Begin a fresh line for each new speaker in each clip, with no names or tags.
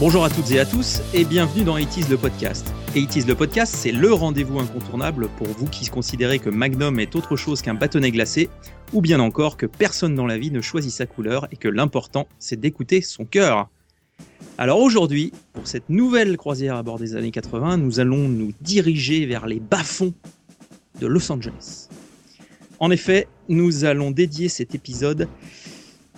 Bonjour à toutes et à tous et bienvenue dans 80 le podcast. 80 le podcast, c'est le rendez-vous incontournable pour vous qui considérez que Magnum est autre chose qu'un bâtonnet glacé ou bien encore que personne dans la vie ne choisit sa couleur et que l'important c'est d'écouter son cœur. Alors aujourd'hui, pour cette nouvelle croisière à bord des années 80, nous allons nous diriger vers les bas-fonds de Los Angeles. En effet, nous allons dédier cet épisode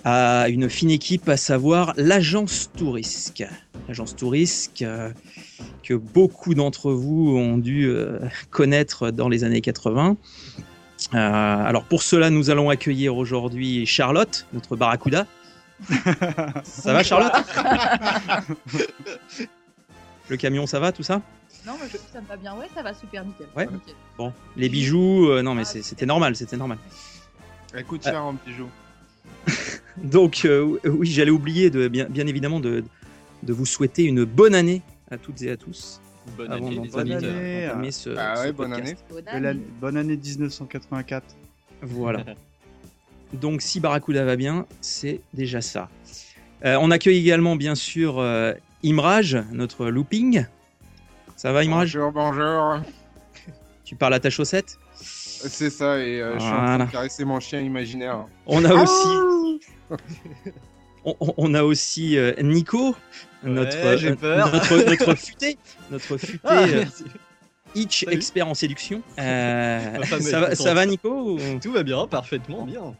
à une fine équipe, à savoir l'agence Tourisque. L'agence Tourisque euh, que beaucoup d'entre vous ont dû euh, connaître dans les années 80. Euh, alors pour cela, nous allons accueillir aujourd'hui Charlotte, notre barracuda. ça va Charlotte? Le camion, ça va, tout ça?
Non, mais je- ça me va bien, ouais, ça va super nickel.
Ouais.
Nickel.
Bon, les bijoux, euh, non mais c'est- c'était normal, c'était normal.
Elle coûte cher en bijoux.
Donc euh, oui, j'allais oublier de bien, bien évidemment de, de vous souhaiter une bonne année à toutes et à tous.
Bonne
avant
année, les
ce,
Ah
ce
ouais, bonne
podcast.
année.
Bonne
Belle
année.
année- bonne année 1984.
Voilà. Donc si Barracuda va bien, c'est déjà ça. Euh, on accueille également bien sûr euh, Imraj, notre looping. Ça va Imraj?
Bonjour, bonjour.
Tu parles à ta chaussette?
C'est ça, et euh, je suis en train de caresser mon chien imaginaire.
On a aussi, on, a aussi euh, Nico, notre,
Ouais, j'ai
euh,
peur.
notre, notre futé, notre futé
Ah,
euh. Itch
Salut.
expert en séduction. Euh, ça, va,
contente.
ça va Nico ou-
Tout va bien, parfaitement bien.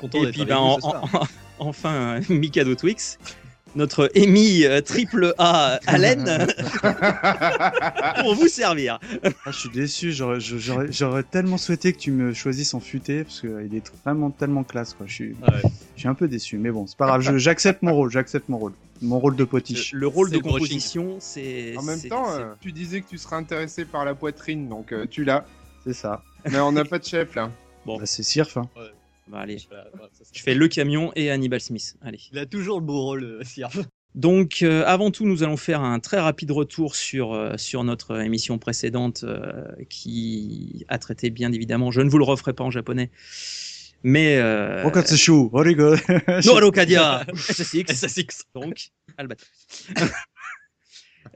Content
Et puis ben, en- en- enfin Mikado Twix, notre Amy euh, triple A Allen pour vous servir.
Ah, je suis déçu, j'aurais- tellement souhaité que tu me choisisses en futé parce qu'il est vraiment tellement classe. Quoi. Je, suis,
Ah ouais.
je suis un peu déçu, mais bon, c'est pas grave, j'accepte mon rôle, j'accepte mon rôle. Mon rôle de potiche.
Le rôle de composition, c'est
En même temps, euh, tu disais que tu serais intéressé par la poitrine, donc euh, tu l'as.
C'est ça.
Mais on n'a pas de chef là.
Bon.
Bah, c'est Sirf. Hein.
Bah, allez,
Voilà, voilà, ça, ça.
je fais le camion et Hannibal Smith. Allez.
Il a toujours le beau rôle, euh, Sierf.
Donc, euh, avant tout, nous allons faire un très rapide retour sur, euh, sur notre émission précédente euh, qui a traité, bien évidemment, je ne vous le referai pas en japonais, mais. Euh,
Oh, quand c'est chaud, oh rigole.
no Alocadia SSX,
SSX.
donc, Albat.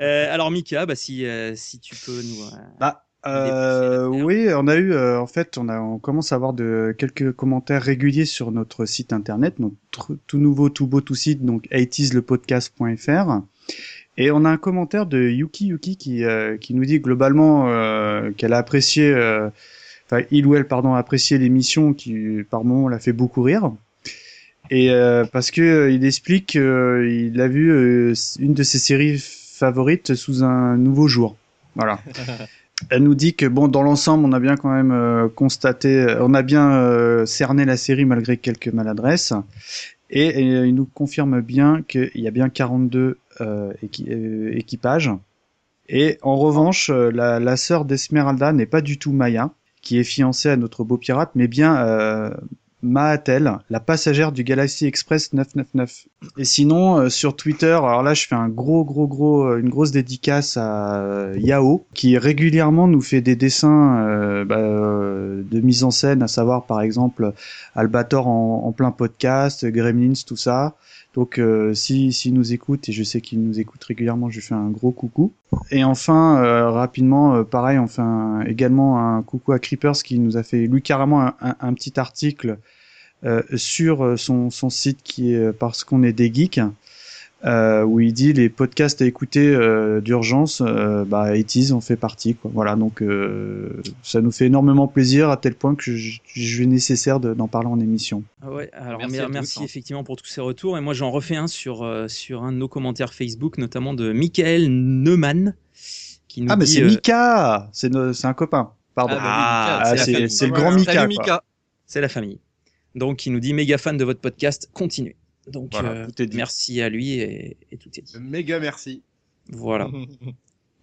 Euh, alors, Mika, bah, si, euh, si tu peux nous. euh,
Bah, euh, oui, on a eu, euh, en fait, on a, on commence à avoir de quelques commentaires réguliers sur notre site internet, notre tout nouveau, tout beau, tout site, donc 80slepodcast.fr. Et on a un commentaire de Yuki Yuki qui, euh, qui nous dit globalement euh, qu'elle a apprécié, euh, enfin il ou elle pardon a apprécié l'émission qui par moment l'a fait beaucoup rire. Et euh, parce que il explique qu'il a vu une de ses séries favorites sous un nouveau jour. Voilà. Elle nous dit que bon, dans l'ensemble, on a bien quand même euh, constaté, euh, on a bien euh, cerné la série malgré quelques maladresses, et, il nous confirme bien qu'il y a bien 42 euh, équi- euh, équipages. Et en revanche, la, la sœur d'Esmeralda n'est pas du tout Maya, qui est fiancée à notre beau pirate, mais bien Maatel, la passagère du Galaxy Express 999. Et sinon, euh, sur Twitter, alors là, je fais un gros, gros, gros, euh, une grosse dédicace à euh, Yao, qui régulièrement nous fait des dessins bah, de mise en scène, à savoir par exemple Albator en, en plein podcast, Gremlins, tout ça. Donc, euh, si s'il nous écoute, et je sais qu'il nous écoute régulièrement, je lui fais un gros coucou. Et enfin, euh, rapidement, euh, pareil, un- également un coucou à Creepers qui nous a fait lui carrément un, petit article sur son, son site qui est parce qu'on est des geeks, euh, où il dit les podcasts à écouter euh, d'urgence, euh, bah, 80s en fait partie. Quoi. Voilà, donc euh, ça nous fait énormément plaisir à tel point que je, je nécessaire de- d'en parler en émission.
Ah ouais, alors
Merci tous, hein.
effectivement pour tous ces retours. Et moi, j'en refais un sur, euh, sur un de nos commentaires Facebook, notamment de Michael Neumann, qui nous
Ah, mais c'est
euh,
Mika C'est un copain, pardon.
Ah, bah oui,
Ah,
Ah, c'est le grand. Mika.
c'est la famille. Donc, il nous dit méga fan de votre podcast, continuez. Donc,
Voilà,
euh,
tout est dit.
merci à lui et, et tout est dit.
Méga merci.
Voilà.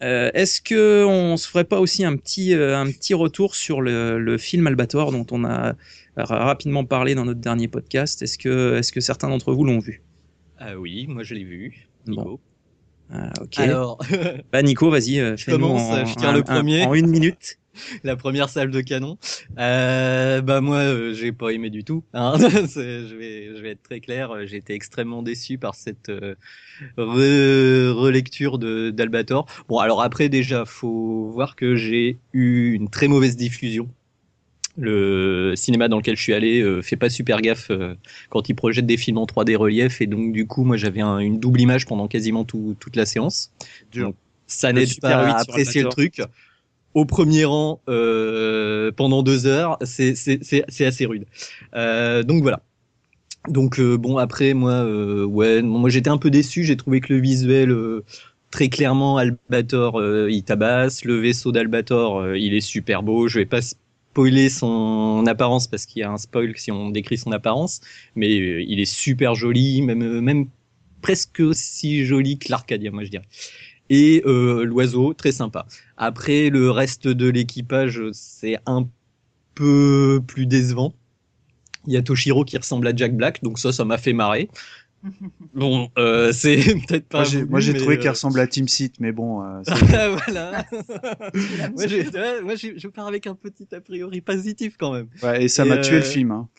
Euh, Est-ce que on se ferait pas aussi un petit, euh, un petit retour sur le, le film Albator dont on a ra- rapidement parlé dans notre dernier podcast? Est-ce que, est-ce que certains d'entre vous l'ont vu?
Ah oui, moi je l'ai vu. Nico.
Ah, Ok.
Alors,
Bah Nico, vas-y, euh, fais-nous
je tire
un-
le
un-
premier.
en une minute.
la première salle de canon. Euh, bah moi, euh, j'ai pas aimé du tout. Hein. Je vais, je vais être très clair. euh, J'ai été extrêmement déçu par cette euh, re- relecture de d'Albator. Bon, alors après déjà, faut voir que j'ai eu une très mauvaise diffusion. Le cinéma dans lequel je suis allé euh, fait pas super gaffe euh, quand il projette des films en 3D relief et donc du coup moi j'avais un- une double image pendant quasiment tout- toute la séance. Donc, ça n'aide pas
8
à apprécier le truc. Au premier rang euh, pendant deux heures, c'est assez rude. Euh, donc voilà. Donc euh, bon après moi euh, ouais moi j'étais un peu déçu. J'ai trouvé que le visuel euh, très clairement Albator euh, il tabasse. Le vaisseau d'Albator euh, il est super beau. Je vais pas spoiler son apparence parce qu'il y a un spoil si on décrit son apparence, mais euh, il est super joli, même euh, même presque aussi joli que l'Arcadia moi je dirais. Et euh, l'oiseau très sympa. Après le reste de l'équipage c'est un peu plus décevant. Il y a Toshiro qui ressemble à Jack Black, donc ça, ça m'a fait marrer. Bon, euh, c'est peut-être pas.
Moi, j'ai, trouvé
euh,
qu'il ressemble à Team Seat, mais bon, euh, c'est-
voilà. moi, ouais, je pars avec un petit a priori positif quand même.
ouais, et ça m'a tué le
euh,
film. Hein.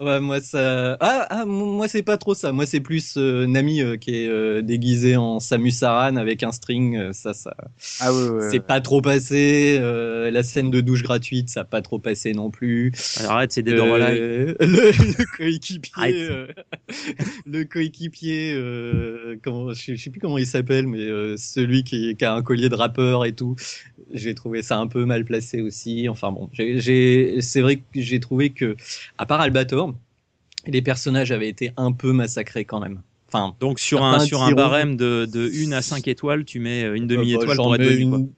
Ouais, moi ça. Ah, ah moi c'est pas trop ça. Moi c'est plus euh, Nami euh, qui est euh, déguisé en Samus Aran avec un string. euh, ça, ça.
Ah ouais, ouais.
C'est pas trop passé. euh, la scène de douche gratuite, ça a pas trop passé non plus.
Alors, arrête, c'est des.
Euh, le, le coéquipier, euh, le coéquipier, euh, comment, je, sais- je sais plus comment il s'appelle, mais euh, celui qui, qui a un collier de rappeur et tout, j'ai trouvé ça un peu mal placé aussi. Enfin bon, j'ai, c'est vrai que j'ai trouvé que, à part Albator, les personnages avaient été un peu massacrés quand même. Enfin,
Donc, sur un, sur un barème de, de 1 à 5 étoiles, tu mets euh, une demi-étoile pour être
une-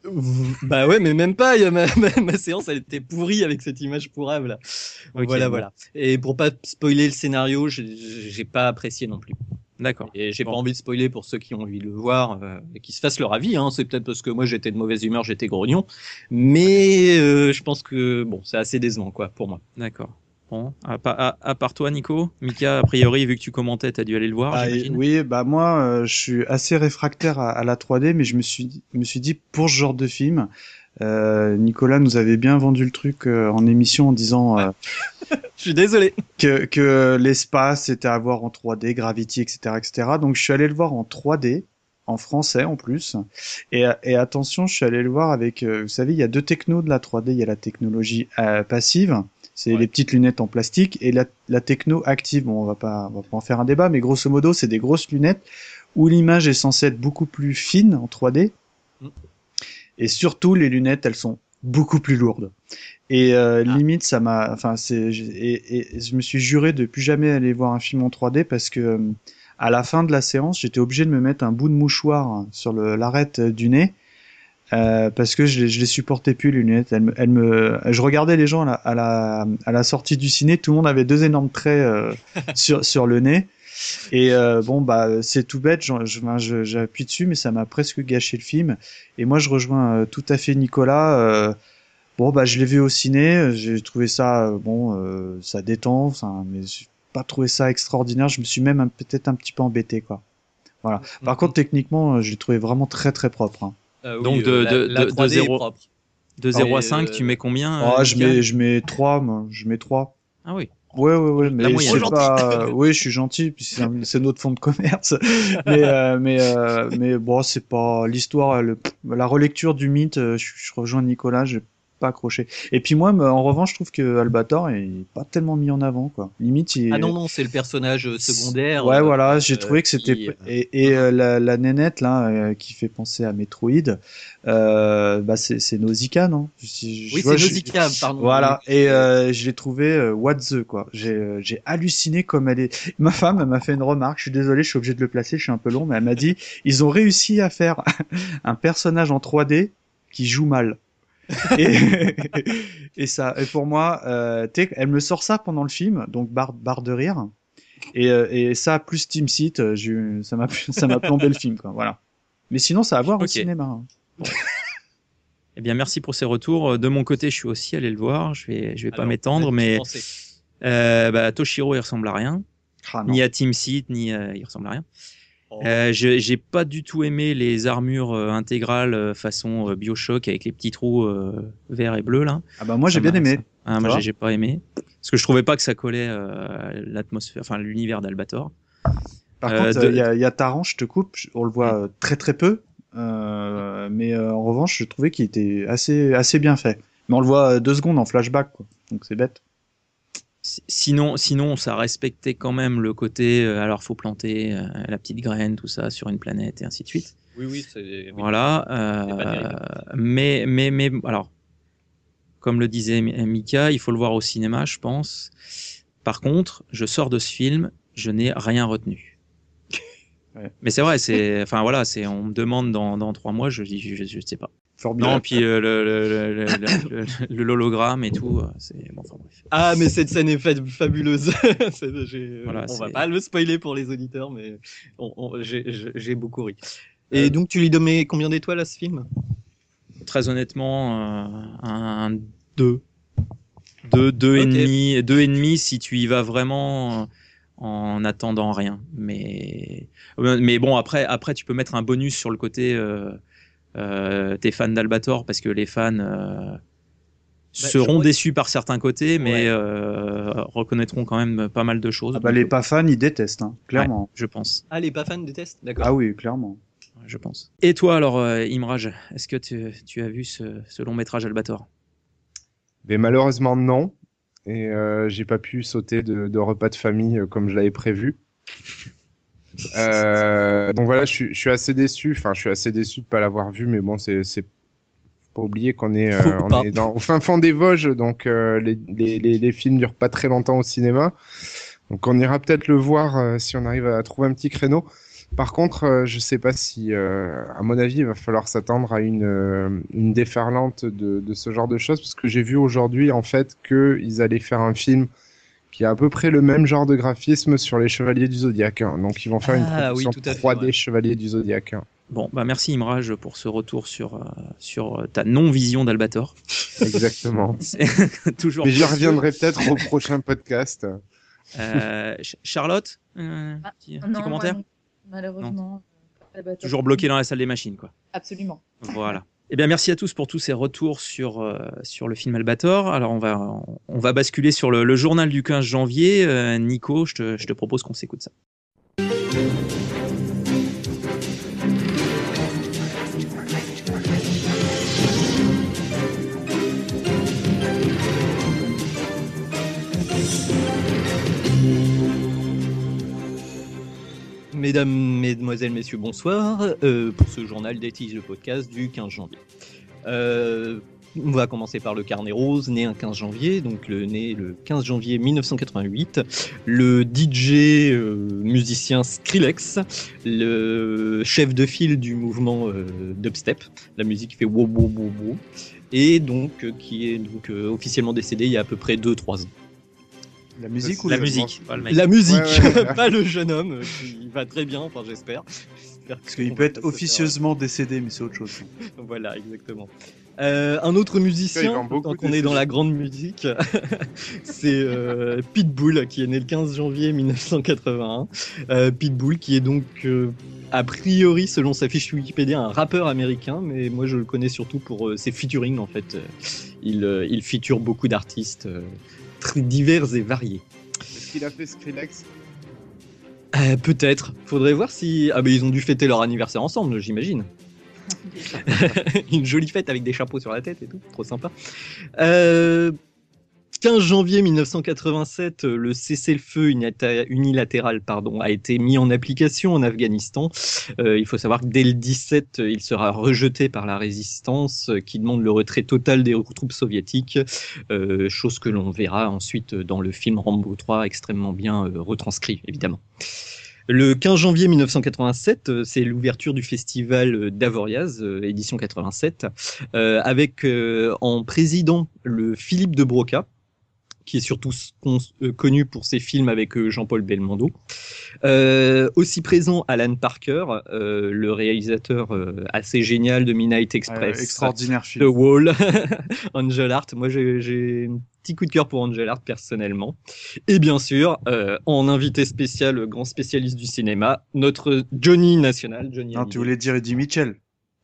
Bah ouais, mais même pas. il y a ma, ma, ma séance, elle était pourrie avec cette image pourrave là. Voilà,
bon.
voilà. Et pour pas spoiler le scénario, j'ai- j'ai pas apprécié non plus.
D'accord.
Et j'ai
Bon.
pas envie de spoiler pour ceux qui ont envie de le voir euh, et qui se fassent leur avis. Hein. C'est peut-être parce que moi j'étais de mauvaise humeur, j'étais grognon, mais euh, je pense que bon, c'est assez décevant quoi pour moi.
D'accord. Bon, à, pa- à- à part toi, Nico, Mika, a priori, vu que tu commentais, t'as dû aller le voir,
Ah, oui, bah moi, euh, je suis assez réfractaire à, à la 3D, mais je me suis, dit- me suis dit pour ce genre de film, euh, Nicolas nous avait bien vendu le truc euh, en émission en disant euh,
Je suis désolé.
que, que l'espace était à voir en 3D, Gravity, etc., etc. Donc je suis allé le voir en 3D, en français en plus. Et, et attention, je suis allé le voir avec, euh, vous savez, il y a deux technos de la 3D. Il y a la technologie euh, passive, c'est
Ouais.
les petites lunettes en plastique, et la, la techno active. Bon, on va pas, on va pas en faire un débat, mais grosso modo, c'est des grosses lunettes où l'image est censée être beaucoup plus fine en 3D.
Mm.
Et surtout, les lunettes, elles sont beaucoup plus lourdes. Et euh,
Ah.
limite, ça m'a, enfin, c'est, et, et je me suis juré de plus jamais aller voir un film en 3D parce que euh, à la fin de la séance, j'étais obligé de me mettre un bout de mouchoir sur le, l'arête du nez euh, parce que je je les supportais plus les lunettes. Elles me, elles me, je regardais les gens à la, à la, à la sortie du ciné, tout le monde avait deux énormes traits euh, sur, sur le nez. Et euh, bon bah c'est tout bête, j'appuie dessus, mais ça m'a presque gâché le film. Et moi je rejoins euh, tout à fait Nicolas. euh, bon bah je l'ai vu au ciné, j'ai trouvé ça bon, euh, ça détend, enfin, mais j'ai pas trouvé ça extraordinaire. Je me suis même peut-être un petit peu embêté quoi. Voilà. Par contre techniquement, je l'ai trouvé vraiment très très propre. hein.
Euh, oui,
Donc, de-
euh, la-
de-
la
de- de
3D est
zéro.
propre.
De 0 à
Et,
5,
euh,
tu mets combien
Ah,
euh,
je mets je mets 3 moi, je mets 3.
Ah oui.
Ouais, ouais, ouais, mais c'est
Gentil.
pas. Oui, je suis gentil, puis c'est un- c'est notre fond de commerce. mais, euh, mais, euh, mais bon, c'est pas l'histoire. elle- La relecture du mythe, euh, je, je rejoins Nicolas, j'ai pas accroché. Et puis moi, en revanche, je trouve que Albator est pas tellement mis en avant, quoi. Limite, il.
Ah non non, c'est le personnage euh, secondaire.
Ouais,
euh,
voilà, j'ai
euh,
trouvé que c'était
qui,
et, et la, la nénette là qui fait penser à Metroid, euh, bah c'est Nausicaa, non? Je
Oui, c'est
je-
Nausicaa, pardon.
voilà, et euh, je l'ai trouvé what the quoi. J'ai j'ai halluciné comme elle est. Ma femme elle m'a fait une remarque. Je suis désolé, je suis obligé de le placer, je suis un peu long, mais elle m'a dit ils ont réussi à faire un personnage en 3D qui joue mal. Et, et ça, et pour moi, euh, elle me sort ça pendant le film, donc barre, barre de rire. Et, euh, et ça plus Team Seat, euh, ça m'a ça m'a plombé le film quoi. Voilà. Mais sinon, ça à voir au cinéma. hein.
Eh bien, merci pour ces retours. De mon côté, je suis aussi allé le voir. Je vais, je vais pas m'étendre, mais euh, bah, Toshiro, il ressemble à rien.
Ah,
ni à Team Seat, ni à... il ressemble à rien. Euh, j'ai pas du tout aimé les armures euh, intégrales euh, façon euh, Bioshock avec les petits trous verts et bleus là.
Ah bah moi j'ai
Ça
bien aimé.
ça- Ah, moi j'ai- pas aimé parce que je trouvais pas que ça collait à l'atmosphère, enfin l'univers d'Albator.
Par contre,
de-
il y, a, y a Taran, je te coupe, on le voit très très peu, mais en revanche, je trouvais qu'il était assez assez bien fait. Mais on le voit deux secondes en flashback, quoi. Donc c'est bête.
Si- Sinon, sinon, ça respectait quand même le côté. euh, alors, faut planter euh, la petite graine, tout ça, sur une planète et ainsi de suite.
Oui, oui, c'est.
Voilà. Euh, mais, mais, mais, alors, comme le disait Mi- Mika, il faut le voir au cinéma, je pense. Par contre, je sors de ce film, je n'ai rien retenu.
Ouais.
Mais c'est vrai, c'est, enfin voilà, c'est, on me demande dans, dans trois mois, je dis, je, je sais pas. Non, puis euh, le, le, le, le, le- le- l'hologramme et tout, euh, c'est, bon, enfin bref.
Ah, mais cette scène est fa- fabuleuse. J'ai-
Voilà,
on va
c'est-
pas le spoiler pour les auditeurs, mais on- on- j'ai- beaucoup ri. Et
Euh,
donc, tu lui donnais combien d'étoiles à ce film?
Très honnêtement, euh, un 2. 2, 2 et demi, deux et demi si tu y vas vraiment euh, en attendant rien. Mais, euh, mais bon, après, après, tu peux mettre un bonus sur le côté euh, euh, t'es fan d'Albator parce que les fans euh,
je
seront déçus par certains côtés, mais
Ouais.
euh, reconnaîtront quand même pas mal de choses.
Ah bah les pas fans, ils détestent, hein, clairement.
Je pense.
Ah, les pas fans détestent D'accord.
Ah oui, clairement.
Je pense. Et toi alors, euh, Imraj, est-ce que tu, tu as vu ce, ce long métrage Albator?
Mais malheureusement, non. Et euh, j'ai pas pu sauter de, de repas de famille euh, comme je l'avais prévu. Euh, donc voilà, je suis, je suis assez déçu. Enfin, je suis assez déçu de pas l'avoir vu, mais bon, c'est, pas oublier qu'on est, euh, on est dans, au fin fond des Vosges, donc euh, les, les, les, les films durent pas très longtemps au cinéma. Donc on ira peut-être le voir si on arrive à trouver un petit créneau. Par contre, je sais pas si, à mon avis, il va falloir s'attendre à une, une déferlante de, de ce genre de choses, parce que j'ai vu aujourd'hui en fait qu'ils allaient faire un film qui a à peu près le même genre de graphisme sur les Chevaliers du Zodiaque. hein. Donc ils vont faire une
Ah, oui, tout à fait,
3D
ouais.
Chevaliers du Zodiaque. hein.
Bon, bah merci Imraj pour ce retour sur, euh, sur euh, ta non-vision d'Albator.
Exactement.
Toujours.
Mais j'y reviendrai peut-être au prochain podcast.
Euh, Ch- Charlotte, euh,
Ah,
petit,
Non,
petit
moi
commentaire
Malheureusement.
Toujours bloqué dans la salle des machines, quoi.
Absolument.
Voilà. Eh bien, merci à tous pour tous ces retours sur, euh, sur le film Albator. Alors, on va, on va basculer sur le, journal du 15 janvier. Euh, Nico, je te, je te propose qu'on s'écoute ça.
Mesdames, Mesdemoiselles, Messieurs, bonsoir euh, pour ce journal d'Etis, le podcast du 15 janvier. Euh, on va commencer par le carnet rose, né un 15 janvier, donc le né le 15 janvier 1988. Le DJ euh, musicien Skrillex, le chef de file du mouvement dubstep, la musique qui fait wow wow wow wow, et donc qui est donc officiellement décédé il y a à peu près 2-3 ans.
La musique ou
La musique, pas le mec.
La musique,
Ouais, ouais, ouais.
pas le jeune homme euh, qui va très bien, enfin j'espère.
Parce qu'il peut être officieusement décédé, mais c'est autre chose.
Voilà, exactement. Euh, un autre musicien, tant qu'on est dans la grande musique, c'est euh, Pitbull, qui est né le 15 janvier 1981. Euh, Pitbull, qui est donc, euh, a priori, selon sa fiche Wikipédia, un rappeur américain, mais moi je le connais surtout pour euh, ses featuring, en fait. Euh, Il, euh, il feature beaucoup d'artistes euh, très divers et variés.
Est-ce qu'il a fait Skrillex
Euh, Peut-être. Faudrait voir si. Ah, ben ils ont dû fêter leur anniversaire ensemble, j'imagine. Une jolie fête avec des chapeaux sur la tête et tout, trop sympa. Euh, 15 janvier 1987, euh, le cessez-le-feu unilatéral pardon, a été mis en application en Afghanistan. Euh, il faut savoir que dès le 17, euh, il sera rejeté par la résistance qui demande le retrait total des troupes soviétiques, chose que l'on verra ensuite dans le film Rambo 3, extrêmement bien retranscrit évidemment. Le 15 janvier 1987, euh, c'est l'ouverture du festival d'Avoriaz, édition 87, euh, avec en président le Philippe de Broca, qui est surtout connu pour ses films avec Jean-Paul Belmondo. aussi présent Alan Parker, le réalisateur assez génial de Midnight Express,
extraordinaire film.
The Wall, Angel Art. Moi, j'ai un petit coup de cœur pour Angel Art personnellement. Et bien sûr, en invité spécial, grand spécialiste du cinéma, notre Johnny national. Johnny
non, tu voulais dire Eddie Mitchell.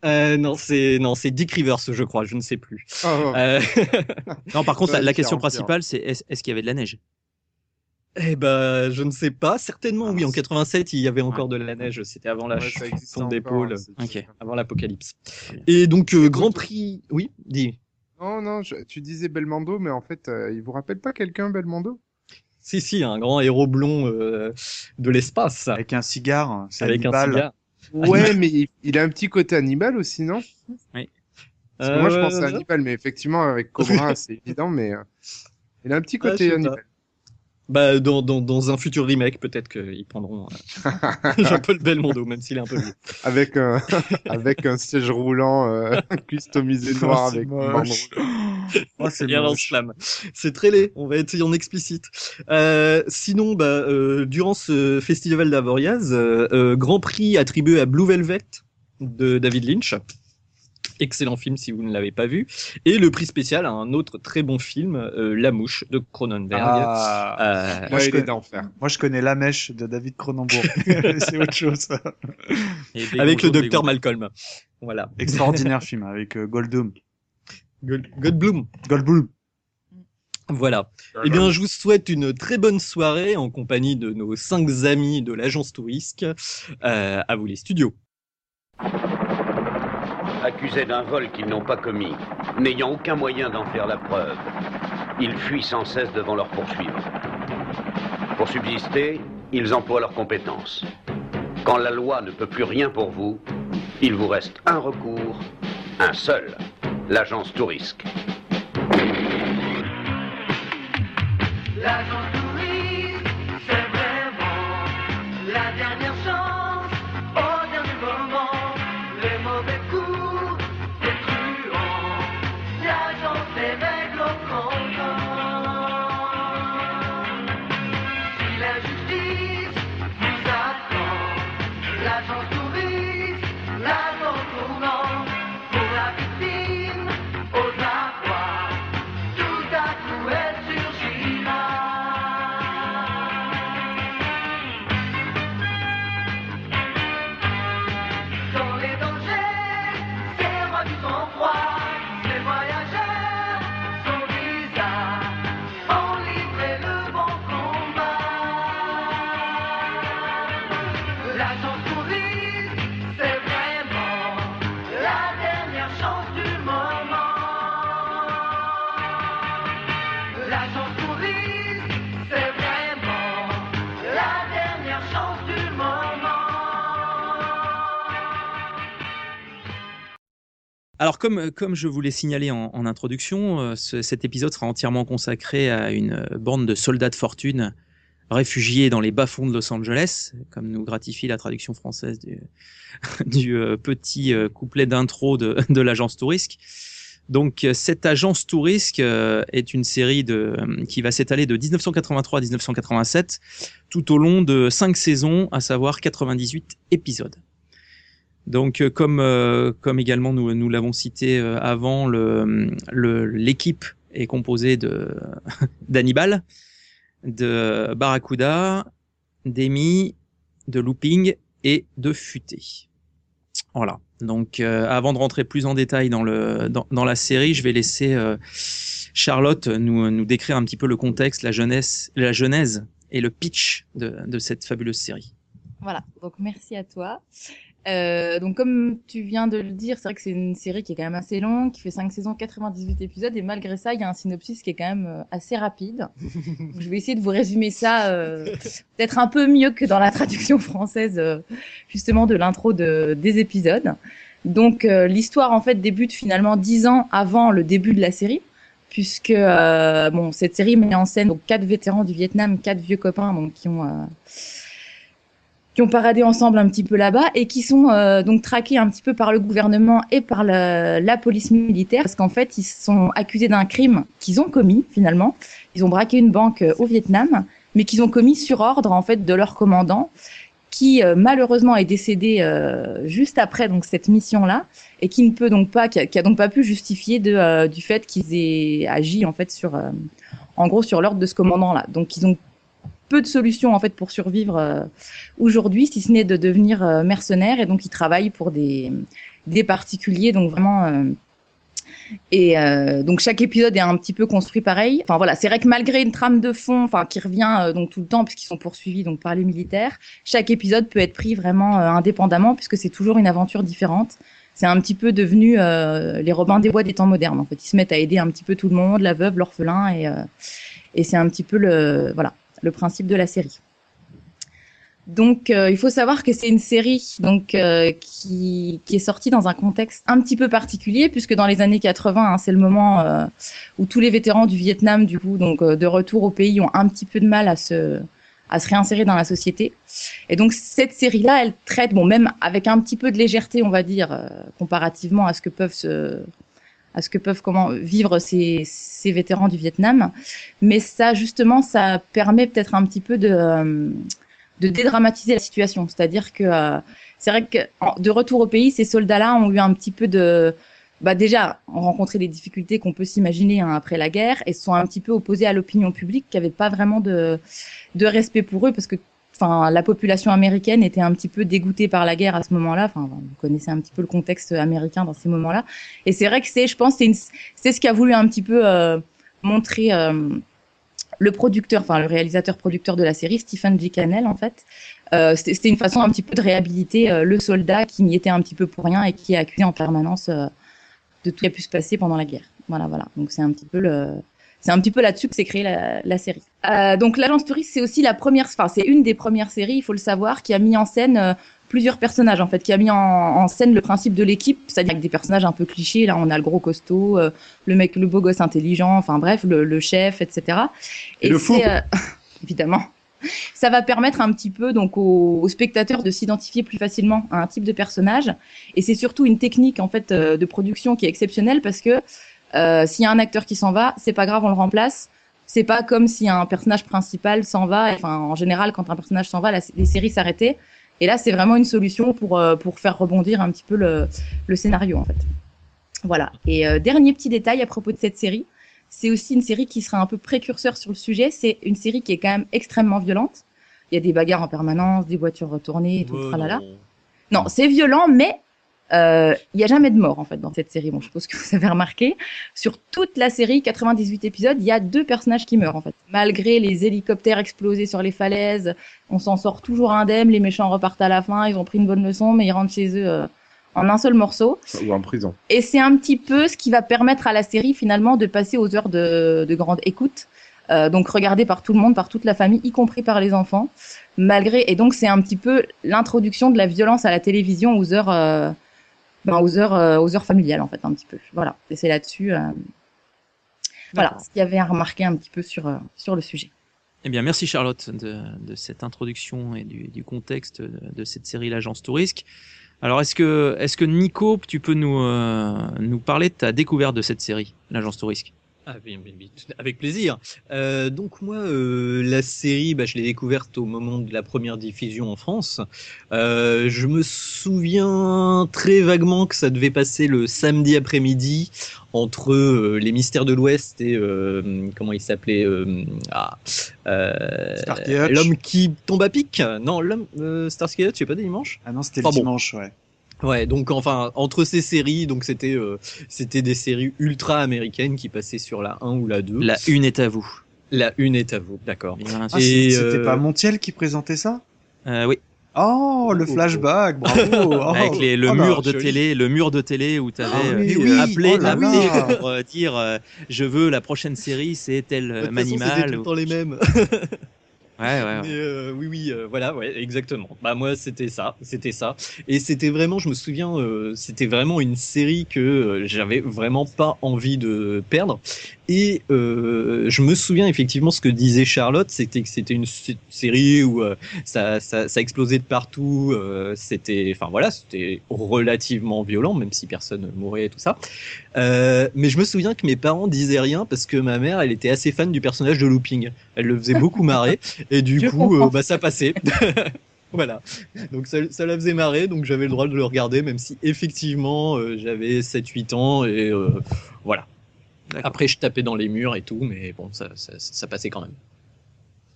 Euh, non, c'est non, c'est Dick Rivers, je crois, je ne sais plus.
Oh, oh.
Euh,
Non, par contre,
Ouais,
la question principale, c'est est-ce qu'il y avait de la neige?
Eh ben, je ne sais pas. Certainement,
Ah,
oui. En
c'est-
87, il y avait encore de la neige. C'était avant la
Ouais, encore,
d'épaule,
hein, c'est-
Ok.
avant l'apocalypse. Et donc, euh, Grand Prix. Oui, dis.
Non, non, je- tu disais Belmondo, mais en fait, euh, il vous rappelle pas quelqu'un, Belmondo?
Si, si, un grand héros blond euh, de l'espace
Avec un cigare, c'est
avec un cigare.
Ouais, mais il, il a un petit côté Hannibal aussi, non? Parce que Moi, je
Euh,
pense à Hannibal, mais effectivement, avec Cobra, c'est évident, mais euh, il a un petit
Ah,
côté
pas. Bah, dans, dans, dans un futur remake, peut-être qu'ils prendront euh, Jean-Paul Belmondo, même s'il est un peu vieux.
Avec un, avec un siège roulant euh, customisé noir
Oh, c'est
avec.
Oh, c'est
slam. C'est très laid. On va être en explicite. Euh, sinon, bah, euh, durant ce festival d'Avoriaz, euh, euh, Grand Prix attribué à Blue Velvet de David Lynch. Excellent film si vous ne l'avez pas vu. Et le prix spécial à un autre très bon film, euh, La Mouche de Cronenberg.
Ah.
Euh,
Moi, je connais-
d'enfer.
Moi, je connais La Mèche de David Cronenbourg. c'est autre chose.
Et
avec le docteur. Malcolm. Voilà.
Extraordinaire film avec euh, Goldblum.
Goldblum. Voilà. Eh bien, je vous souhaite une très bonne soirée en compagnie de nos cinq amis de l'agence Tourisque. Euh, à vous les studios.
Accusés d'un vol qu'ils n'ont pas commis, n'ayant aucun moyen d'en faire la preuve. Ils fuient sans cesse devant leurs poursuivants. Pour subsister, ils emploient leurs compétences. Quand la loi ne peut plus rien pour vous, il vous reste un recours, un seul, l'agence Tourisque.
Alors, comme, je vous l'ai signalé en, introduction, euh, ce- cet épisode sera entièrement consacré à une euh, bande de soldats de fortune réfugiés dans les bas-fonds de Los Angeles, comme nous gratifie la traduction française du, euh, petit couplet d'intro de, l'agence Tourisque. Donc, cette agence Tourisque est une série qui va s'étaler de 1983 à 1987, tout au long de cinq saisons, à savoir 98 épisodes. Donc, euh, comme, euh, comme également nous, nous l'avons cité euh, avant, le, le- l'équipe est composée d'Hannibal, de Barracuda, d'Amy, de Looping et de Futé. Voilà. Donc, euh, avant de rentrer plus en détail dans, le, dans, dans la série, je vais laisser euh, Charlotte nous, nous décrire un petit peu le contexte, la jeunesse, la genèse et le pitch de, de cette fabuleuse série.
Voilà, donc merci à toi. Euh, donc comme tu viens de le dire, c'est vrai que c'est une série qui est quand même assez longue, qui fait 5 saisons, 98 épisodes, et malgré ça, il y a un synopsis qui est quand même euh, assez rapide. Donc, je vais essayer de vous résumer ça euh, peut-être un peu mieux que dans la traduction française, euh, justement de l'intro de, des épisodes. Donc euh, l'histoire en fait débute finalement 10 ans avant le début de la série, puisque euh, bon cette série met en scène donc quatre vétérans du Vietnam, quatre vieux copains donc qui ont euh, qui ont paradé ensemble un petit peu là-bas et qui sont euh, donc traqués un petit peu par le gouvernement et par le- la police militaire parce qu'en fait ils sont accusés d'un crime qu'ils ont commis finalement. Ils ont braqué une banque euh, au Vietnam, mais qu'ils ont commis sur ordre en fait de leur commandant qui euh, malheureusement est décédé euh, juste après donc cette mission-là et qui ne peut donc pas, qui a, donc pas pu justifier de, euh, du fait qu'ils aient agi en fait sur, euh, en gros sur l'ordre de ce commandant-là. Donc ils ont peu de solutions en fait pour survivre euh, aujourd'hui, si ce n'est de devenir euh, mercenaires et donc ils travaillent pour des des particuliers, donc vraiment. euh, et euh, donc chaque épisode est un petit peu construit pareil. Enfin voilà, c'est vrai que malgré une trame de fond, enfin qui revient euh, donc tout le temps puisqu'ils sont poursuivis donc par les militaires, chaque épisode peut être pris vraiment euh, indépendamment puisque c'est toujours une aventure différente. C'est un petit peu devenu les Robins des Bois des temps modernes. En fait, ils se mettent à aider un petit peu tout le monde, la veuve, l'orphelin, et et c'est un petit peu le voilà le principe de la série. Donc, euh, il faut savoir que c'est une série donc euh, qui, qui est sortie dans un contexte un petit peu particulier, puisque dans les années 80, hein, c'est le moment euh, où tous les vétérans du Vietnam, du coup, donc de retour au pays, ont un petit peu de mal à se à se réinsérer dans la société. Et donc cette série-là, elle traite, bon, même avec un petit peu de légèreté, on va dire, comparativement à ce que peuvent se à ce que peuvent comment vivre ces, ces vétérans du Vietnam, mais ça justement, ça permet peut-être un petit peu de euh, de dédramatiser la situation. C'est-à-dire que euh, c'est vrai que de retour au pays, ces soldats-là ont eu un petit peu de bah déjà ont rencontré des difficultés qu'on peut s'imaginer hein, après la guerre et se sont un petit peu opposés à l'opinion publique qui avait pas vraiment de de respect pour eux parce que enfin la population américaine était un petit peu dégoûtée par la guerre à ce moment-là enfin vous connaissez un petit peu le contexte américain dans ces moments-là et c'est vrai que c'est je pense c'est ce qu'a voulu un petit peu euh, montrer euh, le producteur, enfin le réalisateur producteur de la série, Stephen G. Cannell en fait. Euh, C'était une façon un petit peu de réhabiliter le soldat qui n'y était un petit peu pour rien et qui est accusé en permanence de tout ce qui a pu se passer pendant la guerre. Voilà, voilà. Donc c'est un petit peu le, c'est un petit peu là-dessus que s'est créée la, la série. Euh, donc l'agence touriste, c'est aussi la première, enfin c'est une des premières séries, il faut le savoir, qui a mis en scène euh, plusieurs personnages en fait, qui a mis en, en scène le principe de l'équipe, c'est-à-dire avec des personnages un peu clichés. Là, on a le gros costaud, euh, le mec, le beau gosse intelligent, enfin bref, le, le chef, etc.
Et le fou.
c'est, euh, évidemment. Ça va permettre un petit peu donc aux, aux spectateurs de s'identifier plus facilement à un type de personnage, et c'est surtout une technique en fait euh, de production qui est exceptionnelle parce que euh, s'il y a un acteur qui s'en va, c'est pas grave, on le remplace. C'est pas comme si un personnage principal s'en va. Enfin, en général, quand un personnage s'en va, la- les séries s'arrêtaient. Et là, c'est vraiment une solution pour euh, pour faire rebondir un petit peu le, le scénario en fait. Voilà. Et euh, dernier petit détail à propos de cette série, c'est aussi une série qui sera un peu précurseur sur le sujet. C'est une série qui est quand même extrêmement violente. Il y a des bagarres en permanence, des voitures retournées et tout tralala. Non, c'est violent, mais euh, il y a jamais de mort en fait dans cette série. Bon, je suppose que vous avez remarqué. Sur toute la série, 98 épisodes, il y a deux personnages qui meurent en fait. Malgré les hélicoptères explosés sur les falaises, on s'en sort toujours indemne. Les méchants repartent à la fin. Ils ont pris une bonne leçon, mais ils rentrent chez eux euh, en un seul morceau.
Ou en prison.
Et c'est un petit peu ce qui va permettre à la série finalement de passer aux heures de, de grande écoute. Euh, donc regardée par tout le monde, par toute la famille, y compris par les enfants. Malgré et donc c'est un petit peu l'introduction de la violence à la télévision aux heures, euh, ben, aux heures, euh, aux heures familiales en fait un petit peu. Voilà. Et c'est là-dessus. euh, voilà, ce qu'il y avait à remarquer un petit peu sur euh, sur le sujet.
Eh bien, merci Charlotte de, de cette introduction et du, du contexte de, de cette série L'Agence Tourisque. Alors, est-ce que, est-ce que Nico, tu peux nous, euh, nous parler de ta découverte de cette série, L'Agence Tourisque
Ah, bien, bien, bien, avec plaisir. Euh, donc moi, euh, la série, bah, je l'ai découverte au moment de la première diffusion en France. Euh, je me souviens très vaguement que ça devait passer le samedi après-midi entre euh, les Mystères de l'Ouest et euh, comment il s'appelait euh, ah, euh. L'homme qui tombe à pic. Non, l'homme euh, Starsky Hutch, c'est pas des dimanches?
Ah non, c'était
Enfin
le
bon.
dimanche, ouais.
Ouais, donc enfin entre ces séries, donc c'était euh, c'était des séries ultra américaines qui passaient sur la 1 ou la 2.
La une est à vous.
La une est à vous, d'accord.
Ah, c'était
euh,
pas Montiel qui présentait ça?
Euh, oui,
Oh, le
Oh, oh.
flashback, bravo Oh,
avec les, le
oh
mur de
joli.
télé, le mur de télé où tu avais
Ah oui,
euh,
oui,
appelé,
oh
appelé pour euh, dire euh, je veux la prochaine série, c'est tel
De toute façon, c'était
animal.
tout le
ou-
temps les mêmes.
Ouais, ouais, ouais.
Mais, euh, oui, oui, euh, voilà, ouais, exactement. Bah moi, c'était ça, c'était ça. Et c'était vraiment, je me souviens, euh, c'était vraiment une série que euh, j'avais vraiment pas envie de perdre. Et euh, je me souviens effectivement ce que disait Charlotte, c'était que c'était une sé- série où euh, ça, ça, ça explosait de partout. euh, c'était, enfin voilà, c'était relativement violent, même si personne mourait et tout ça. Euh, mais je me souviens que mes parents disaient rien parce que ma mère, elle était assez fan du personnage de Looping. Elle le faisait beaucoup marrer. Et du
Je
coup, euh, bah, ça passait. voilà. Donc ça, ça la faisait marrer, donc j'avais le droit de le regarder, même si effectivement euh, j'avais 7-8 ans et euh, voilà. Après, je tapais dans les murs et tout, mais bon, ça, ça, ça passait quand même.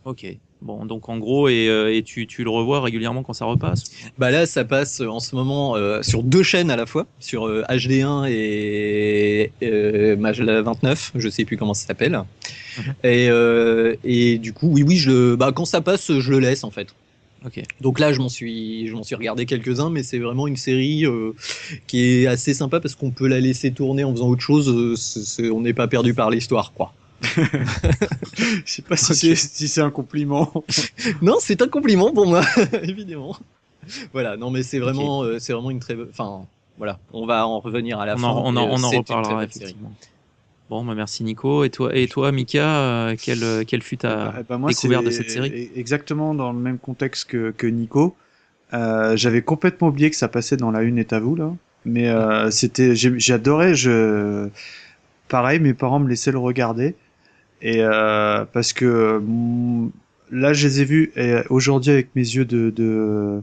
Ok. Bon, donc en gros, et, euh, et tu, tu le revois régulièrement quand ça repasse?
Bah là, ça passe euh, en ce moment euh, sur deux chaînes à la fois, sur euh, HD1 et euh, Maj 29, je sais plus comment ça s'appelle.
Mhm.
Et, et du coup, oui, oui, je, bah, quand ça passe, je le laisse en fait. Donc là, je m'en suis, je m'en suis regardé quelques-uns, mais c'est vraiment une série euh, qui est assez sympa parce qu'on peut la laisser tourner en faisant autre chose. euh, on n'est pas perdu par l'histoire, quoi.
Je sais pas si c'est si un compliment.
Non, c'est un compliment pour moi, évidemment. Voilà, non, mais c'est vraiment, euh, c'est vraiment une très, enfin, voilà, on va en revenir à la
On
fin.
en, on en, on en reparlera
série.
Bon, bah merci Nico. Et toi, et toi Mika, euh, quelle, euh, quelle fut ta
Bah, bah, moi,
découverte de cette série?
e- Exactement dans le même contexte que, que Nico. Euh, J'avais complètement oublié que ça passait dans la une est à vous là. Mais euh, c'était, j'adorais. Je, pareil, mes parents me laissaient le regarder et euh, parce que mm, là, je les ai vus aujourd'hui avec mes yeux de, de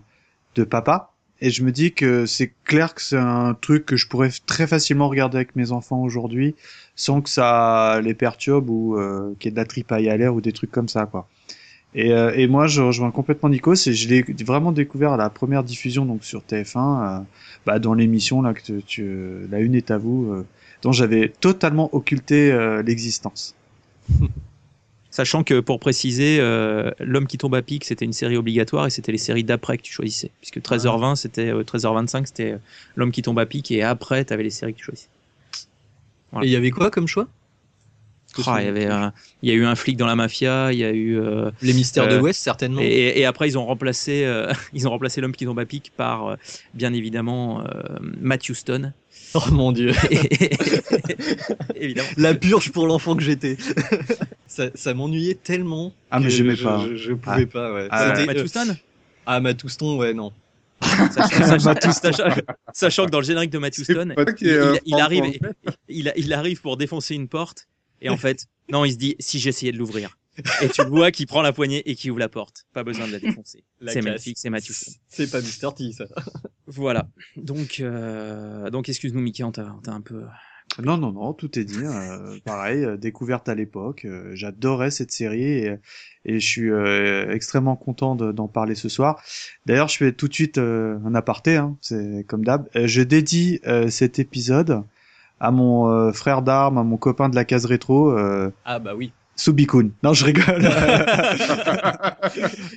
de papa. Et je me dis que c'est clair que c'est un truc que je pourrais très facilement regarder avec mes enfants aujourd'hui sans que ça les perturbe ou euh, qu'il y ait de la tripaille à l'air ou des trucs comme ça quoi. Et, euh, et moi je rejoins complètement Nico, c'est je l'ai vraiment découvert à la première diffusion donc sur TF1 euh, bah, dans l'émission là que tu, tu- la une est à vous euh, dont j'avais totalement occulté euh, l'existence.
Sachant que pour préciser, euh, L'homme qui tombe à pic, c'était une série obligatoire et c'était les séries d'après que tu choisissais. Puisque 13h20, c'était euh, 13h25, c'était euh, L'homme qui tombe à pic et après, tu avais les séries que tu choisissais. Voilà.
Et il y avait quoi comme choix?
Ah, il y avait il y a eu un flic dans la mafia, il y a eu euh,
Les mystères de
Euh,
l'Ouest, certainement.
et, et après ils ont remplacé euh, ils ont remplacé l'homme qui tombe à pic par euh, bien évidemment euh, Matt Houston.
Oh mon dieu.
évidemment.
La purge pour l'enfant que j'étais. ça ça m'ennuyait tellement.
Ah, mais j'aimais
je-
pas.
Je, je pouvais pas, ouais.
Ah,
C'était,
Matt
euh,
Houston
ah, Matouston, ouais, non.
sachant, sachant- sachant- sachant que dans le générique de il,
es, euh,
il- il arrive, il, il arrive pour défoncer une porte et en fait, non, il se dit si j'essayais de l'ouvrir. Et tu le vois qui prend la poignée et qui ouvre la porte. Pas besoin de la défoncer. C'est magnifique, c'est Houston.
C'est pas Mr. T, ça.
Voilà. Donc, euh, donc excuse-nous, Mickey, on t'a on t'a un peu.
Non, non, non, tout est dit. euh, pareil, euh, découverte à l'époque. euh, J'adorais cette série et, et je suis euh, extrêmement content de- d'en parler ce soir. D'ailleurs, je fais tout de suite euh, un aparté, hein, c'est comme d'hab. Euh, je dédie euh, cet épisode à mon euh, frère d'armes, à mon copain de la case rétro, euh,
Ah bah oui.
Subikun. Non, je rigole.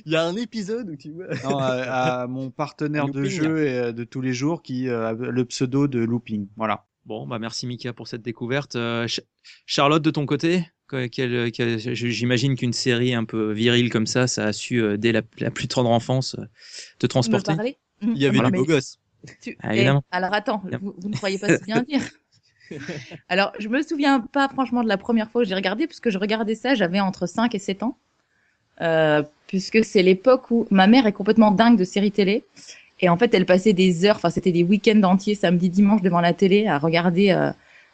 Il y a un épisode où tu vois.
non, à, à mon partenaire de jeu et euh, de tous les jours qui euh, a le pseudo de Looping. Voilà.
Bon, bah merci Mika pour cette découverte. Euh, Ch- Charlotte, de ton côté, j'imagine qu'une série un peu virile comme ça, ça a su euh, dès la, la plus tendre enfance euh, te transporter.
Il y avait
Voilà.
des beaux gosses.
Tu-
Ah,
eh,
évidemment.
alors attends, vous ne croyez pas si bien dire? Alors, je me souviens pas franchement de la première fois que j'ai regardé, puisque je regardais ça, j'avais entre 5 et 7 ans. Euh, puisque c'est l'époque où ma mère est complètement dingue de séries télé. Et en fait, elle passait des heures, enfin, c'était des week-ends entiers, samedi, dimanche, devant la télé, à regarder euh,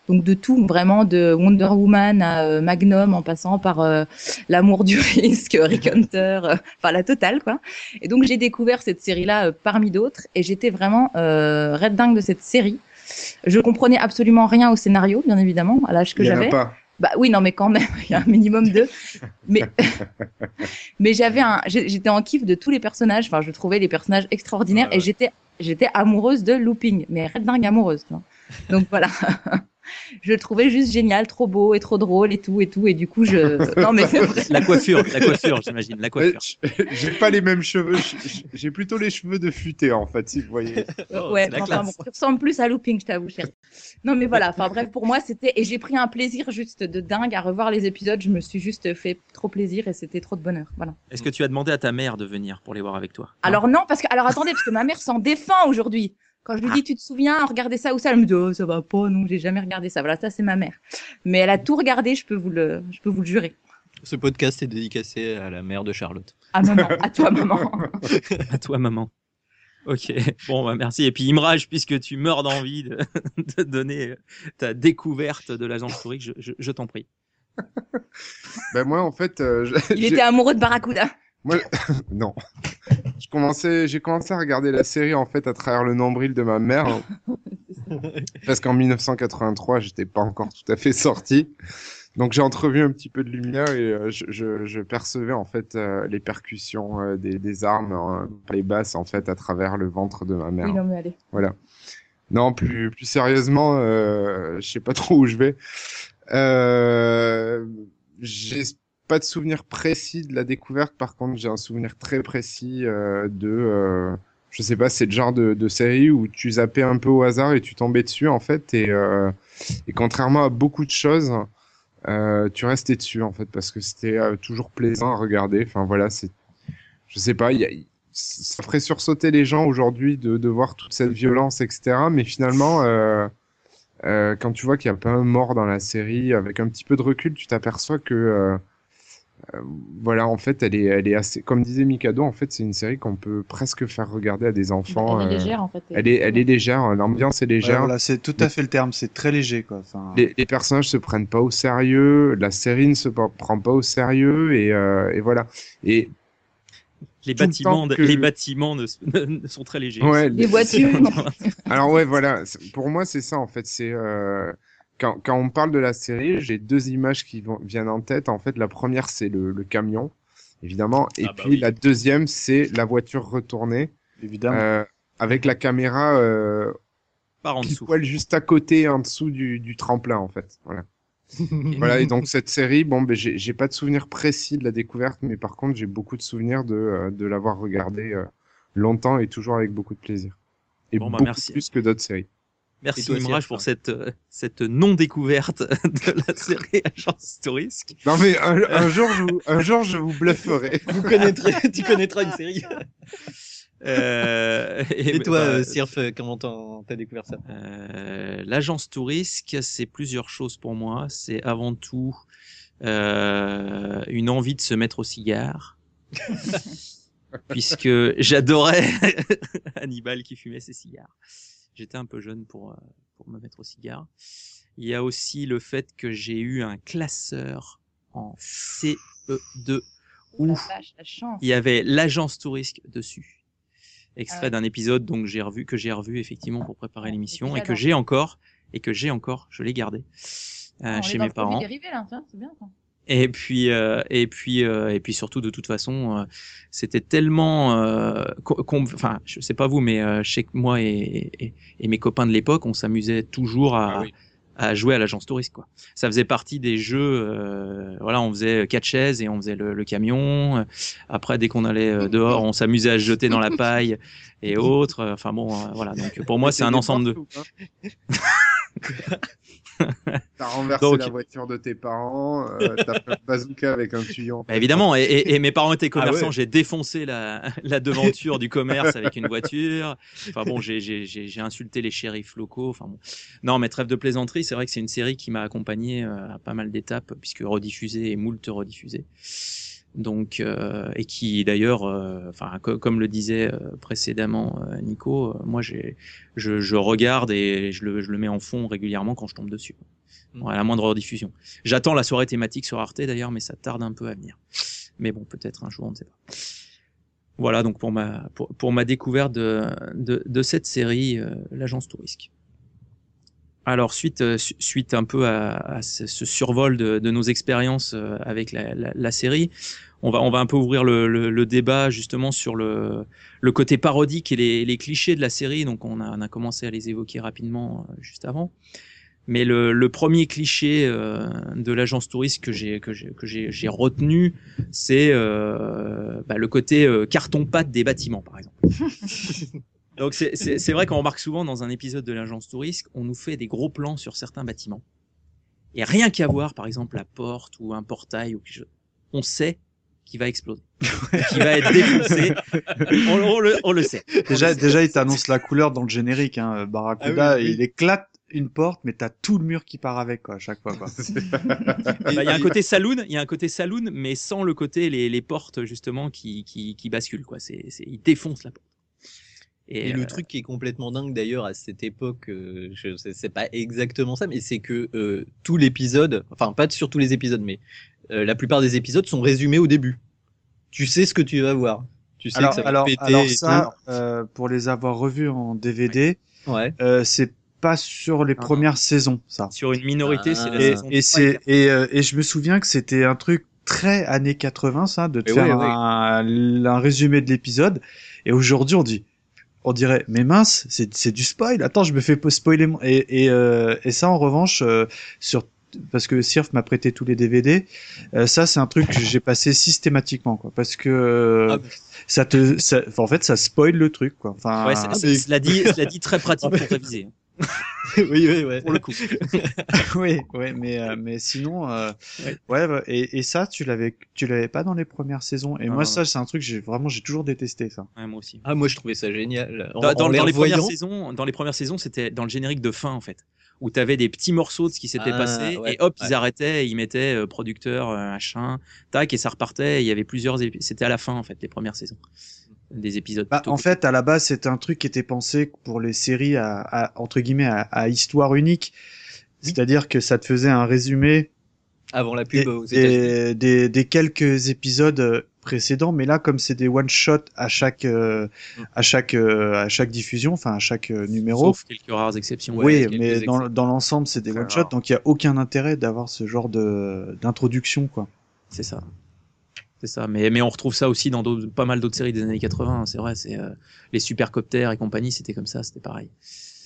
donc de tout, vraiment de Wonder Woman à euh, Magnum, en passant par euh, L'amour du risque, Rick Hunter, euh, enfin la totale, quoi. Et donc, j'ai découvert cette série-là euh, parmi d'autres, et j'étais vraiment red dingue de cette série. Je comprenais absolument rien au scénario, bien évidemment, à l'âge que j'avais.
pas.
Bah oui, non, mais quand même, il y a un minimum de. Mais, mais j'avais un, j'étais en kiff de tous les personnages. Enfin, je trouvais les personnages extraordinaires
ouais.
et j'étais, j'étais amoureuse de Looping, mais red dingue amoureuse. Donc voilà. je le trouvais juste génial, trop beau et trop drôle et tout et tout. Et du coup, je. Non, mais c'est vrai.
La coiffure, la coiffure, j'imagine, la coiffure.
j- J'ai pas les mêmes cheveux. J'ai plutôt les cheveux de futé en fait, si vous voyez.
Oh,
ouais,
la
enfin, bon, tu ressembles plus à Looping, je t'avoue, chérie. Non, mais voilà. Enfin, bref, pour moi, c'était. Et j'ai pris un plaisir juste de dingue à revoir les épisodes. Je me suis juste fait trop plaisir et c'était trop de bonheur. Voilà.
Est-ce que tu as demandé à ta mère de venir pour les voir avec toi?
Alors non, parce que alors attendez, parce que ma mère s'en défend aujourd'hui. Quand je lui dis tu te souviens, regardez ça ou ça, elle me dit oh, ça va pas, non, j'ai jamais regardé ça. Voilà, ça c'est ma mère. Mais elle a tout regardé, je peux vous le, je peux vous le jurer.
Ce podcast est dédicacé à la mère de Charlotte.
À maman, à toi maman.
À toi, maman. Ok, bon, bah, merci. Et puis Imraj, puisque tu meurs d'envie de, de donner ta découverte de l'agence tourique, je, je- je t'en prie.
Ben moi en fait, euh, je-
Il était amoureux de Barracuda.
non. Je commençais, j'ai commencé à regarder la série en fait à travers le nombril de ma mère, parce qu'en 1983, j'étais pas encore tout à fait sorti. Donc j'ai entrevu un petit peu de lumière et euh, je, je, je percevais en fait euh, les percussions euh, des, des armes, les basses en fait à travers le ventre de ma mère.
Oui, non mais allez.
Voilà. Non, plus, plus sérieusement, euh, je sais pas trop où je vais. Euh, j'ai pas de souvenir précis de la découverte. Par contre, j'ai un souvenir très précis euh, de, euh, je sais pas, c'est le genre de, série où tu zappais un peu au hasard et tu tombais dessus en fait. Et, euh, et contrairement à beaucoup de choses, tu restais dessus en fait parce que c'était toujours plaisant à regarder. Enfin voilà, c'est, je sais pas, y a, ça ferait sursauter les gens aujourd'hui de, de voir toute cette violence, etc. Mais finalement, quand tu vois qu'il n'y a pas un mort dans la série, avec un petit peu de recul, tu t'aperçois que, euh, voilà, en fait, elle est, elle est assez, comme disait Mikado, en fait, c'est une série qu'on peut presque faire regarder à des enfants.
Elle est
euh,
légère en fait.
elle est, elle est légère, l'ambiance est
Ouais,
légère.
voilà, c'est tout à fait le terme, c'est très léger quoi. Enfin,
Les, les personnages se prennent pas au sérieux, la série ne se prend pas au sérieux, et, euh, et voilà. Et
Les
le
bâtiments,
que-
les bâtiments ne, ne- sont très légers.
ouais,
Les voitures.
Alors ouais, voilà. Pour moi, c'est ça en fait. C'est euh, quand, quand on parle de la série, j'ai deux images qui vont, viennent en tête. En fait, la première, c'est le, le camion, évidemment, et
Ah bah
puis
oui.
la deuxième, c'est la voiture retournée
évidemment.
euh, avec la caméra euh,
Par en dessous.
poil juste à côté, en dessous du, du tremplin, en fait. Voilà. Voilà. Et donc cette série, bon, ben j'ai pas de souvenir précis de la découverte, mais par contre, j'ai beaucoup de souvenirs de euh, de l'avoir regardé euh, longtemps et toujours avec beaucoup de plaisir. Et
Bon, bah,
beaucoup
merci.
plus que d'autres séries.
Merci
Et toi,
Imraj
Sierra
pour cette, euh, cette non-découverte de la série Agence Touriste.
Non mais un, un jour je vous, un jour je vous blufferai.
Vous connaîtrez, tu connaîtras une série.
Euh,
Et toi,
bah,
euh, Sirf, euh, comment t'as découvert ça?
Euh, l'agence Tourisque, c'est plusieurs choses pour moi. C'est avant tout euh, une envie de se mettre au cigare, puisque j'adorais Hannibal qui fumait ses cigares. J'étais un peu jeune pour, euh, pour me mettre au cigare. Il y a aussi le fait que j'ai eu un classeur en CE2
Oh la
où
vache,
il y avait l'agence touristique dessus. Extrait
Ah ouais.
d'un épisode donc j'ai revu que j'ai revu effectivement pour préparer l'émission et que j'ai encore et que j'ai encore, je l'ai gardé euh,
Ah,
chez mes parents.
dérivé, là, tiens, c'est bien. ça.
Et puis euh, et puis euh, et puis surtout de toute façon, euh, c'était tellement euh, enfin je sais pas vous mais euh, sais que moi et, et, et mes copains de l'époque, on s'amusait toujours à
Ah oui.
à jouer à l'agence touriste quoi. Ça faisait partie des jeux euh, voilà, on faisait quatre chaises et on faisait le, le camion. Euh, Après dès qu'on allait euh, dehors, on s'amusait à se jeter dans la paille et autres. Euh, Enfin bon euh, voilà, donc pour moi c'est un ensemble de
T'as renversé
Donc-
la voiture de tes parents, euh, t'as fait un bazooka avec un tuyau.
Bah, évidemment, et, et- et mes parents étaient commerçants,
ouais.
j'ai défoncé la, la devanture du commerce avec une voiture. Enfin bon, j'ai- j'ai j'ai- j'ai insulté les shérifs locaux. Enfin bon. Non, mais trêve de plaisanterie, c'est vrai que c'est une série qui m'a accompagné euh, à pas mal d'étapes, puisque rediffusée et moult rediffusée. Donc, euh, et qui d'ailleurs, euh, enfin, co- comme le disait euh, précédemment euh, Nico, euh, moi j'ai, je, je regarde et je le, je le mets en fond régulièrement quand je tombe dessus. Bon, à la moindre rediffusion. J'attends la soirée thématique sur Arte d'ailleurs, mais ça tarde un peu à venir. Mais bon, peut-être un jour, on ne sait pas. Voilà donc pour ma pour, pour ma découverte de, de, de cette série, euh, l'agence Tourisque. Alors suite euh, su- suite un peu à, à ce, survol de, de nos expériences euh, avec la, la, la série, on va on va un peu ouvrir le, le, le débat justement sur le le côté parodique et les, les clichés de la série. Donc on a on a commencé à les évoquer rapidement euh, juste avant. Mais le, le premier cliché euh, de l'agence touriste que j'ai que j'ai que j'ai j'ai retenu, c'est euh, bah, le côté euh, carton pâte des bâtiments, par exemple. Donc c'est c'est c'est vrai qu'on remarque souvent dans un épisode de l'agence touriste, on nous fait des gros plans sur certains bâtiments. Et rien qu'à voir, par exemple, la porte ou un portail ou quelque chose, on sait qu'il va exploser, qu'il va être défoncé. On, on le, on le sait.
Déjà, déjà, il t'annonce la couleur dans le générique. Hein. Barracuda,
Ah oui, oui.
il éclate une porte, mais t'as tout le mur qui part avec quoi à chaque fois. Quoi.
Bah, Il y a un côté saloon, il y a un côté saloon, mais sans le côté les, les portes justement qui, qui, qui basculent quoi. C'est, c'est, il défonce la porte.
Et,
euh,
le truc qui est complètement dingue d'ailleurs à cette époque, euh, je sais c'est pas exactement ça, mais c'est que euh, tout l'épisode, enfin pas sur tous les épisodes, mais euh, la plupart des épisodes sont résumés au début. Tu sais ce que tu vas voir. Tu sais
Alors,
que ça va
alors,
péter.
alors
et
ça, euh, pour les avoir revus en DVD,
ouais.
euh, c'est pas sur les
Ah.
premières saisons, ça.
sur une minorité, c'est la
Et, et
3
c'est et, euh, et je me souviens que c'était un truc très années 80 ça de te faire. Un, un résumé de l'épisode et aujourd'hui on dit on dirait mais mince c'est du spoil attends je me fais spoiler mon- et et, euh, et ça en revanche euh, sur parce que Sirf m'a prêté tous les DVD euh, ça c'est un truc que j'ai passé systématiquement quoi parce que euh,
Ah,
ça te ça, enfin, en fait ça spoil le truc quoi enfin
Ouais, c'est- c'est- cela dit, cela dit très pratique pour réviser.
oui, oui, ouais.
Pour le coup.
oui, oui, mais euh, mais sinon, euh,
Ouais.
ouais, bah, et, et ça, tu l'avais, tu l'avais pas dans les premières saisons. Et moi,
non,
ça, c'est un truc que j'ai vraiment, j'ai toujours détesté ça.
Ouais, moi aussi.
Ah, moi je trouvais ça génial. En-
Dans,
en
dans-
les
premières saisons, dans les premières saisons, c'était dans le générique de fin en fait, où tu avais des petits morceaux de ce qui s'était
Ah,
passé
ouais,
et hop,
ouais.
ils arrêtaient, et ils mettaient euh, producteur, euh, machin, tac, et ça repartait. et Il y avait plusieurs, épi- c'était à la fin en fait, les premières saisons, des épisodes.
Bah, en fait, à la base, c'était un truc qui était pensé pour les séries à, à- entre guillemets à, à histoire unique. C'est-à-dire que ça te faisait un résumé
avant la
des,
pub aux
des, des, des quelques épisodes euh, précédents, mais là, comme c'est des one shot à chaque euh, à chaque euh, à chaque diffusion, enfin à chaque euh, numéro.
sauf quelques rares exceptions.
Ouais,
oui, mais dans, l'ensemble, c'est des one shot, donc il y a aucun intérêt d'avoir ce genre de d'introduction, quoi.
C'est ça. C'est ça. Mais, mais on retrouve ça aussi dans pas mal d'autres séries des années 80. hein, C'est vrai, c'est euh, les supercoptères et compagnie, c'était comme ça, c'était pareil.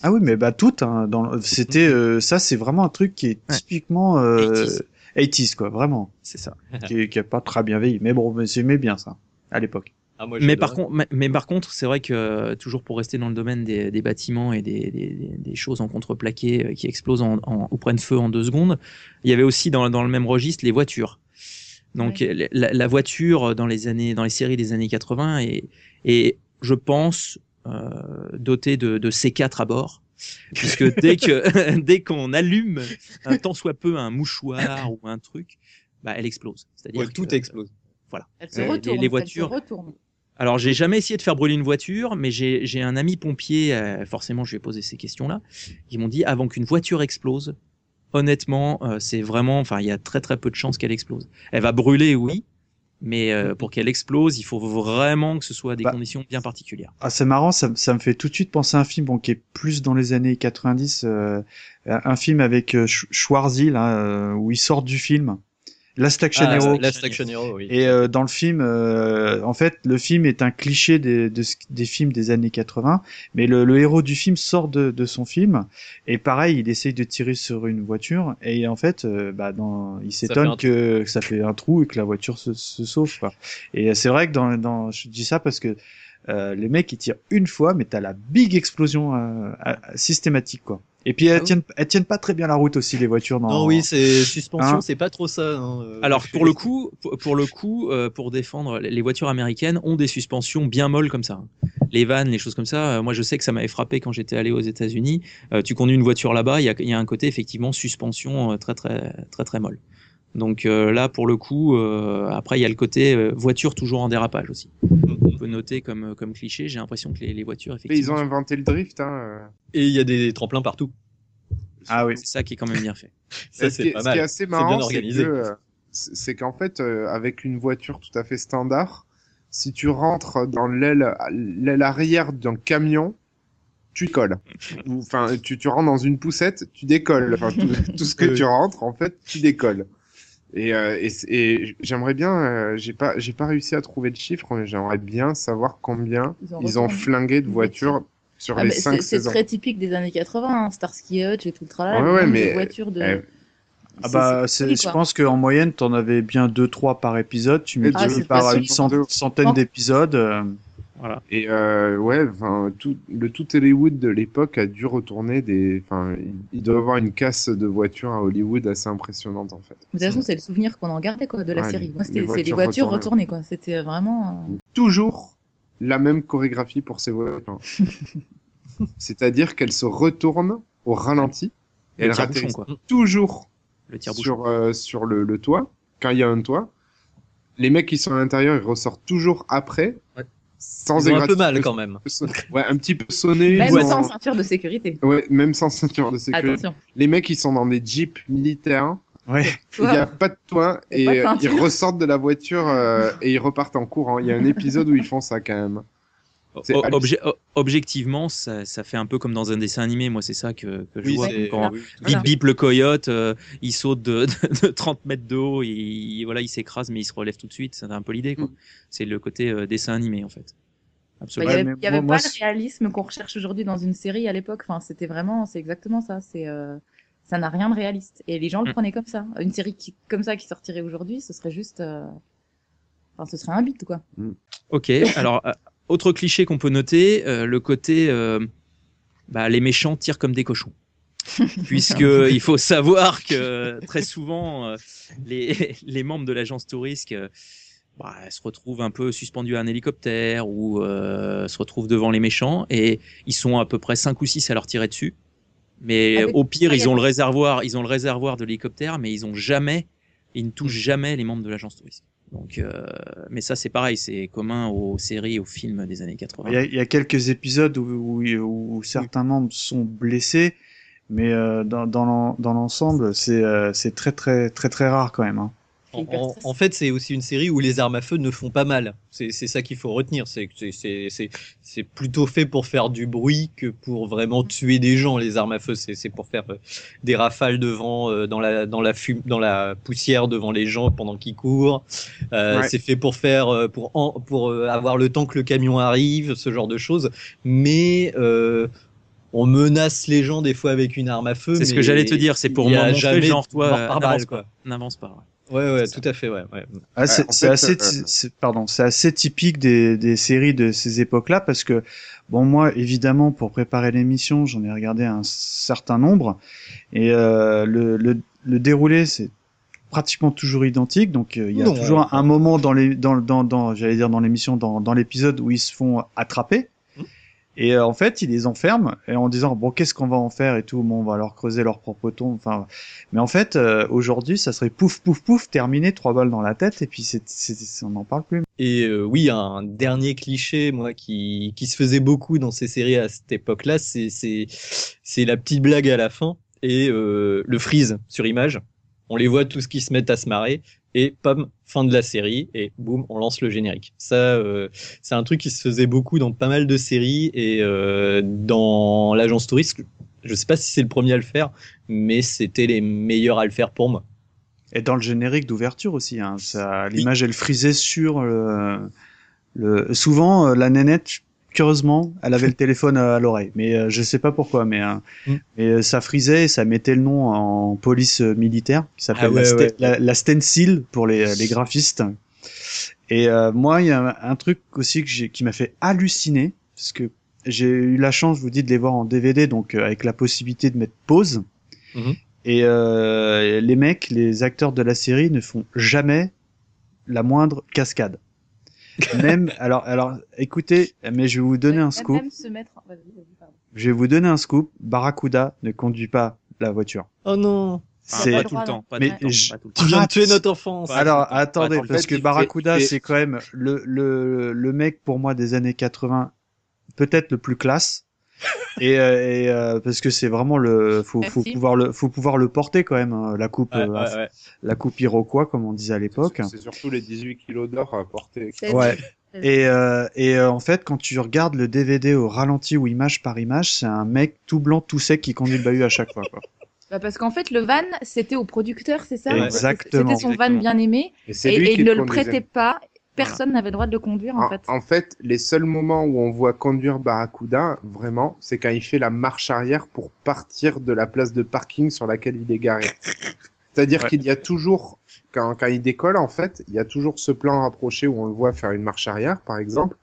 Ah oui, mais bah toutes. Hein, c'était euh, ça, c'est vraiment un truc qui est typiquement euh,
80s.
80s, quoi, vraiment,
C'est ça.
qui, est- qui a pas très bien vieilli. Mais bon, mais j'aimais bien ça à l'époque.
Ah, moi,
Mais par, contre, mais, mais par contre, c'est vrai que euh, toujours pour rester dans le domaine des, des bâtiments et des, des, des choses en contreplaqué euh, qui explosent en, en, ou prennent feu en deux secondes, il y avait aussi dans, dans le même registre les voitures. Donc la, la voiture dans les années, dans les séries des années 80 est, est je pense, euh, dotée de, de C4 à bord. Puisque dès que dès qu'on allume un tant soit peu un mouchoir ou un truc, bah elle explose. C'est-à-dire
Ouais, tout
que-
explose.
Elle se
les-
retourne.
les voitures-
se retourne.
Alors, j'ai jamais essayé de faire brûler une voiture, mais j'ai j'ai un ami pompier, euh, forcément, je lui ai posé ces questions-là. Ils m'ont dit, avant qu'une voiture explose, honnêtement, euh, c'est vraiment, enfin, il y a très très peu de chances qu'elle explose. Elle va brûler, oui, mais euh, pour qu'elle explose, il faut vraiment que ce soit des
Bah.
conditions bien particulières.
Ah, c'est marrant, ça, me- ça me fait tout de suite penser à un film bon, qui est plus dans les années 90, euh, un film avec euh, Sch- Schwarzy là, euh, où il sort du film. Last Action
Ah,
Hero.
Last Action Hero, oui.
Et euh, dans le film, euh, en fait, le film est un cliché des, de des films des années 80, mais le, le héros du film sort de, de son film et pareil, il essaye de tirer sur une voiture et en fait, euh, bah, dans, il s'étonne que, que ça fait un trou et que la voiture se, se sauve. Quoi. Et c'est vrai que dans, dans, je dis ça parce que euh, les mecs ils tirent une fois, mais t'as la big explosion euh, euh, systématique quoi. Et puis elles,
Ah oui.
tiennent, elles tiennent pas très bien la route aussi les voitures. Dans...
Non, oui, c'est suspension,
Hein
c'est pas trop ça. hein, euh,
Alors, pour le coup, pour, le coup, euh, pour défendre, les voitures américaines ont des suspensions bien molles comme ça. Les vannes, les choses comme ça. euh, moi, je sais que ça m'avait frappé quand j'étais allé aux États-Unis. Euh, tu conduis une voiture là-bas, il y a, y a un côté effectivement suspension euh, très très très très molle. Donc euh, là, pour le coup, euh, après il y a le côté euh, voiture toujours en dérapage aussi. Peut noter comme comme cliché. J'ai l'impression que les, les voitures
Mais ils ont
effectivement,
inventé le drift. Hein. euh.
Et il y a des tremplins partout.
Ah oui.
c'est ça qui est quand même bien fait.
Ça,
ce,
c'est pas
ce qui est
mal.
assez marrant, c'est
organisé.
que, euh, c'est qu'en fait, euh, avec une voiture tout à fait standard, si tu rentres dans l'aile l'aile arrière d'un camion, tu colles. Ou, Enfin, tu, tu rentres dans une poussette, tu décolles. Enfin, tout, tout ce que tu rentres, en fait, tu décolles. Et, euh, et, j'aimerais bien, euh, j'ai pas, j'ai pas réussi à trouver le chiffre, mais j'aimerais bien savoir combien
Ils ont
ils ont
retourné.
flingué de voitures sur
Ah,
les
mais
cinq
c'est c'est
saisons.
très typique des années 80, hein, Starsky Hutch et tout le tralala.
Ouais,
le
ouais,
nombre
mais,
de voitures de.
euh,
Ah bah, je pense qu'en moyenne, t'en avais bien 2-3 par épisode. Tu multiplies
Ah,
par une centaine d'épisodes.
Voilà.
Et euh, ouais, tout, le tout Hollywood de l'époque a dû retourner des. Enfin, il, doit y avoir une casse de voitures à Hollywood assez impressionnante en fait.
De toute façon, c'est le souvenir qu'on en gardait quoi, de la
Ouais,
série. Moi, c'était
les
c'est les
voitures
voitures
retournées.
retournées. quoi. C'était vraiment. euh,
Toujours la même chorégraphie pour ces voitures. C'est-à-dire qu'elles se retournent au ralenti et
Le
elles
tire-bouchon,
atterrissent
quoi.
toujours
Le
sur, euh, sur le, le toit, quand il y a un toit. Les mecs qui sont à l'intérieur, ils ressortent toujours après. Sans
Ils ont un peu mal quand même.
Ouais, un petit peu sonné.
Même sans ceinture de sécurité.
Ouais, même sans ceinture de sécurité.
Attention.
Les mecs, ils sont dans des jeeps militaires.
Ouais.
Il n'y a pas de toit
Et de
ils ressortent de la voiture euh, et ils repartent en courant. Il y a un épisode où ils font ça quand même.
Obje- objectivement, ça, ça fait un peu comme dans un dessin animé. Moi, c'est ça que, que je
Oui,
vois. Quand
oui,
Bip. Bip le coyote, euh, il saute de, de, de 30 mètres de haut, et il, voilà, il s'écrase, mais il se relève tout de suite. C'est un peu l'idée.
Mm.
C'est le côté euh, dessin animé, en fait.
Bah, Il
Absolument.
y
Ouais,
avait, y avait
moi- moi,
pas le réalisme qu'on recherche aujourd'hui dans une série à l'époque. Enfin, c'était vraiment, c'est exactement ça. C'est, euh, ça n'a rien de réaliste. Et les gens le
Mm.
prenaient comme ça. Une série qui, comme ça qui sortirait aujourd'hui, ce serait juste, euh, enfin, ce serait un beat quoi.
Ok, alors, autre cliché qu'on peut noter, euh, le côté, euh, bah, les méchants tirent comme des cochons. Puisque il faut savoir que très souvent, euh, les, les membres de l'agence touriste euh, bah, se retrouvent un peu suspendus à un hélicoptère ou euh, se retrouvent devant les méchants et ils sont à peu près 5 ou 6 à leur tirer dessus. Mais
Avec-
au pire, ils ont le réservoir, ils ont le réservoir de l'hélicoptère, mais ils ont jamais, ils ne touchent jamais les membres de l'agence touriste. Donc, euh, mais ça c'est pareil, c'est commun aux séries, aux films des années 80.
Il y, a, il y a quelques épisodes où, certains membres sont blessés, mais euh, dans, dans l'en- dans l'ensemble, c'est euh, très très très très rare quand même. Hein.
En, fait, c'est aussi une série où les armes à feu ne font pas mal. C'est c'est ça qu'il faut retenir. C'est que c'est- c'est c'est- c'est plutôt fait pour faire du bruit que pour vraiment tuer des gens. Les armes à feu, c'est c'est pour faire euh, des rafales de vent euh, dans la dans la fume, dans la poussière devant les gens pendant qu'ils courent. Euh,
Ouais.
C'est fait pour faire euh, pour en- pour avoir le temps que le camion arrive, ce genre de choses. Mais euh, on menace les gens des fois avec une arme à feu.
C'est ce que j'allais te dire, c'est pour montrer
jamais
genre toi, n'avance
quoi.
pas, n'avance pas. ouais.
Ouais, ouais, tout à fait, ouais. ouais.
Ah, c'est
en
c'est
fait,
assez,
euh,
c'est- pardon, c'est assez typique des, des séries de ces époques-là parce que, bon, moi, évidemment, pour préparer l'émission, j'en ai regardé un certain nombre et euh, le, le, le déroulé, c'est pratiquement toujours identique. Donc, euh, il y a
Non.
toujours un moment dans les, dans, dans, dans j'allais dire dans l'émission, dans, dans l'épisode où ils se font attraper. Et euh, en fait, ils les enferment et en disant bon, qu'est-ce qu'on va en faire et tout. Bon, on va leur creuser leur propre tombe. Enfin, mais en fait, euh, aujourd'hui, ça serait pouf, pouf, pouf, terminé, trois balles dans la tête, et puis c'est- on n'en parle plus.
Et euh, oui, un dernier cliché, moi, qui, qui se faisait beaucoup dans ces séries à cette époque-là, c'est, c'est, c'est la petite blague à la fin et euh, le freeze sur image. On les voit tous qui se mettent à se marrer et pam, fin de la série et boum, on lance le générique. Ça, euh, c'est un truc qui se faisait beaucoup dans pas mal de séries et euh, dans l'agence touriste. Je sais pas si c'est le premier à le faire, mais c'était les meilleurs à le faire pour moi.
Et dans le générique d'ouverture aussi, hein, ça, l'image elle frisait sur le, le souvent euh, la nénette. Curieusement, elle avait le téléphone à l'oreille, mais euh, je sais pas pourquoi, mais, euh,
Mm.
mais euh, ça frisait et ça mettait le nom en police euh, militaire qui s'appelle
Ah ouais,
la, sten-
ouais.
la, la stencil pour les, les graphistes. Et euh, moi, il y a un truc aussi que qui m'a fait halluciner parce que j'ai eu la chance, je vous dis, de les voir en DVD, donc avec la possibilité de mettre pause.
Mhm.
Et euh, les mecs, les acteurs de la série ne font jamais la moindre cascade. Même, alors, alors, écoutez, mais je vais vous donner un scoop.
Même se mettre.
Je vais vous donner un scoop. Barracuda ne conduit pas la voiture.
Oh non,
Enfin,
C'est-
pas tout le temps, pas
Mais
tout le temps,
je-
pas tout le
tu viens de tuer notre enfance.
Pas
Alors, attendez, parce que Barracuda, c'est quand même le, le, le mec, pour moi, des années 80, peut-être le plus classe. Et euh, et euh, parce que c'est vraiment le faut, faut pouvoir le faut pouvoir le porter quand même hein, la coupe
Ouais,
euh,
ouais, ouais.
la coupe Iroquois comme on disait à l'époque
C'est surtout les 18 kilos d'or à porter.
Ouais et euh, et euh, en fait quand tu regardes le DVD au ralenti ou image par image c'est un mec tout blanc tout sec qui conduit le bahut à chaque fois quoi.
Bah, parce qu'en fait, le van, c'était au producteur, c'est ça?
Exactement.
C'était son van bien aimé.
Et c'est
Et,
lui
et
qui
il ne le prêtait pas. Personne n'avait le droit de le conduire en,
En,
fait.
en fait, les seuls moments où on voit conduire Barracuda, vraiment, c'est quand il fait la marche arrière pour partir de la place de parking sur laquelle il est garé. C'est-à-dire
Ouais.
qu'il y a toujours, quand, quand il décolle, en fait, il y a toujours ce plan rapproché où on le voit faire une marche arrière, par exemple.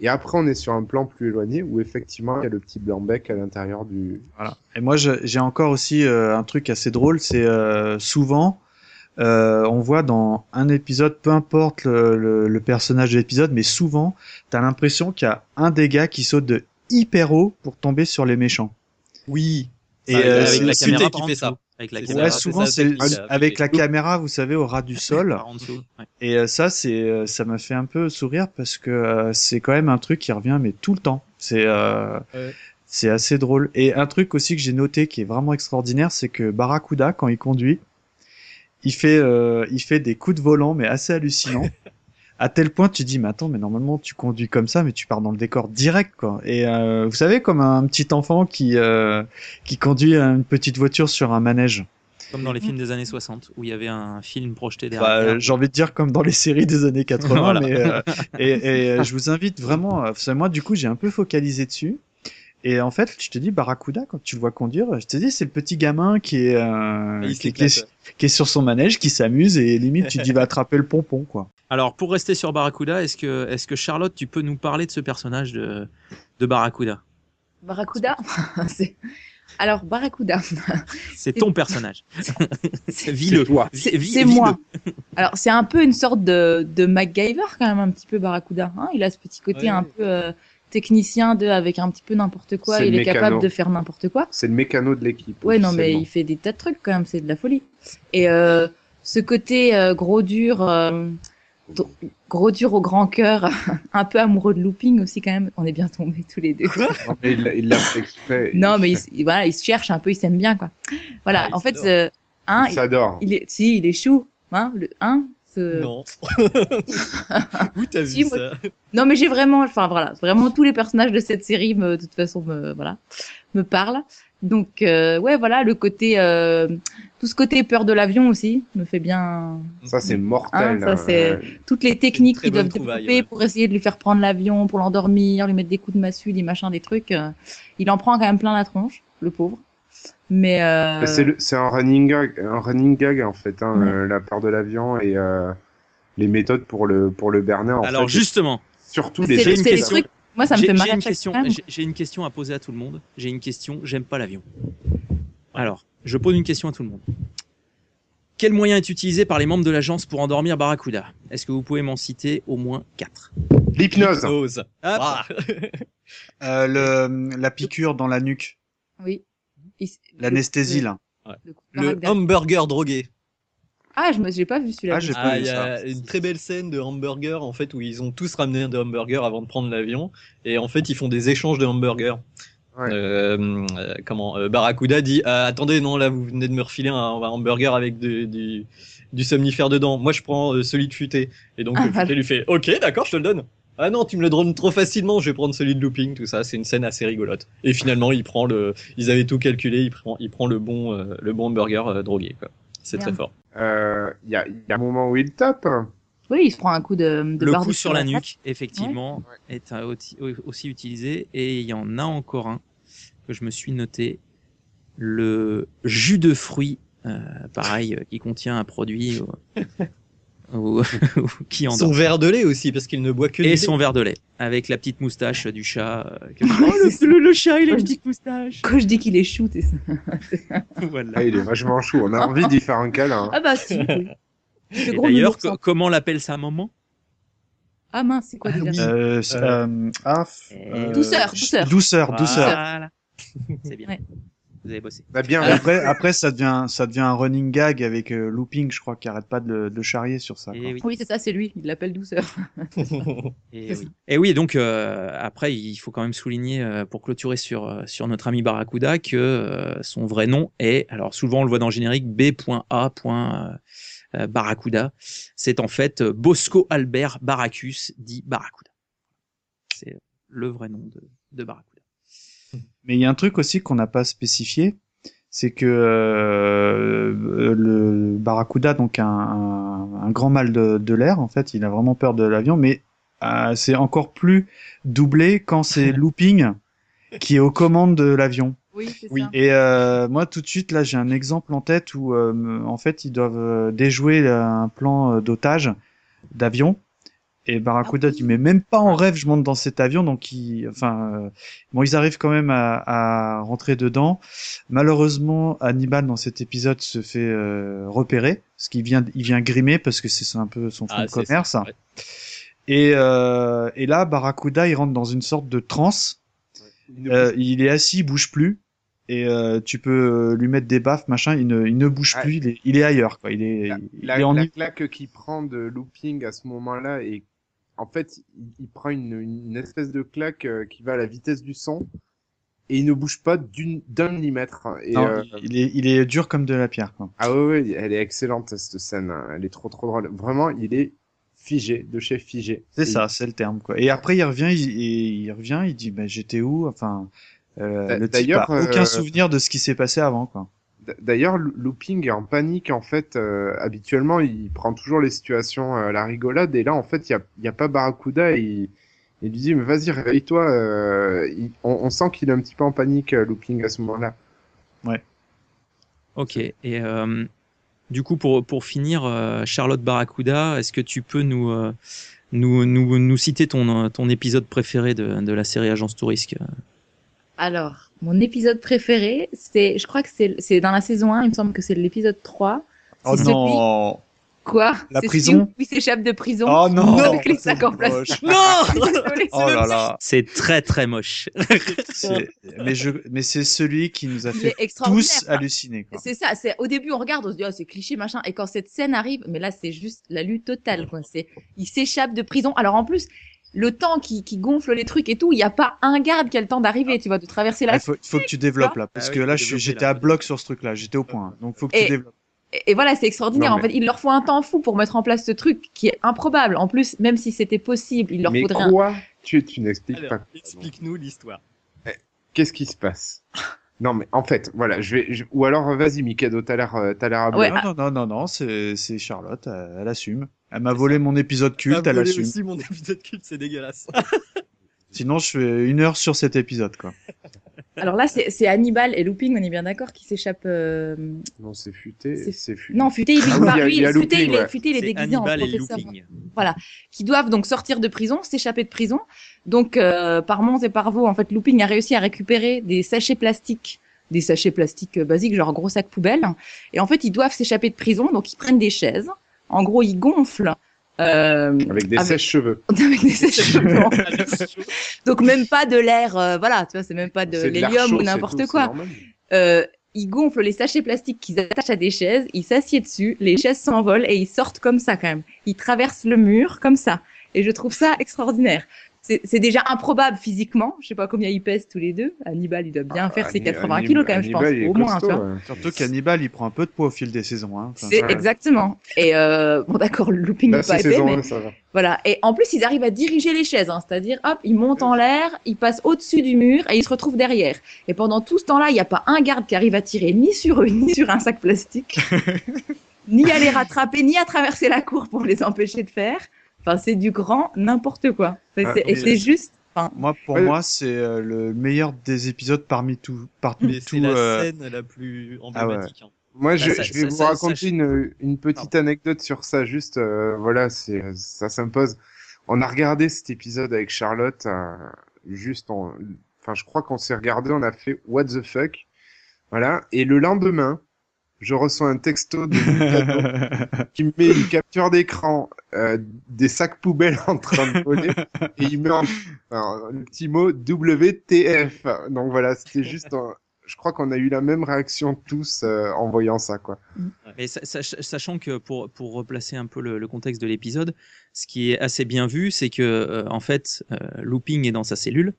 Et après, on est sur un plan plus éloigné où effectivement, il y a le petit blanc bec à l'intérieur du.
Voilà. Et moi, j'ai encore aussi euh, un truc assez drôle, c'est euh, souvent, euh, on voit dans un épisode, peu importe le, le- le personnage de l'épisode, mais souvent, t'as l'impression qu'il y a un des gars qui saute de hyper haut pour tomber sur les méchants.
Oui.
Et
Avec-
euh,
avec
c'est-
la caméra qui fait ça.
Avec la
C'est
caméra.
Ouais, souvent c'est avec la caméra, vous savez, au ras du sol.
en dessous. Ouais.
Et euh, ça, c'est, euh, ça m'a fait un peu sourire parce que euh, c'est quand même un truc qui revient, mais tout le temps. C'est, euh,
Ouais.
c'est assez drôle. Et un truc aussi que j'ai noté qui est vraiment extraordinaire, c'est que Barracuda, quand il conduit, il fait, euh, il fait des coups de volant, mais assez hallucinants. à tel point, tu dis, mais attends, mais normalement, tu conduis comme ça, mais tu pars dans le décor direct, quoi. Et euh, vous savez, comme un petit enfant qui, euh, qui conduit une petite voiture sur un manège.
Comme dans les films des années 60 où il y avait un film projeté
Bah,
derrière.
j'ai envie de dire comme dans les séries des années 80,
Voilà.
mais euh, et, et, je vous invite vraiment. moi, du coup, j'ai un peu focalisé dessus. Et en fait, je te dis Barracuda quand tu le vois conduire, je te dis c'est le petit gamin qui est euh, qui, qui est, qui est sur son manège, qui s'amuse et limite tu te dis va attraper le pompon quoi.
Alors, pour rester sur Barracuda, est-ce que, est-ce que Charlotte, tu peux nous parler de ce personnage de, de Barracuda?
Barracuda? Alors, Barracuda,
C'est ton personnage.
c'est
Vis-le.
toi.
Vi-
c'est- moi. Alors, c'est un peu une sorte de, de MacGyver, quand même, un petit peu Barracuda. Hein il a ce petit côté
Ouais.
un peu euh, technicien de, avec un petit peu n'importe quoi. Il est capable de faire n'importe quoi.
C'est le mécano de l'équipe.
Ouais, non, mais il fait des tas de trucs quand même, c'est de la folie. Et euh, ce côté euh, gros dur, euh, gros dur au grand cœur, un peu amoureux de looping aussi quand même. On est bien tombés tous les deux.
Non, mais il l'a- fait exprès.
non, mais il, voilà, il se cherche un peu, il s'aime bien quoi. Voilà,
Ah,
en fait, euh, hein,
il
il,
s'adore.
il est, si, il est chou, hein, le, hein.
Non. Où t'as
Si,
vu
moi-
ça
Non, mais j'ai vraiment, enfin voilà, vraiment tous les personnages de cette série, me, de toute façon, me, voilà, me parlent. Donc, euh, ouais, voilà, le côté, euh, tout ce côté peur de l'avion aussi me fait bien.
Ça, c'est mortel.
Ah, ça, c'est-
hein.
Toutes les techniques qu'ils doivent développer
ouais.
pour essayer de lui faire prendre l'avion, pour l'endormir, lui mettre des coups de massue, des machins, des trucs. euh, il en prend quand même plein la tronche, le pauvre. Mais euh,
C'est le- c'est un running gag, un running gag en fait, hein,
Ouais.
euh, la peur de l'avion et euh, les méthodes pour le pour le berner. En
Alors,
fait,
justement,
surtout les
j'ai une
trucs. Moi, ça me fait mal
j'ai
à
une
chaque
question.
fois.
J'ai une question à poser à tout le monde. J'ai une question. J'aime pas l'avion. Alors, je pose une question à tout le monde. Quel moyen est utilisé par les membres de l'agence pour endormir Barracuda? Est-ce que vous pouvez m'en citer au moins quatre?
L'hypnose.
Ah.
Euh, le, la piqûre dans la nuque,
Oui.
L'anesthésie là.
le de
Le hamburger drogué.
Ah, je me, j'ai pas vu celui-là.
Ah, j'ai pas
Ah,
vu
il y
ça.
a une très belle scène de hamburger en fait où ils ont tous ramené des hamburgers avant de prendre l'avion et en fait ils font des échanges de hamburgers.
Ouais.
Euh, euh, comment euh, Barracuda dit Ah, attendez non là vous venez de me refiler un, un hamburger avec du, du, du somnifère dedans. Moi je prends euh, celui de futé et donc
Ah,
le futé lui fait ok d'accord je te le donne. Ah non tu me le donnes trop facilement je vais prendre celui de looping tout ça c'est une scène assez rigolote et finalement il prend le ils avaient tout calculé il prend il prend le bon euh, le bon hamburger euh, drogué quoi. C'est très fort.
Euh, Il y, a, il y a un moment où il tape.
Oui, il se prend un coup de, de
Le coup
de
sur la nuque, effectivement, est un- aussi, aussi utilisé. Et il y en a encore un que je me suis noté. Le jus de fruits, euh, pareil, euh, qui contient un produit euh, ou- ou- qui
Son verre de lait aussi parce qu'il ne boit que du
Et son verre de lait, avec la petite moustache du chat. euh, Oh, le, le- le chat, il a une petite moustache.
Quand je dis qu'il est chou, t'es
Voilà.
Ah, il est vachement chou. On a envie d'y faire un câlin.
Ah bah si,
d'ailleurs, co- comment l'appelle sa maman?
Ah mince, c'est quoi
Ah
déjà.
Euh, c'est- euh, ah,
Eh,
euh,
Douceur, douceur.
douceur, douceur.
Voilà. C'est bien.
Ouais.
Vous avez bossé.
A bien
après, après, ça devient, ça devient un running gag avec euh, looping, je crois, qui arrête pas de le, de le charrier sur ça.
Et
quoi.
oui.
Oui, c'est ça, c'est lui. Il l'appelle douceur.
Et oui. Et oui, donc euh, après, il faut quand même souligner euh, pour clôturer sur sur notre ami Barracuda que euh, son vrai nom est, alors souvent on le voit dans le générique, B.A. Barracuda. C'est en fait euh, Bosco Albert Baracus dit Barracuda. C'est le vrai nom de, de Barracuda.
Mais il y a un truc aussi qu'on n'a pas spécifié, c'est que euh, le Barracuda, donc un, un, un grand mal de, de l'air, en fait, il a vraiment peur de l'avion, mais euh, c'est encore plus doublé quand c'est Looping qui est aux commandes de l'avion.
Oui, ça.
Et euh, moi, tout de suite, là, j'ai un exemple en tête où, euh, en fait, ils doivent déjouer un plan d'otage d'avion. Et Barracuda
Ah oui.
dit, mais même pas en rêve, je monte dans cet avion. Donc, ils, enfin, euh, bon, ils arrivent quand même à, à rentrer dedans. Malheureusement, Hannibal dans cet épisode se fait euh, repérer, parce qu'il vient, il vient grimer parce que c'est un peu son fonds
Ah,
de commerce.
ça, ouais.
Et, euh, et là, Barracuda, il rentre dans une sorte de transe. Euh, il est assis, il bouge plus. Et euh, tu peux lui mettre des baffes, machin. Il ne, il ne bouge
Ah.
plus. Il est, il est ailleurs, quoi. Il est,
la,
il
la-
est en
la claque qu'il prend de looping à ce moment-là et en fait il, il prend une, une espèce de claque euh, qui va à la vitesse du son et il ne bouge pas d'une d'un millimètre et
Non,
euh,
il est, il est dur comme de la pierre, quoi.
ah ouais, ouais elle est excellente cette scène hein. elle est trop trop drôle vraiment il est figé de chez figé
C'est ça, c'est le terme, quoi. Et après, il revient, il, il revient, il dit, bah, j'étais où? Enfin, euh, le type a aucun
euh,
souvenir de ce qui s'est passé avant, quoi.
D'ailleurs, Lo- Looping est en panique en fait. euh, habituellement, il prend toujours les situations euh, à la rigolade et là, en fait, il y a, il y a pas Barracuda. Et il, il lui dit mais vas-y réveille-toi. euh, on, on sent qu'il est un petit peu en panique, euh, Looping à ce moment-là.
Ok. Et euh, du coup, pour, pour finir, euh, Charlotte Barracuda, est-ce que tu peux nous, euh, nous, nous, nous citer ton, ton épisode préféré de, de la série Agence Tourisque
Alors, mon épisode préféré, c'est, je crois que c'est, c'est dans la saison 1, il me semble que c'est l'épisode 3.
Oh
celui-
non
Quoi?
La
C'est
prison?
celui où il s'échappe de prison?
Oh non
Avec les sacs en
c'est
plastique.
moche.
Non.
Oh là là
C'est très très moche.
Mais je, mais c'est celui qui nous a fait tous halluciner, quoi.
C'est ça, c'est au début on regarde, on se dit oh c'est cliché machin, et quand cette scène arrive, mais là c'est juste la lutte totale quoi. C'est, il s'échappe de prison. Alors en plus, le temps qui, qui gonfle les trucs et tout, il n'y a pas un garde qui a le temps d'arriver, tu vois, de traverser la.
Il faut, faut que tu développes là, parce
Ah
que
oui,
là, j'étais à bloc sur ce truc-là, j'étais au point. hein. Donc faut que
Et-
tu développes.
Et, et voilà, c'est extraordinaire.
Non,
En fait, il leur faut un temps fou pour mettre en place ce truc qui est improbable. En plus, même si c'était possible, il leur
mais
faudrait un...
quoi Tu, tu n'expliques pas.
explique-nous l'histoire.
Qu'est-ce qui se passe? Non, mais en fait, voilà, je vais. je- Ou alors, vas-y, Mikado, t'as l'air, euh, t'as l'air à
Ouais.
Non, non, non, non, non, c'est c'est Charlotte, elle, elle assume. Elle m'a volé mon épisode culte, elle
volé
assume.
aussi mon épisode culte, c'est dégueulasse.
Sinon, je fais une heure sur cet épisode, quoi.
Alors là, c'est Hannibal et Looping, on est bien d'accord, qui s'échappent. euh,
Non, c'est futé.
Non, Futé, il,
Ah il il
Futé, est,
ouais.
Futé, il est
C'est
déguisé en
et
professeur.
Looping.
qui doivent donc sortir de prison, s'échapper de prison. Donc, euh, par Mons et par Vaux, en fait, Looping a réussi à récupérer des sachets plastiques, des sachets plastiques euh, basiques, genre gros sac poubelle. Et en fait, ils doivent s'échapper de prison, donc ils prennent des chaises. En gros, ils gonflent. Euh,
Avec des
Avec-
sèches-cheveux.
avec des sèches-cheveux. donc même pas de l'air, euh, voilà, tu vois, c'est même pas de l'hélium ou n'importe quoi. Euh, ils gonflent les sachets plastiques qu'ils attachent à des chaises, ils s'assiedent dessus, les chaises s'envolent et ils sortent comme ça quand même. Ils traversent le mur comme ça. Et je trouve ça extraordinaire. C'est déjà improbable physiquement. Je sais pas combien ils pèsent tous les deux. Hannibal, il doit bien
Ah,
faire ses
Hanni-
80
Hannibal-
kilos quand même, je pense. Au moins, tu
costaud, ouais.
Surtout qu'Hannibal, il prend un peu de poids au fil des saisons. Hein. Enfin,
C'est exactement. Et euh, bon, d'accord, le looping n'est pas épais,
saison
mais
1, ça va.
voilà. Et en plus, ils arrivent à diriger les chaises, hein. c'est-à-dire, hop, ils montent en l'air, ils passent au-dessus du mur et ils se retrouvent derrière. Et pendant tout ce temps-là, il n'y a pas un garde qui arrive à tirer ni sur eux, ni sur un sac plastique, ni à les rattraper, ni à traverser la cour pour les empêcher de faire. Enfin, c'est du grand n'importe quoi.
Ah,
et c'est juste. Enfin,
Moi, pour
Ouais.
moi, c'est euh, le meilleur des épisodes parmi tout, parmi
Mais
tout.
c'est la
euh,
scène la plus emblématique. hein.
Moi, je,
Bah, ça-
je vais
ça-
vous
ça-
raconter
ça-
une, une petite anecdote sur ça. Juste, euh, voilà, c'est ça s'impose. On a regardé cet épisode avec Charlotte. euh, juste, on- enfin, je crois qu'on s'est regardé. On a fait What the fuck, voilà. Et le lendemain, je reçois un texto de Mikado qui me met une capture d'écran euh, des sacs poubelles en train de voler et il met en, enfin, le petit mot WTF. Donc voilà, c'était juste. un- je crois qu'on a eu la même réaction tous euh, en voyant ça, quoi.
Mais sa- sach- sachant que pour, pour replacer un peu le, le contexte de l'épisode, ce qui est assez bien vu, c'est que euh, en fait, euh, Looping est dans sa cellule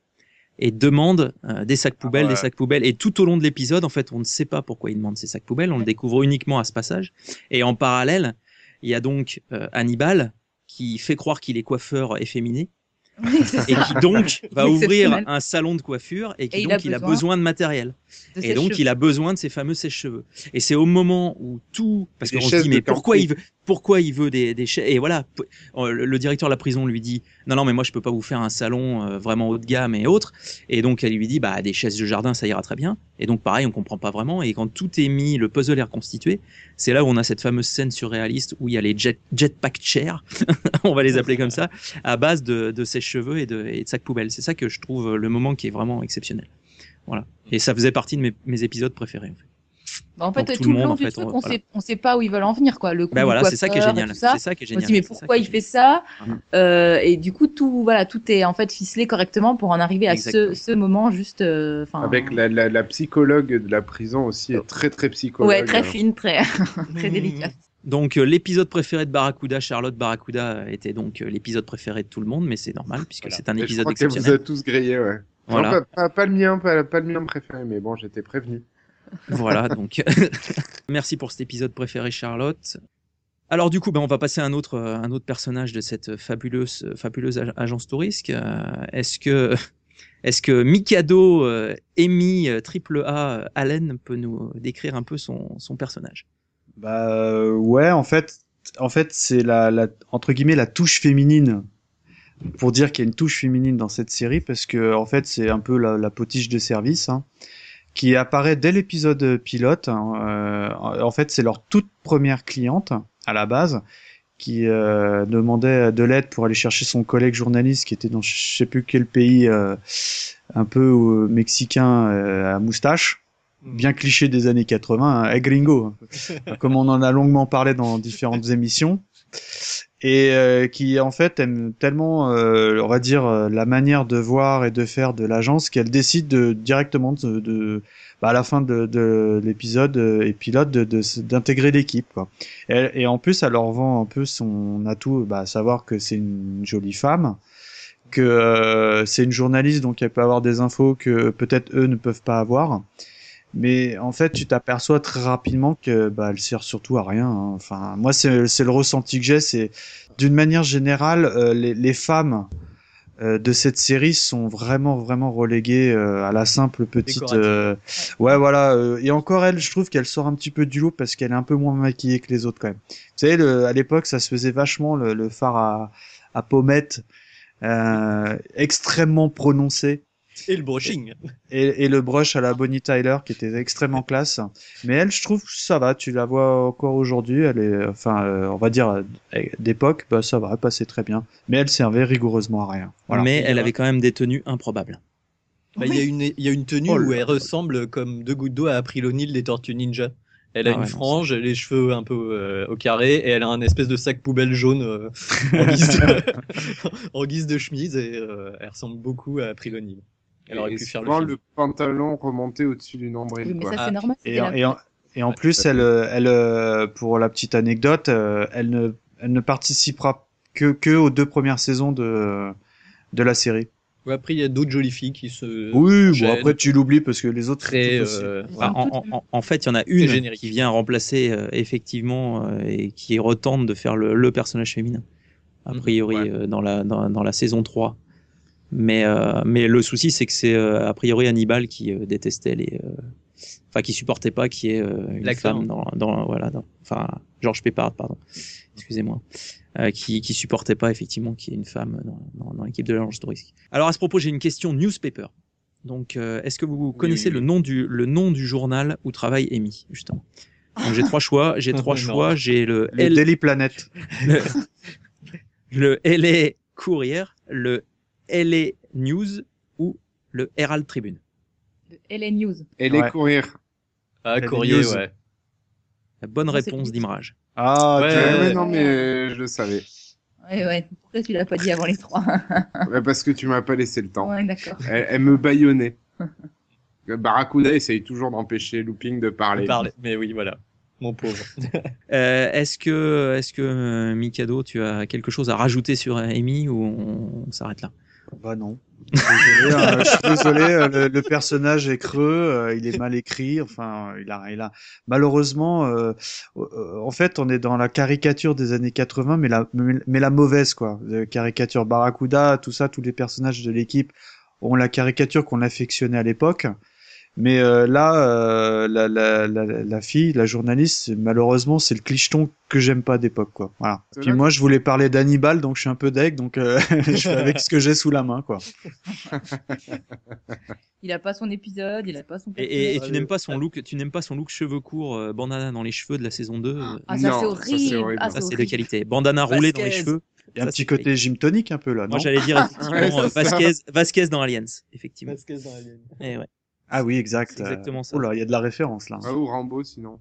et demande euh, des sacs poubelles,
ouais.
des sacs poubelles. Et tout au long de l'épisode, en fait, on ne sait pas pourquoi il demande ces sacs poubelles. On le découvre uniquement à ce passage. Et en parallèle, il y a donc euh, Hannibal qui fait croire qu'il est coiffeur efféminé
Oui,
et qui donc va ouvrir un salon de coiffure et qui
Et il
donc
a
il a
besoin
de matériel.
De
Et
ses
donc
cheveux.
il a besoin de ces fameux sèche-cheveux. Et c'est au moment où tout, parce qu'on se dit mais pourquoi il veut, pourquoi il veut des, des chaises Et voilà, le, directeur de la prison lui dit non non mais moi je peux pas vous faire un salon euh, vraiment haut de gamme et autres. Et donc elle lui dit bah des chaises de jardin ça ira très bien. Et donc pareil on comprend pas vraiment. Et quand tout est mis, le puzzle est reconstitué, c'est là où on a cette fameuse scène surréaliste où il y a les jet, jetpack chairs, on va les appeler comme ça, à base de, de sèche-cheveux et de, et de. C'est ça que je trouve le moment qui est vraiment exceptionnel. Voilà. Et ça faisait partie de mes, mes épisodes préférés. En fait.
Bah, en fait,
tout
tout
le monde,
long
en
du
fait,
truc,
on-
on,
voilà.
sait, on sait pas où ils veulent en venir, quoi. Le coup
Ben
du
voilà, c'est ça qui est génial.
tout ça.
C'est ça qui est
On
génial.
se dit, mais pourquoi il fait ça
Mhm.
Euh, Et du coup, tout, voilà, tout est en fait ficelé correctement pour en arriver à ce, moment juste. euh,
Avec la, la, la psychologue de la prison aussi est très très psychologue.
ouais, très fine, très,
Mmh.
très délicate.
Donc euh, l'épisode préféré de Barracuda, Charlotte Barracuda, était donc euh, l'épisode préféré de tout le monde, mais c'est normal puisque
Voilà.
c'est un
Et je
épisode
crois que vous
exceptionnel.
êtes tous grillés, ouais.
Voilà.
Non, pas, pas, pas le mien, pas, pas le mien préféré, mais bon, j'étais prévenu.
Voilà, donc merci pour cet épisode préféré, Charlotte. Alors du coup, ben, on va passer à un autre, euh, un autre personnage de cette fabuleuse, fabuleuse ag- agence touriste. Euh, est-ce que, est-ce que Mikado, euh, Amy, euh, triple A, euh, Allen peut nous décrire un peu son, son personnage?
Bah euh, ouais, en fait, en fait, c'est la, la entre guillemets la touche féminine pour dire qu'il y a une touche féminine dans cette série parce que en fait c'est un peu la, la potiche de service hein, qui apparaît dès l'épisode pilote. hein, euh, en fait, c'est leur toute première cliente à la base qui euh, demandait de l'aide pour aller chercher son collègue journaliste qui était dans je sais plus quel pays euh, un peu euh, mexicain euh, à moustache. Bien cliché des années 80, hein, eh, gringo, hein, comme on en a longuement parlé dans différentes émissions, et euh, qui en fait aime tellement, euh, on va dire, euh, la manière de voir et de faire de l'agence qu'elle décide de, directement de, de bah, à la fin de, de l'épisode euh, et pilote d'intégrer l'équipe. Et, en plus, elle leur vend un peu son atout, bah, savoir que c'est une jolie femme que euh, c'est une journaliste donc elle peut avoir des infos que peut-être eux ne peuvent pas avoir mais en fait, tu t'aperçois très rapidement que bah, elle sert surtout à rien. hein. Enfin, moi, c'est c'est le ressenti que j'ai. C'est d'une manière générale, euh, les, les femmes euh, de cette série sont vraiment vraiment reléguées euh, à la simple petite.
Décorative.
euh, Ouais, voilà. euh, et encore elle, je trouve qu'elle sort un petit peu du lot parce qu'elle est un peu moins maquillée que les autres quand même. Vous savez, le, à l'époque, ça se faisait vachement le, le phare à, à pommette. Euh, extrêmement prononcé
Et le brushing.
et, et le brush à la Bonnie Tyler qui était extrêmement classe. Mais elle, je trouve, ça va. Tu la vois encore aujourd'hui. Elle est, enfin, euh, on va dire euh, d'époque, bah ça va, elle passait très bien. Mais elle servait rigoureusement à rien. Voilà.
Mais elle avait quand même des tenues improbables.
Bah, Il y, a une- il y a une tenue
Oh
où elle ressemble comme deux gouttes d'eau à April O'Neil des Tortues Ninja. Elle a
Ah
une
ouais, non,
frange, les cheveux un peu euh, au carré, et elle a un espèce de sac poubelle jaune euh, en, guise de, en guise de chemise, et euh, elle ressemble beaucoup à April O'Neil. Elle aurait
Et
pu faire le
pantalon remonté au-dessus du nombril.
Oui, mais
quoi.
ça,
Ah,
c'est normal.
Et, en-
la-
et, en, et en plus, elle, euh, elle, pour la petite anecdote, euh, elle ne, elle ne participera que, que aux deux premières saisons de, de la série.
Ouais, après, il y a d'autres jolies filles qui se.
Oui, bon après tu l'oublies parce que les autres
euh,
en,
toutes-
en- en fait, il y en a une qui vient remplacer euh, effectivement euh, et qui retente de faire le, le personnage féminin, a
Mhm,
priori
ouais.
euh, dans, la, dans, dans la saison 3. Mais, euh, mais le souci, c'est que c'est euh, a priori Hannibal qui euh, détestait les. euh, Enfin, qui supportait pas qu'il y ait euh, une
L'acteur.
femme dans, dans. Voilà, dans, enfin, Georges Pépard, pardon. Excusez-moi. Euh, qui, qui supportait pas effectivement qu'il y ait une femme dans, dans, dans l'équipe de l'agence touriste. Alors à ce propos, j'ai une question newspaper. Donc, euh, est-ce que vous connaissez
oui,
le
oui.
nom du le nom du journal où travaille Amy justement? Donc j'ai trois choix. J'ai trois choix. J'ai le
Le
L-
Daily Planet.
le, le LA Courier, le LA News ou le Herald Tribune?
de LA News.
Les
Ouais.
courir.
Ah,
La
courrier,
news.
ouais.
La bonne
Non,
réponse
le-
d'Imrage.
Ah,
Ouais,
ouais, non, mais je le savais.
Ouais, ouais. Pourquoi tu l'as pas dit avant les trois?
Ouais, parce que tu m'as pas laissé le temps.
Ouais, d'accord.
Elle, elle me bâillonnait. Barracuda essaye toujours d'empêcher Looping de parler.
Parle- Mais oui, voilà. Mon pauvre.
Euh, est-ce que est-ce que euh, Mikado, tu as quelque chose à rajouter sur Amy ou on, on s'arrête là?
Bah non. Hein, je suis désolé, euh, le, personnage est creux, euh, il est mal écrit, enfin, il a, il malheureusement, euh, euh, en fait, on est dans la caricature des années 80, mais la, mais la mauvaise quoi, La caricature Barracuda, tout ça, tous les personnages de l'équipe ont la caricature qu'on affectionnait à l'époque. Mais euh, là, euh, la, la, la, la fille, la journaliste, malheureusement, c'est le clicheton que j'aime pas d'époque, quoi. Voilà. Puis moi, je voulais parler d'Hannibal, donc je suis un peu deg, donc euh, je fais avec ce que j'ai sous la main, quoi.
Il a pas son épisode, il a pas son.
Et, et- et tu n'aimes pas son look, tu n'aimes pas son look cheveux courts, euh, bandana dans les cheveux de la saison 2. euh,
Ah, ça c'est horrible. Ah,
ça c'est de qualité. Bandana roulé dans les
Vasquez.
cheveux.
Il y a un
Ça,
petit côté gym tonic un peu là, non?
Moi j'allais dire effectivement
Ouais,
euh,
c'est ça.
Vasquez, Vasquez dans Aliens, effectivement. Eh ouais.
Ah oui, exact.
C'est exactement ça.
Oh là, il y a de la référence là.
Ah, ou Rambo sinon.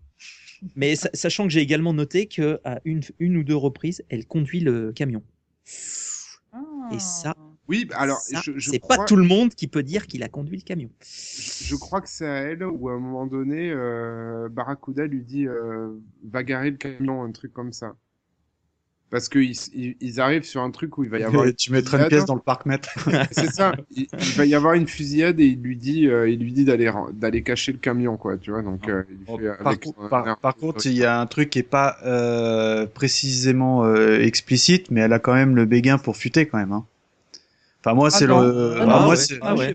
Mais sa- sachant que j'ai également noté que à une, une ou deux reprises, elle conduit le camion.
Ah.
Et ça,
Oui, bah, alors
Ça,
je, je
c'est
crois,
pas tout le monde qui peut dire qu'il a conduit le camion.
je crois que c'est à elle où à un moment donné, euh, Barracuda lui dit euh, va garer le camion, un truc comme ça. Parce qu'ils ils, ils arrivent sur un truc où il va y avoir une
tu mettrais une
fusillade.
pièce dans le parc mètre.
C'est ça. Il, il va y avoir une fusillade et il lui dit, euh, il lui dit d'aller d'aller cacher le camion, quoi. Tu vois, donc euh, il
Bon,
fait
par,
avec
co-
son
par-
air
par contre, il y a un truc qui est pas euh, précisément euh, explicite, mais elle a quand même le béguin pour futer quand même. Hein. Enfin moi c'est le,
Ah
ah,
non,
moi
ouais.
c'est,
Ah ouais.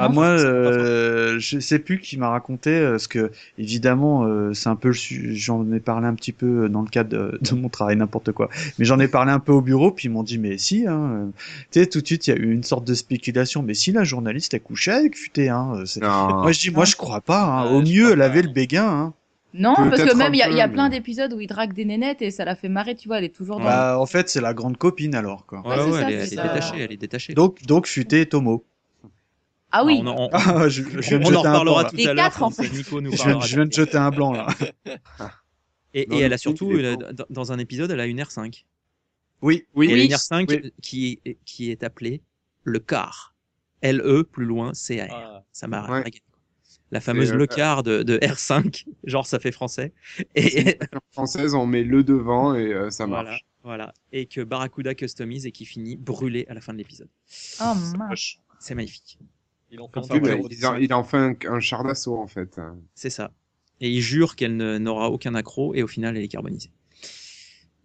Ah
Non,
moi euh, je sais plus qui m'a raconté euh, parce que évidemment euh, c'est un peu le j'en ai parlé un petit peu dans le cadre de, de mon travail n'importe quoi, mais j'en ai parlé un peu au bureau puis ils m'ont dit mais si hein, euh, tu sais tout de suite il y a eu une sorte de spéculation mais si la journaliste a couché avec futé hein, euh, moi je dis moi je crois pas hein. Au mieux elle avait le béguin hein.
Non, parce que même il y a, y plein d'épisodes où il drague des nénettes et ça la fait marrer, tu vois, elle est toujours dans.
Bah, en fait, c'est la grande copine alors, quoi.
Ouais,
Ouais, c'est
ouais,
ça,
elle, est, elle détachée, elle est détachée.
Donc, donc, futé Tomo.
Ah oui.
on, en- on-
Ah, je,
on en reparlera
blanc,
tout
Les
à l'heure
en fait.
Nico nous.
Je viens,
parlera.
je viens de jeter un blanc, là.
Et,
Non,
et elle
le
a surtout, elle a- dans- un épisode, elle a une R5.
Oui.
Et elle a
Oui.
une R5
Oui.
qui, est- qui est appelée le car. L-E, plus loin, C-A-R.
Ah.
Ça m'a
Ouais.
La fameuse
Et, euh,
le car de, de R5, genre ça fait français. Et
Française, on met le devant et euh, ça marche.
voilà. Et que Barracuda customise et qui finit brûlé à la fin de l'épisode.
Oh.
C'est magnifique.
Il en fait un
ça,
Oui,
ouais,
numéro
il, a, il a enfin un, un char d'assaut en fait.
C'est ça. Et il jure qu'elle n'aura aucun accro et au final elle est carbonisée.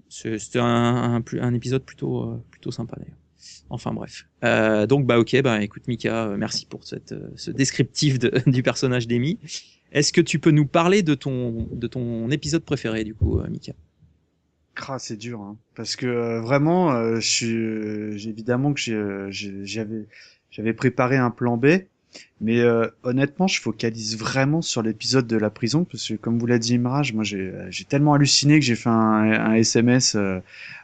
C'est- C'était un, un, plus- un épisode plutôt, euh, plutôt sympa d'ailleurs. Enfin bref. Euh, donc bah ok, bah écoute Mika, euh, merci pour cette, euh, ce descriptif de- du personnage d'Amy. Est-ce que tu peux nous parler de ton, de ton épisode préféré du coup, Mika?
C'est dur, hein. Parce que euh, vraiment, euh, je suis, euh, j'ai- évidemment que euh, j'avais, j'avais préparé un plan B, mais euh, honnêtement, je focalise vraiment sur l'épisode de la prison parce que, comme vous l'a dit Imraj, moi j'ai, euh, j'ai tellement halluciné que j'ai fait un, un SMS euh,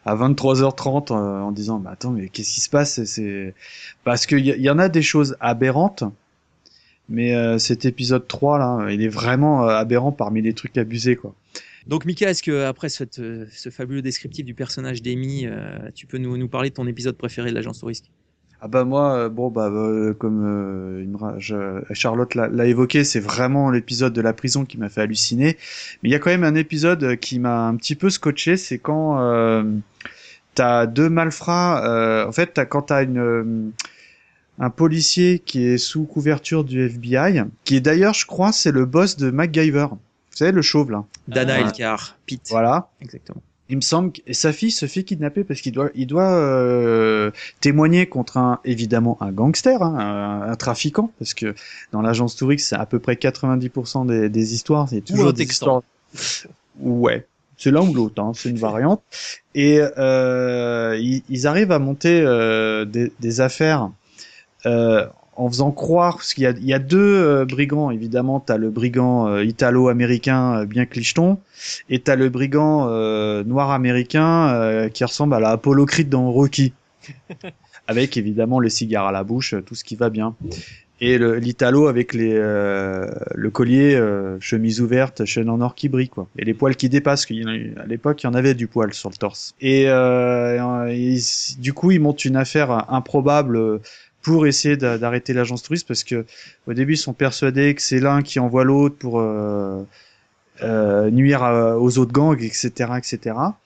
à 23h30 euh, en disant, bah attends, mais qu'est-ce qui se passe? C'est parce qu'il y, en a des choses aberrantes. Mais euh, cet épisode 3 là, il est vraiment euh, aberrant parmi les trucs abusés quoi.
Donc Mika, est-ce que après cette, ce fabuleux descriptif du personnage d'Amy, tu peux nous, nous parler de ton épisode préféré de l'agence touriste?
Ah bah moi, euh, bon bah euh, comme euh, je- Charlotte l'a l'a évoqué, c'est vraiment l'épisode de la prison qui m'a fait halluciner. Mais il y a quand même un épisode euh, qui m'a un petit peu scotché, c'est quand euh, t'as deux malfrats. euh, en fait, t'as, quand t'as une un policier qui est sous couverture du FBI, qui est d'ailleurs, je crois, c'est le boss de MacGyver. Vous savez le chauve là.
Dana
Ah.
Elkar, Pete.
Voilà.
Exactement.
Il me semble que sa fille se fait kidnapper parce qu'il doit, il doit euh, témoigner contre un, évidemment, un gangster, hein, un, un trafiquant, parce que dans l'agence touriste, c'est à peu près 90% des, des histoires, c'est toujours des histoires. Ouais, c'est l'un ou l'autre, hein, c'est une variante. Et euh, ils, ils arrivent à monter euh, des, des affaires euh, en faisant croire, parce qu'il y a, il y a deux euh, brigands, évidemment, t'as le brigand euh, italo-américain euh, bien clicheton, et t'as le brigand noir américain qui ressemble à la Apollo Creed dans Rocky, avec évidemment les cigares à la bouche, tout ce qui va bien. Et le- l'italo avec les le collier, chemise ouverte, chaîne en or qui brille quoi, et les poils qui dépassent. en a À l'époque, il y en avait du poil sur le torse. Et ils- du coup, ils montent une affaire improbable pour essayer d'a- d'arrêter l'agence touriste parce que au début, ils sont persuadés que c'est l'un qui envoie l'autre pour euh, euh, nuire aux autres gangs, etc., etc.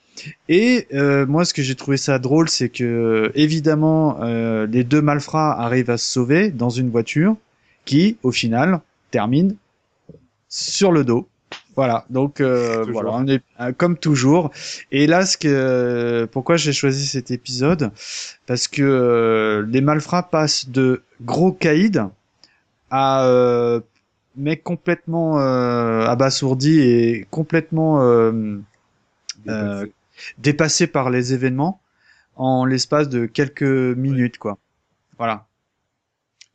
Et euh, moi, ce que j'ai trouvé ça drôle, c'est que évidemment, euh, les deux malfrats arrivent à se sauver dans une voiture qui, au final, termine sur le dos. Voilà, donc euh, voilà, on est euh, comme toujours. Et là, ce que pourquoi j'ai choisi cet épisode, parce que euh, les malfrats passent de gros caïds à euh, mecs complètement euh, abasourdis et complètement euh, euh, dépassés par les événements en l'espace de quelques minutes, quoi. Voilà.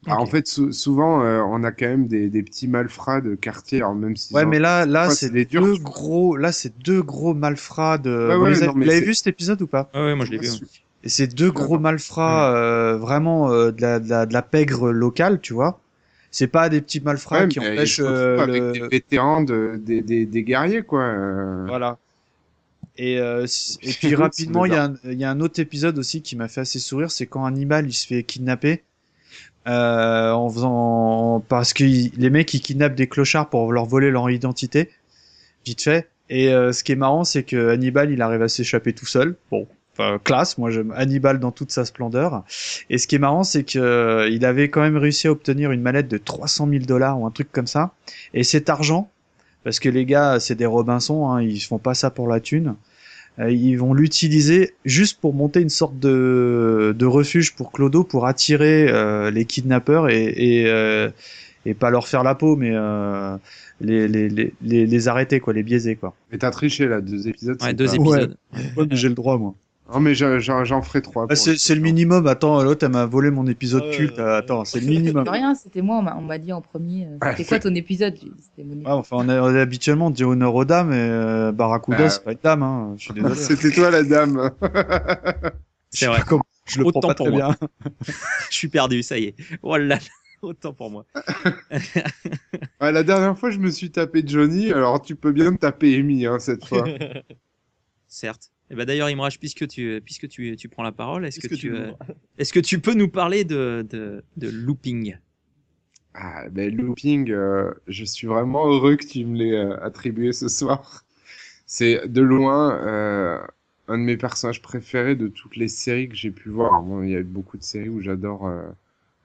Ah, En fait, sou- souvent, euh, on a quand même des, des petits malfrats de quartier, alors même si
Ouais, mais là, là, c'est
des durs,
deux
vois.
gros, là, c'est deux gros malfrats de.
Ouais,
vous
ouais,
avez-
non,
vous l'avez vu cet épisode ou pas?
Ouais, ouais, moi je l'ai vu.
Et c'est deux gros malfrats, euh, vraiment euh, de la, de la, de la pègre locale, tu vois. C'est pas des petits malfrats
Ouais,
qui empêchent euh,
avec
le-
des vétérans de, des, des, des guerriers, quoi. euh.
Voilà. Et, euh, et puis rapidement, il y, a un- il y a un autre épisode aussi qui m'a fait assez sourire, c'est quand Hannibal il se fait kidnapper euh, en faisant parce que les mecs ils kidnappent des clochards pour leur voler leur identité, vite fait. Et euh, ce qui est marrant, c'est que Hannibal il arrive à s'échapper tout seul. Bon, classe, moi j'aime Hannibal dans toute sa splendeur. Et ce qui est marrant, c'est que euh, il avait quand même réussi à obtenir une mallette de 300 000 dollars ou un truc comme ça. Et cet argent, parce que les gars, c'est des Robinson, hein, ils font pas ça pour la thune. Euh, ils vont l'utiliser juste pour monter une sorte de, de refuge pour Clodo pour attirer euh, les kidnappeurs et et, euh, et pas leur faire la peau, mais euh, les, les, les, les, les arrêter quoi, les biaiser quoi.
Mais t'as triché, là, deux épisodes.
Ouais, deux
pas-
épisodes.
Ouais, j'ai le droit moi.
Non, mais j'en- ferai trois.
Bah,
pour
c'est
le
minimum. Attends, l'autre elle m'a volé mon épisode
Ouais,
culte.
ouais.
Attends, c'est le minimum.
Rien, c'était moi, on m'a- on dit en premier. euh, C'était
c'est-
quoi ton épisode mon épisode.
enfin, on a, on habituellement dit honneur aux dames et euh, Barracuda,
Euh,
c'est pas une dame, hein. Je suis désolé.
C'était toi, la dame.
C'est vrai.
Comme- je le
Autant
prends pas
pour
très
moi.
bien.
Je suis perdu, ça y est. Voilà, autant pour moi.
Ouais, la dernière fois, je me suis tapé Johnny, alors tu peux bien me taper Amy, hein, cette fois.
Certes. Et ben d'ailleurs, Imraj, puisque tu puisque tu, tu prends la parole, est-ce que, tu
tu
euh, est-ce que tu peux nous parler de de, de looping?
Ah, ben, looping, euh, je suis vraiment heureux que tu me l'aies euh, attribué ce soir. C'est de loin euh, un de mes personnages préférés de toutes les séries que j'ai pu voir. Bon, il y a beaucoup de séries où j'adore euh,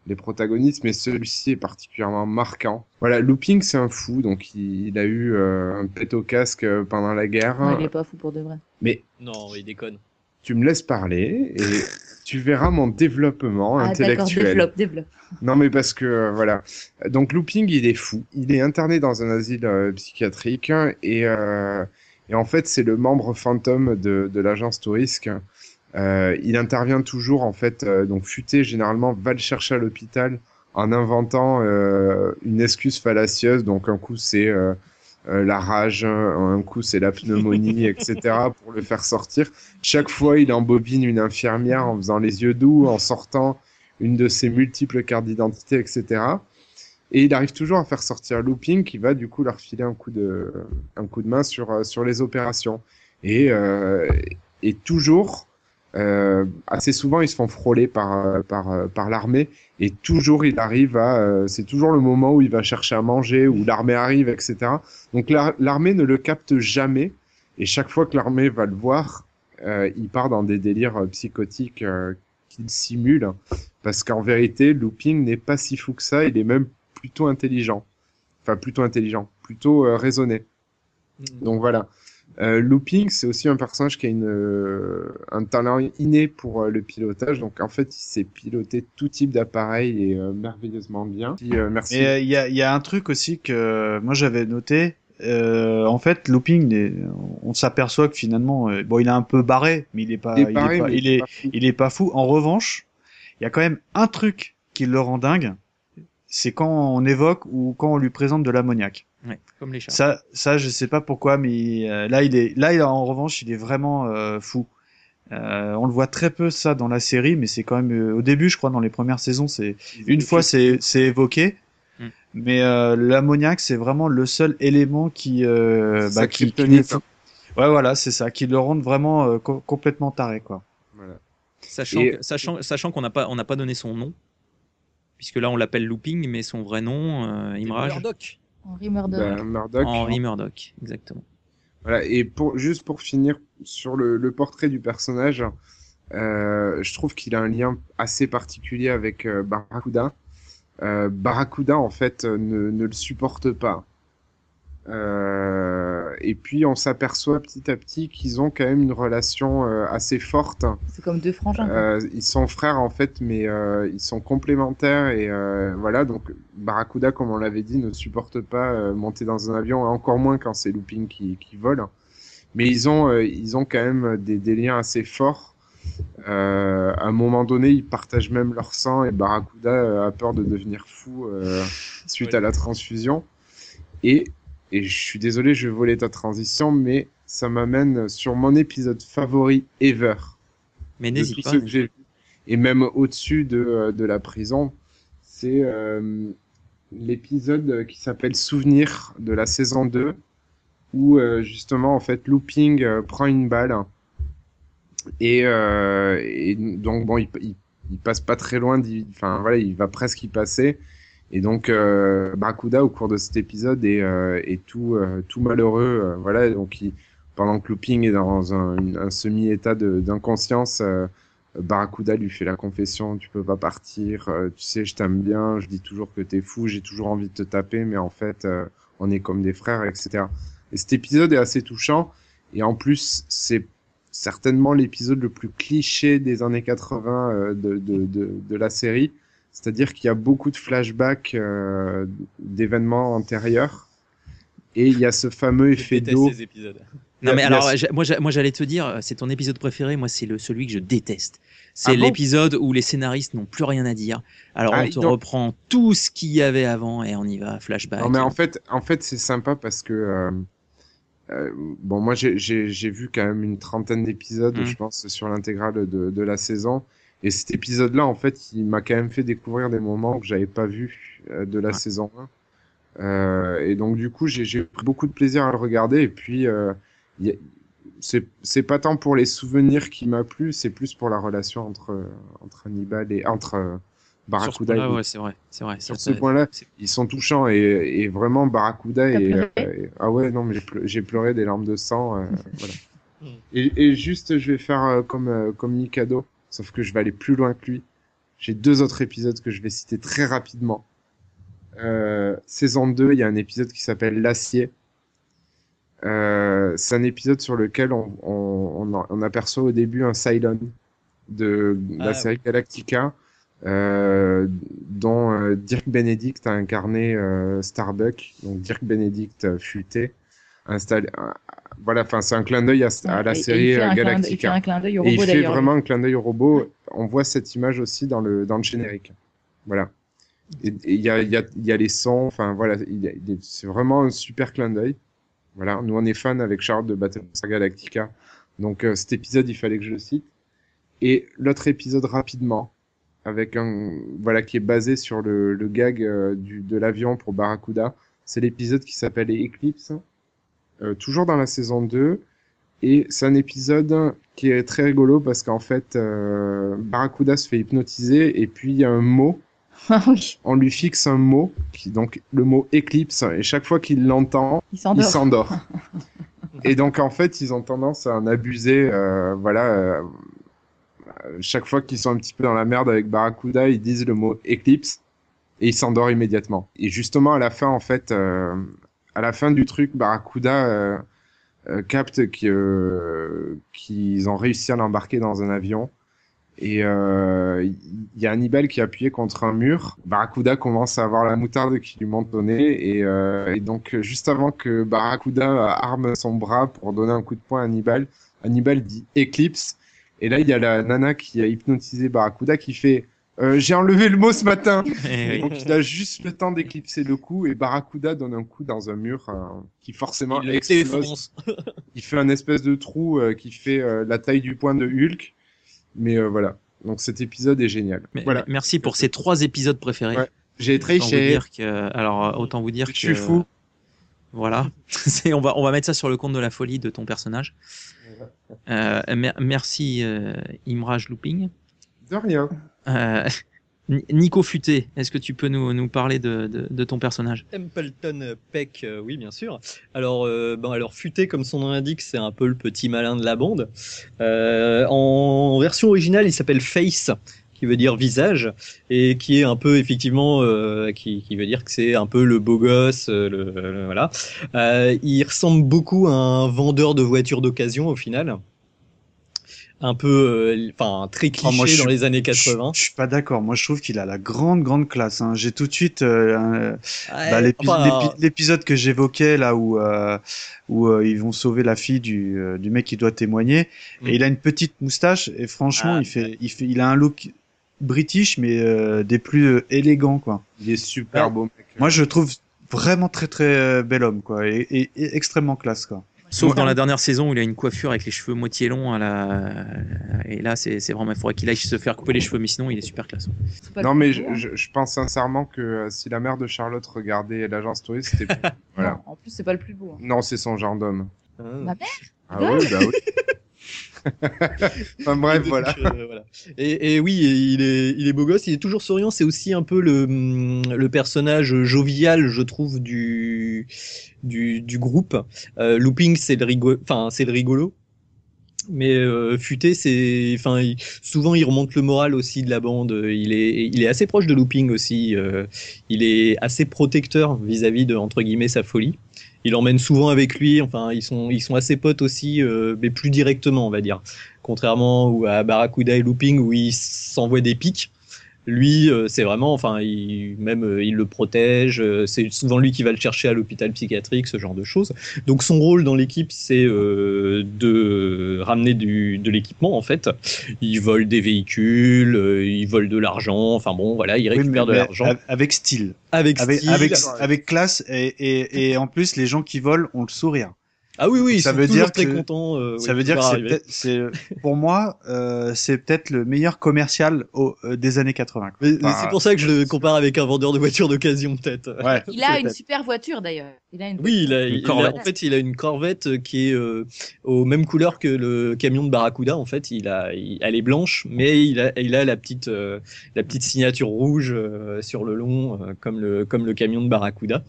les protagonistes, mais celui-ci est particulièrement marquant. Voilà, Looping, c'est un fou, donc il, il a eu euh, un pet au casque euh, pendant la guerre.
Non, il est pas fou pour de vrai.
Mais
Non, il déconne.
tu me laisses parler et tu verras mon développement
Ah, d'accord,
intellectuel.
développe, développe.
Non, mais parce que euh, voilà. Donc Looping, il est fou. Il est interné dans un asile euh, psychiatrique et euh, et en fait, c'est le membre fantôme de de l'agence Tourisque. Euh, il intervient toujours en fait. euh, donc Futé généralement va le chercher à l'hôpital en inventant euh, une excuse fallacieuse. Donc un coup c'est la rage, un coup c'est la pneumonie, etc. pour le faire sortir. Chaque fois, il embobine une infirmière en faisant les yeux doux, en sortant une de ses multiples cartes d'identité, etc. Et il arrive toujours à faire sortir Looping qui va du coup leur filer un coup de, un coup de main sur, sur les opérations. Et, et toujours, euh, assez souvent, ils se font frôler par, euh, par, euh, par l'armée. Et toujours, il arrive à. euh, c'est toujours le moment où il va chercher à manger, où l'armée arrive, etc. Donc l'ar- l'armée ne le capte jamais. Et chaque fois que l'armée va le voir, euh, il part dans des délires euh, psychotiques euh, qu'il simule. Parce qu'en vérité, Looping n'est pas si fou que ça, il est même plutôt intelligent. Enfin, plutôt intelligent, plutôt raisonné. Donc voilà. Euh, Looping, c'est aussi un personnage qui a une, euh, un talent inné pour euh, le pilotage. Donc en fait, il sait piloter tout type d'appareil et euh, merveilleusement bien. Puis, euh, merci.
Et il y, a, y a un truc aussi que moi j'avais noté. Euh, en fait, Looping, on s'aperçoit que finalement, bon, il est un peu barré, mais il est pas,
Il est
il est
barré,
pas-
mais
il est,
pas fou.
il est pas fou. En revanche, il y a quand même un truc qui le rend dingue, c'est quand on évoque ou quand on lui présente de l'ammoniac.
Ouais, comme les chats.
Ça, ça, je sais pas pourquoi, mais euh, là, il est, là, il, en revanche, il est vraiment euh, fou. Euh, on le voit très peu ça dans la série, mais c'est quand même euh, au début, je crois, dans les premières saisons, c'est une fois c'est c'est évoqué,
Mm.
mais euh, l'ammoniac c'est vraiment le seul élément qui euh, bah, qui, qui
kryptonite,
le-
hein.
ouais voilà c'est ça qui le rend vraiment euh, co- complètement taré quoi.
Voilà.
Sachant
Et-
que- sachant sachant qu'on n'a pas on n'a pas donné son nom, puisque là on l'appelle Looping, mais son vrai nom, euh,
Murdoch.
Henry Murdoch.
Ben, Murdoch.
Henry Murdoch, exactement.
Voilà, et pour, juste pour finir sur le, le portrait du personnage, euh, je trouve qu'il a un lien assez particulier avec euh, Barracuda. Euh, Barracuda, en fait, euh, ne, ne le supporte pas. Euh, et puis, on s'aperçoit petit à petit qu'ils ont quand même une relation euh, assez forte.
C'est comme deux frangins.
Euh, ils sont frères en fait, mais euh, ils sont complémentaires et euh, voilà. Donc Barracuda, comme on l'avait dit, ne supporte pas euh, monter dans un avion, encore moins quand c'est Looping qui, qui vole. Mais ils ont, euh, ils ont quand même des, des liens assez forts. Euh, à un moment donné, ils partagent même leur sang et Barracuda euh, a peur de devenir fou euh, suite
Ouais.
à la transfusion. Et, et je suis désolé, je vais voler ta transition, mais ça m'amène sur mon épisode favori ever.
Mais n'hésite pas.
que et même au-dessus de, euh, de la prison, c'est euh, l'épisode qui s'appelle Souvenir de la saison 2, où euh, justement, en fait, Looping euh, prend une balle, et, et donc, bon, il, il, il passe pas très loin, enfin, voilà, il va presque y passer, et donc, euh, Barracuda, au cours de cet épisode, est, euh, est tout, euh, tout malheureux, euh, voilà, donc il, pendant que Looping est dans un, un semi-état d'inconscience, euh, Barracuda lui fait la confession, tu peux pas partir, euh, tu sais, je t'aime bien, je dis toujours que t'es fou, j'ai toujours envie de te taper, mais en fait, on est comme des frères, etc. Et cet épisode est assez touchant, et en plus, c'est certainement l'épisode le plus cliché des années 80 euh, de, de, de, de la série, c'est-à-dire qu'il y a beaucoup de flashbacks euh, d'événements antérieurs, et il y a ce fameux
Je
effet d'eau.
ces épisodes.
Non, mais alors, moi, j'a- moi, j'allais te dire, euh, c'est ton épisode préféré. Moi, c'est le celui que je déteste. C'est
Ah bon
l'épisode où les scénaristes n'ont plus rien à dire. Alors,
Ah,
on te
donc-
reprend tout ce qu'il y avait avant et on y va, flashback.
Non, mais en fait, en fait, c'est sympa parce que euh, euh, bon, moi, j'ai- vu quand même une trentaine d'épisodes,
Mm.
je pense, sur l'intégrale de, de la saison. Et cet épisode-là, en fait, il m'a quand même fait découvrir des moments que j'avais pas vus euh, de la
Ouais.
saison 1. Euh, et donc, du coup, j'ai pris beaucoup de plaisir à le regarder. Et puis, euh, c'est pas tant pour les souvenirs qui m'a plu, c'est plus pour la relation entre entre Hannibal et entre euh,
sur ce
Barracuda
point-là, ouais, c'est vrai, c'est vrai.
sur ce point-là, ils sont touchants et, et vraiment Barracuda et, ah ouais non mais j'ai pleu- j'ai pleuré des larmes de sang euh, voilà. Et, et juste je vais faire euh, comme euh, comme Mikado sauf que je vais aller plus loin que lui. J'ai deux autres épisodes que je vais citer très rapidement. Euh, saison 2, il y a un épisode qui s'appelle L'acier. Euh, c'est un épisode sur lequel on, on, on, on aperçoit au début un Cylon de la
Ah,
série Galactica, euh, dont Dirk Benedict a incarné Starbuck, donc Dirk Benedict futé, installé. voilà, enfin c'est un clin d'œil à, à la
Et-
série euh,
d'œil- Il fait
Galactica.
un clin d'œil au
Et il
robot
fait vraiment un clin d'œil au robot. On voit cette image aussi dans le, dans le générique. Voilà. Et il y a, y, a, y a les sons, enfin voilà, c'est vraiment un super clin d'œil. Voilà, nous on est fans avec Charles de Battlestar Galactica. Donc euh, cet épisode, il fallait que je le cite. Et l'autre épisode rapidement, avec un voilà qui est basé sur le, le gag euh, du, de l'avion pour Barracuda, c'est l'épisode qui s'appelle Eclipse, euh, toujours dans la saison 2. Et c'est un épisode qui est très rigolo parce qu'en fait, euh, Barracuda se fait hypnotiser et puis il y a un mot,
Ah oui,
on lui fixe un mot, qui, donc le mot éclipse, et chaque fois qu'il l'entend,
il s'endort.
et donc en fait, ils ont tendance à en abuser, euh, voilà. chaque fois qu'ils sont un petit peu dans la merde avec Barracuda, ils disent le mot éclipse et il s'endort immédiatement. Et justement à la fin, en fait, euh, à la fin du truc, Barracuda euh, euh, capte euh, qu'ils ont réussi à l'embarquer dans un avion. Et il y a Hannibal qui est appuyé contre un mur. Barracuda commence à avoir la moutarde qui lui monte au nez. Et, euh, donc, juste avant que Barracuda arme son bras pour donner un coup de poing à Hannibal, Hannibal dit Eclipse. Et là, il y a la nana qui a hypnotisé Barracuda qui fait euh, J'ai enlevé le mot ce matin
Eh oui.
Donc, il a juste le temps d'éclipser le coup. Et Barracuda donne un coup dans un mur euh, qui forcément
Il
explose. Il fait un espèce de trou euh, qui fait euh, la taille du poing de Hulk. Mais euh, voilà. Donc cet épisode est génial.
Mais-
voilà.
Merci pour ces trois épisodes préférés.
Ouais. J'ai triché.
que, alors, autant vous dire
Je
que.
suis fou.
Voilà. On, va, on va mettre ça sur le compte de la folie de ton personnage. Euh, mer- merci, euh, Imraj Looping.
De rien.
Euh, Ni- Nico Futé, est-ce que tu peux nous, nous parler de, de, de ton personnage?
Templeton Peck, euh, oui, bien sûr. Alors, euh, bon, alors futé, comme son nom l'indique, c'est un peu le petit malin de la bande. Euh, en version originale, il s'appelle Face, qui veut dire visage, et qui est un peu effectivement, euh, qui, qui veut dire que c'est un peu le beau gosse, le, voilà. Il ressemble beaucoup à un vendeur de voitures d'occasion au final. Un peu, euh, enfin, très cliché
Ah, moi, je
dans les années
Je,
80.
je suis pas d'accord. Moi, je trouve qu'il a la grande, grande classe. hein. J'ai tout de suite euh, un- bah,
Enfin,
l'épisode que j'évoquais là où euh, où euh, ils vont sauver la fille du euh, du mec qui doit témoigner.
Mm.
Et il a une petite moustache et franchement,
Ah,
il fait il fait il a un look british mais euh, des plus euh, élégants quoi.
Il est super
Ouais.
beau, mec.
Moi, je le trouve vraiment très très euh, bel homme quoi et, et- et extrêmement classe quoi.
Sauf
Ouais.
dans la dernière saison où il a une coiffure avec les cheveux moitié longs à la... et là c'est c'est vraiment il faudrait qu'il aille se faire couper les cheveux mais sinon il est super classe.
Non, mais je,
beau,
je, je pense sincèrement que euh, si la mère de Charlotte regardait l'agence touriste, c'était. voilà.
Non, en plus, c'est pas le plus beau. hein.
Non, c'est son genre d'homme.
Ah.
Ma mère
Ah oui, bah oui. enfin bref,
Donc,
voilà.
euh, voilà. Et, et oui, il est, il est beau gosse, il est toujours souriant. C'est aussi un peu le, hum, le personnage jovial, je trouve, du, du, du groupe. Euh, Looping, c'est le rigolo, c'est le rigolo. Mais euh, Futé, c'est, enfin, il- souvent il remonte le moral aussi de la bande. Il est, il est assez proche de Looping aussi. euh, il est assez protecteur vis-à-vis de entre guillemets sa folie. Il l'emmène souvent avec lui. Enfin, ils sont, ils sont assez potes aussi, euh, mais plus directement, on va dire. Contrairement à Barracuda et Looping où ils s'envoient des pics. Lui, euh, c'est vraiment, enfin, il, même euh, il le protège. euh, c'est souvent lui qui va le chercher à l'hôpital psychiatrique, ce genre de choses. Donc son rôle dans l'équipe, c'est euh, de ramener du, de l'équipement en fait. Il vole des véhicules, euh, il vole de l'argent. Enfin bon, voilà, il
Oui,
récupère
mais-
de l'argent
av- avec style,
avec
avec
style.
avec avec classe et, et et en plus les gens qui volent ont le sourire.
Ah oui, oui, ils
Ça
sont
veut
toujours
dire
très
que-
contents. euh,
Ça
oui,
veut dire que c'est pour moi, euh, c'est peut-être le meilleur commercial au, euh, des années 80. quoi.
Mais- mais
Bah,
c'est pour ça que je le compare avec un vendeur de voitures d'occasion, peut-être.
Ouais.
Il a une super voiture d'ailleurs. Il a une
Oui, il a,
Une
il a- en fait, il a une Corvette euh, qui est euh, aux mêmes couleurs que le camion de Barracuda. En fait, il a, il- elle est blanche, mais il a, il a la petite, euh, la petite signature rouge euh, sur le long, euh, comme le, comme le camion de Barracuda.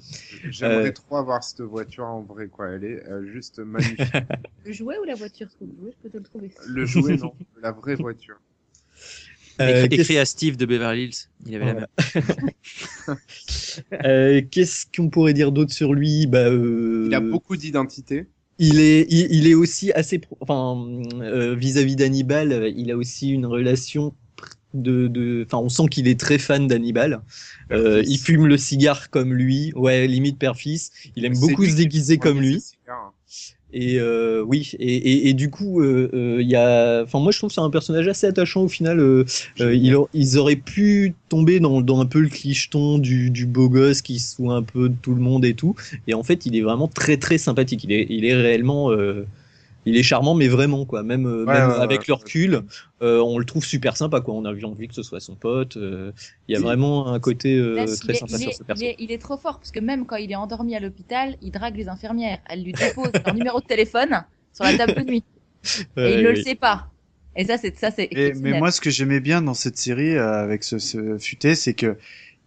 J'aimerais
Euh,
trop avoir cette voiture en vrai, quoi. Elle est euh, juste magnifique.
Le jouet ou la voiture Parce que le jouet, je peux te le trouver.
Le jouet, non. La vraie voiture.
Euh,
Écrit, à Steve de Beverly Hills. Il avait la même.
euh, Qu'est-ce qu'on pourrait dire d'autre sur lui? Bah, euh,
Il a beaucoup d'identité.
Il est, il, il est aussi assez, pro- enfin, euh, vis-à-vis d'Hannibal, il a aussi une relation de, de, enfin, on sent qu'il est très fan d'Hannibal. Euh, il fume le cigare comme lui, ouais, limite père-fils. Il aime beaucoup se déguiser comme lui. Et euh, oui, et, et, et du coup, euh, euh, il y a, enfin, moi je trouve que c'est un personnage assez attachant au final. euh, euh, il a- ils auraient pu tomber dans, dans un peu le clicheton du, du beau gosse qui se fout un peu de tout le monde et tout. Et en fait, il est vraiment très très sympathique. Il est, il est réellement, euh, il est charmant, mais vraiment quoi. Même, euh,
Ouais,
même
ouais,
avec
ouais,
le recul, euh, on le trouve super sympa quoi. On a envie que ce soit son pote. euh, il y a
Il-
vraiment un côté euh, très
il, est,
sympa
il
sur
est-
ce
il
perso.
est- il est trop fort parce que même quand il est endormi à l'hôpital, il drague les infirmières. Elles lui déposent leur numéro de téléphone sur la table de nuit et
Ouais,
il ne
oui.
le sait pas. Et ça, c'est ça, c'est.
Et, mais moi, ce que j'aimais bien dans cette série euh, avec ce, ce futé, c'est que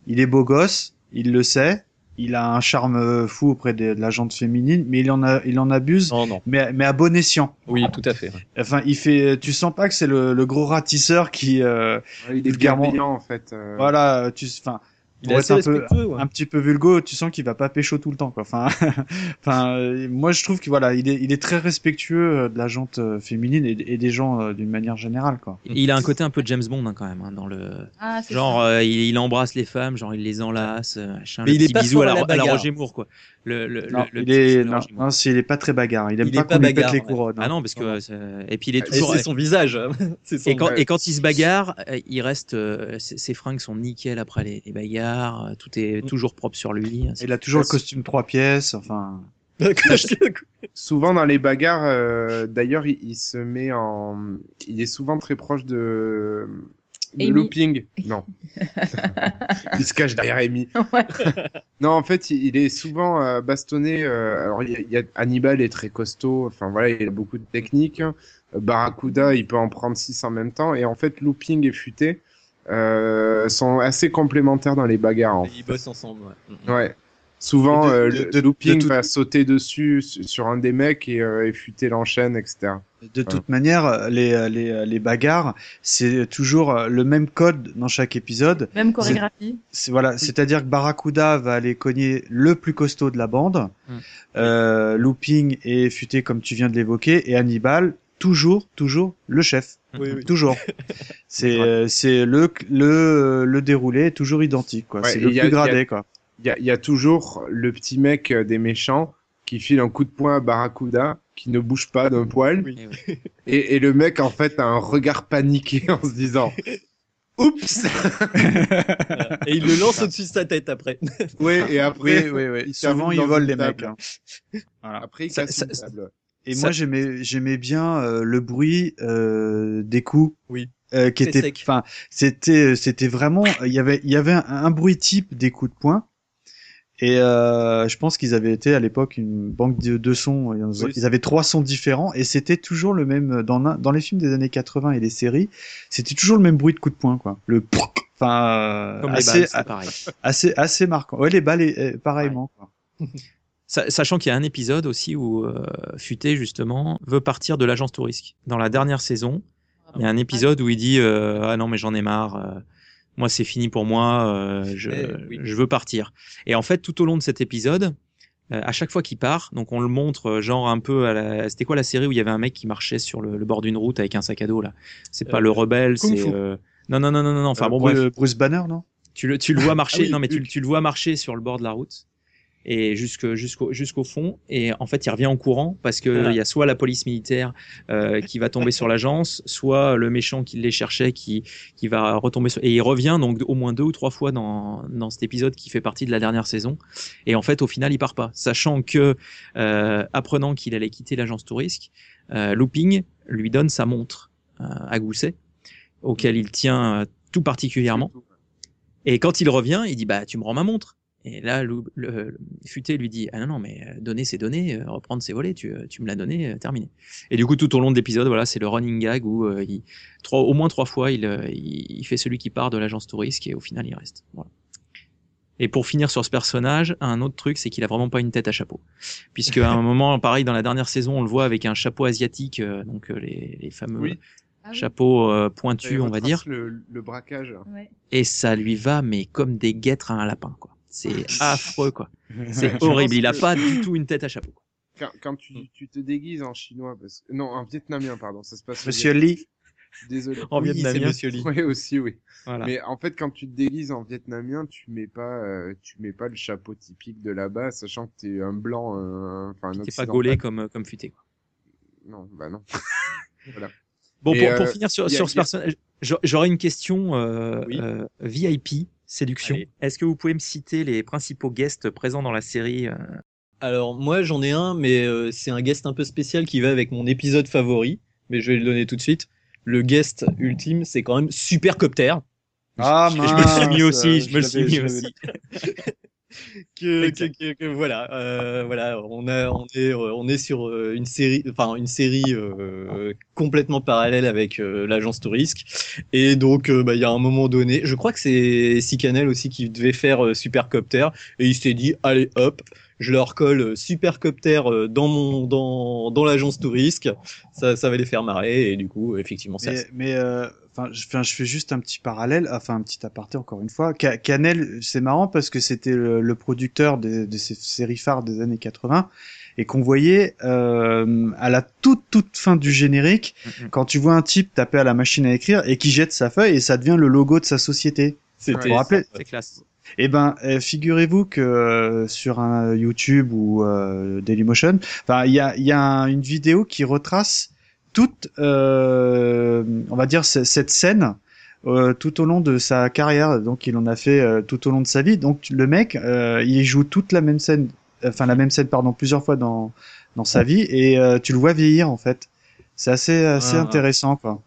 il est beau gosse, il le sait, il a un charme euh, fou auprès de, de la gente féminine, mais il en a, il en abuse,
Non, non.
mais, mais à bon escient.
Oui, tout à fait.
Enfin, il fait, tu sens pas que c'est le, le gros ratisseur qui, euh,
Ouais, il est
Vulgairement.
en fait. euh.
voilà, tu, enfin,
Il est assez
un peu,
ouais.
un petit peu vulgo, tu sens qu'il va pas pécho tout le temps, quoi. Enfin, enfin, euh, moi je trouve que voilà, il est, il est très respectueux euh, de la gente euh, féminine et, et des gens euh, d'une manière générale, quoi.
Il a un côté un peu James Bond hein, quand même hein, dans le
Ah,
genre euh, il, il embrasse les femmes, genre il les enlace, machin,
Mais
le
il est pas
bisou à la,
à la.
Roger Moore quoi. Le, le,
Non,
le, le
il est, non, non, il est pas très bagarre. Il aime
Il
pas qu'on lui pète les couronnes.
Ah
hein.
non parce que euh, et puis il est
Et
toujours
c'est son visage.
et quand, et quand il se bagarre, il reste euh, ses, ses fringues sont nickel après les, les bagarres, euh, tout est toujours propre sur lui. c'est-
Il a toujours le costume trois pièces. Enfin,
Souvent dans les bagarres, euh, d'ailleurs, il, il se met en. Il est souvent très proche de. De
Amy.
looping. Non. il se cache derrière Amy.
Ouais.
Non, en fait, il, il est souvent euh, bastonné. euh, alors, il y, a, il y a- Hannibal est très costaud. Enfin, voilà, il a beaucoup de techniques. Barracuda, il peut en prendre six en même temps. Et en fait, looping et futé. Euh, sont assez complémentaires dans les bagarres. En
Ils bossent ensemble. Ouais. Mm.
Ouais. Souvent,
de-
euh,
de-
le
de-
looping
de tout-
va sauter dessus su- sur un des mecs et, euh, et futer l'enchaîne, etc.
De toute manière, les, les, les bagarres, c'est toujours le même code dans chaque épisode.
Même chorégraphie.
C'est voilà, c'est-à-dire que Barracuda va aller cogner le plus costaud de la bande,
Mm.
euh, Looping et Futé comme tu viens de l'évoquer, et Hannibal toujours, toujours le chef,
Oui, oui.
toujours. c'est euh, c'est le le le déroulé est toujours identique quoi.
Ouais,
c'est le
a-
plus
y a-
gradé quoi.
Il y a, il y a toujours le petit mec euh, des méchants qui file un coup de poing à Barracuda, qui ne bouge pas d'un poil.
Oui.
Oui.
Et, et le mec, en fait, a un regard paniqué en se disant Oups.
Et il le lance au-dessus de sa tête après.
Ouais, et
Oui,
après,
oui, oui.
il
Souvent volent
une
les mecs. hein. Voilà.
Après, il
Ça-
casse
ça-
une table.
Et
Ça-
moi j'aimais j'aimais bien euh, le bruit euh, des coups.
Oui.
Euh, qui était enfin c'était c'était vraiment il y avait il y avait un, un bruit type des coups de poing. Et euh, je pense qu'ils avaient été à l'époque une banque de, de sons. Ils,
Oui,
ils avaient trois sons différents et c'était toujours le même dans l'un- dans les films des années 80 et les séries. C'était toujours le même bruit de coup de poing quoi. Le enfin euh, assez
balles,
assez assez marquant. Ouais les balles euh, pareillement. quoi.
Sa- Sachant qu'il y a un épisode aussi où euh, Futé, justement, veut partir de l'agence touriste. Dans la dernière saison, il y a un épisode où il dit euh, Ah non, mais j'en ai marre. euh, moi, c'est fini pour moi. euh, je,
Eh, oui.
je veux partir. Et en fait, tout au long de cet épisode, à chaque fois qu'il part, donc on le montre genre un peu à la... C'était quoi la série où il y avait un mec qui marchait sur le, le bord d'une route avec un sac à dos là? C'est pas le rebelle, c'est... Non, non, non, non, non. Enfin bon,
Bruce,
bref.
Bruce Banner non?
Tu le, tu le vois marcher,
Ah oui,
non mais tu, tu le vois marcher sur le bord de la route et jusque- jusqu'au jusqu'au fond. Et en fait il revient en courant parce que
Voilà.
il y a soit la police militaire euh, qui va tomber sur l'agence, soit le méchant qui les cherchait qui qui va retomber sur et il revient donc au moins deux ou trois fois dans dans cet épisode qui fait partie de la dernière saison. Et en fait au final il part pas. Sachant que euh, apprenant qu'il allait quitter l'agence touriste, euh, Looping lui donne sa montre euh, à gousset auquel il tient tout particulièrement. Et quand il revient, il dit bah tu me rends ma montre. Et là, le, le- le futé lui dit ah non non mais euh, donner c'est donner, euh, reprendre c'est voler. Tu, euh, tu me l'as donné, terminé. Et du coup tout au long de l'épisode, voilà, c'est le running gag où euh, il, trois, au moins trois fois il, il, il fait celui qui part de l'agence touriste et au final il reste. Voilà. Et pour finir sur ce personnage, un autre truc, c'est qu'il a vraiment pas une tête à chapeau, puisque à un moment, pareil dans la dernière saison, on le voit avec un chapeau asiatique, euh, donc euh, les, les fameux
Oui.
Ah
chapeaux euh, pointus, on va dire
Le, le braquage.
Ouais.
et ça lui va mais comme des guêtres à un lapin quoi. C'est affreux quoi. C'est horrible. Il a
que-
pas du tout une tête à chapeau. quoi.
Quand, quand tu, tu te déguises en chinois, parce que... non, en vietnamien, pardon, ça se passe.
Monsieur. Lee
Désolé.
En
Oui,
vietnamien.
c'est Monsieur Lee.
Oui, aussi, oui.
Voilà.
Mais en fait, quand tu te déguises en vietnamien, tu mets pas, euh, tu mets pas le chapeau typique de là-bas, sachant que t'es un blanc, euh, enfin un
T'es pas gaulé comme comme futé. quoi.
Non, bah non.
Bon
Et,
pour,
euh,
pour finir sur
a-
ce
a-
personnage, j'a- j'aurais une question euh,
Oui.
euh, VIP séduction. Est-ce que vous pouvez me citer les principaux guests présents dans la série euh,
Alors moi j'en ai un, mais euh, c'est un guest un peu spécial qui va avec mon épisode favori, mais je vais le donner tout de suite. Le guest ultime, c'est quand même Supercopter.
Ah
Je- je me le suis mis
mince,
aussi, je me le suis mis aussi.
que, que, que- que voilà, euh, voilà, on a, on est, euh, on est sur euh, une série, enfin une série euh, complètement parallèle avec euh, l'agence Tourisque, et donc euh, bah, il y a un moment donné, je crois que c'est Sicanel aussi qui devait faire euh, Supercopter, et il s'est dit allez hop, je leur colle euh, Supercopter euh, dans mon, dans, dans l'agence Tourisque, ça, ça va les faire marrer, et du coup effectivement ça.
Mais, mais euh, enfin, je, enfin, je fais juste un petit parallèle, enfin un petit aparté encore une fois. Ca- Canel, c'est marrant parce que c'était le, le producteur de, de ces séries phares des années 80 et qu'on voyait euh, à la toute toute fin du générique
Mhm.
quand tu vois un type taper à la machine à écrire et qui jette sa feuille et ça devient le logo de sa société.
C'était
C'est classe.
Eh ben, euh, figurez-vous que euh, sur un YouTube ou euh, Dailymotion, enfin, il y a, y a un- une vidéo qui retrace toute, euh, on va dire, cette scène euh, tout au long de sa carrière. Donc, il en a fait euh, tout au long de sa vie. Donc, le mec, euh, il joue toute la même scène, enfin la même scène, pardon, plusieurs fois dans dans sa vie, et euh, tu le vois vieillir en fait. C'est assez assez
Ah.
intéressant, quoi.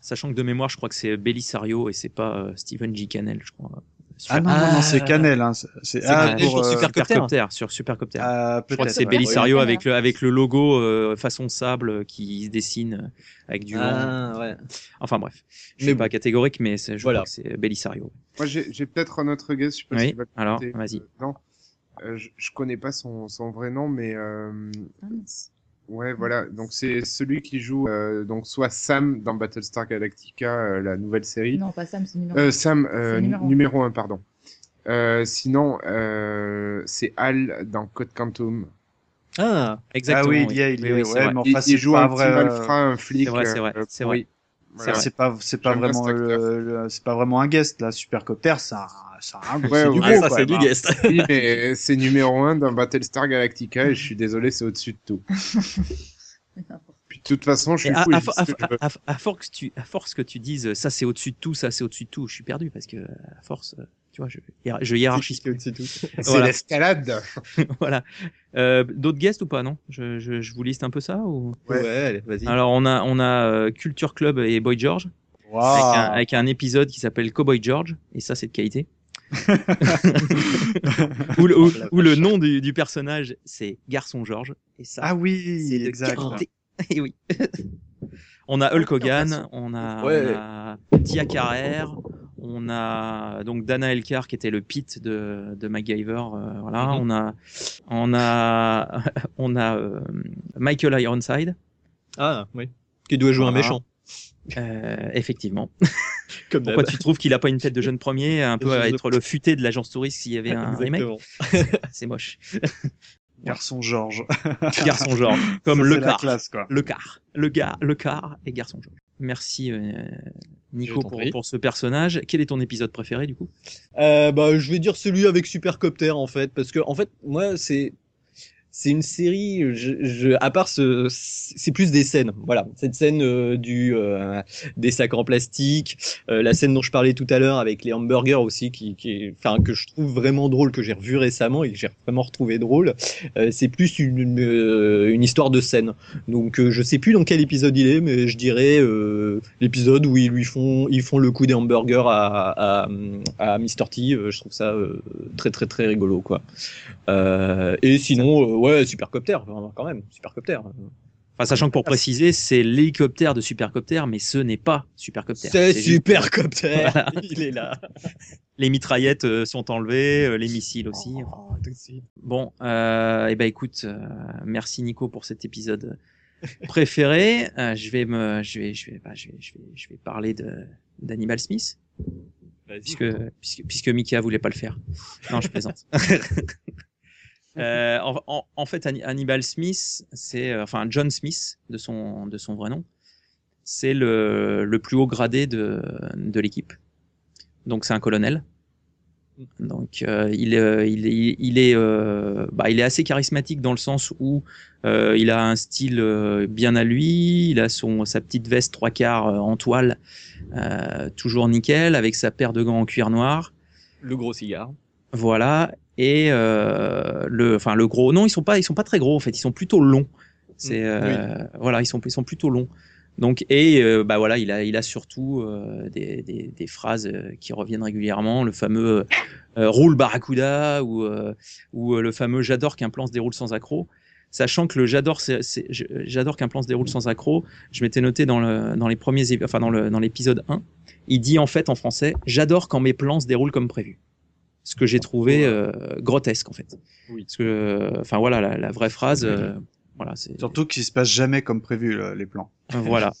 Sachant que de mémoire, je crois que c'est Belisario et c'est pas Stephen G. Cannell, je crois.
Ah non, non, non, c'est Canel. Hein. C'est- ah, pour,
sur
euh,
Super-
Supercopter, sur Supercopter.
ah,
Je crois que c'est
ouais.
Belisario
Oui.
avec le, avec le logo euh, façon sable euh, qui se dessine euh, avec du vent.
Ah, ouais.
Enfin bref, je suis pas catégorique, mais c'est- je
Voilà.
crois que c'est Belisario.
Moi, j'ai j'ai peut-être un autre guess, je sais pas
Oui,
va
alors, vas-y.
euh, non. Euh, je, je connais pas son, son vrai nom, mais euh,
Ah.
Ouais, voilà. Donc c'est celui qui joue euh, donc soit Sam dans Battlestar Galactica, euh, la nouvelle série.
Non, pas Sam, c'est numéro
Euh, Sam, euh,
C'est numéro un.
numéro 1, pardon. Euh, sinon, euh, c'est Al dans Code Quantum.
Ah,
Exactement.
Ah oui, il y a, il y
Oui,
a,
oui, c'est
ouais,
vrai.
mais
il,
enfin,
il
c'est
joue
pas
un
vrai.
petit malfrat, un flic.
C'est vrai, c'est vrai, c'est vrai.
Voilà.
C'est vrai.
C'est pas, c'est pas vraiment, c'est pas vraiment un guest là. Supercopter, ça, ça, a un-
Ouais, ouais,
gros,
ça c'est du guest.
Oui, mais c'est numéro 1 dans Battlestar Galactica et je suis désolé, c'est au-dessus de tout. Puis de toute façon, je suis
à,
fou.
force que tu, à force que tu dises ça c'est au-dessus de tout, ça c'est au-dessus de tout, je suis perdu parce que à force, tu vois, je, je hiérarchise.
C'est tout.
C'est
voilà.
l'escalade.
voilà. Euh, D'autres guests ou pas non? Je, je, je vous liste un peu ça ou?
Ouais,
Ouais.
allez, vas-y.
Alors on a on a euh, Culture Club et Boy George avec, un, avec un épisode qui s'appelle Cowboy George et ça c'est de qualité. où, le,
Oh,
le nom du, du personnage c'est Garçon George et ça
Ah oui,
c'est
exact.
Et oui. on a Hulk Hogan, on a,
Ouais.
on a Tia Carrère, on a donc Dana Elkar qui était le Pete de, de MacGyver, euh, voilà.
Mhm.
On a, on a, on a euh, Michael Ironside,
Ah, oui. Qui doit jouer un méchant.
Euh, effectivement.
Comme
Pourquoi tu trouves qu'il a pas une tête de jeune premier, un peu à être le futé de l'agence touriste s'il y avait un remake
Exactement.
C'est moche.
Garçon Georges.
Garçon genre, comme
Ça,
le car.
classe, quoi.
Le car, le gars, le car et garçon jaune. Merci euh, Nico pour, pour ce personnage. Quel est ton épisode préféré du coup?
Euh, bah, je vais dire celui avec Supercopter en fait, parce que en fait, moi, c'est c'est une série. Je, je, à part ce, c'est plus des scènes. Voilà, cette scène euh, du euh, des sacs en plastique, euh, la scène dont je parlais tout à l'heure avec les hamburgers aussi, qui, qui enfin, que je trouve vraiment drôle, que j'ai revu récemment et que j'ai vraiment retrouvé drôle. Euh, c'est plus une une, euh, une histoire de scène. Donc, je sais plus dans quel épisode il est, mais je dirais l'épisode où ils lui font ils font le coup des hamburgers à à, à Mr T. je trouve ça très très très rigolo quoi. Et sinon, ouais, Supercopter, quand même, Supercopter.
Enfin, sachant que pour préciser, c'est l'hélicoptère de Supercopter, mais ce n'est pas Supercopter.
C'est
juste-
Supercopter,
Voilà.
il est là.
Les mitraillettes euh, sont enlevées, euh, les missiles aussi.
Oh, tout de suite.
Bon, euh, et ben écoute, euh, merci Nico pour cet épisode préféré. Euh, je vais me, je vais, je vais, bah, je vais, je vais, je vais parler de d'Animal Smith, puisque puisque puisque Mika voulait pas le faire. Non, je plaisante. Euh, en, en- en fait, Anni- Hannibal Smith, c'est euh, enfin John Smith de son de son vrai nom, c'est le le plus haut gradé de de l'équipe. Donc c'est un colonel. Donc euh, il est il est il est euh, bah, il est assez charismatique dans le sens où euh, il a un style euh, bien à lui, il a son sa petite veste trois quarts euh, en toile, euh, toujours nickel, avec sa paire de gants en cuir noir.
Le gros cigare.
Voilà. Et euh, le, enfin le gros. Non, ils sont pas, ils sont pas très gros en fait. Ils sont plutôt longs. C'est
Mm,
euh, voilà, ils sont, ils sont plutôt longs. Donc et euh, bah voilà, il a, il a surtout euh, des, des, des phrases euh, qui reviennent régulièrement. Le fameux euh, roule barracuda ou euh, ou le fameux j'adore qu'un plan se déroule sans accroc. Sachant que le j'adore, c'est- c'est- je- j'adore qu'un plan se déroule sans accroc. Je m'étais noté dans le, dans les premiers, enfin dans le, dans l'épisode 1, il dit en fait en français, j'adore quand mes plans se déroulent comme prévu. Ce que j'ai trouvé euh, grotesque en fait.
Oui.
Parce que, euh, enfin voilà, la, la vraie phrase, euh, voilà, c'est
Surtout qu'il se passe jamais comme prévu là, les plans.
voilà.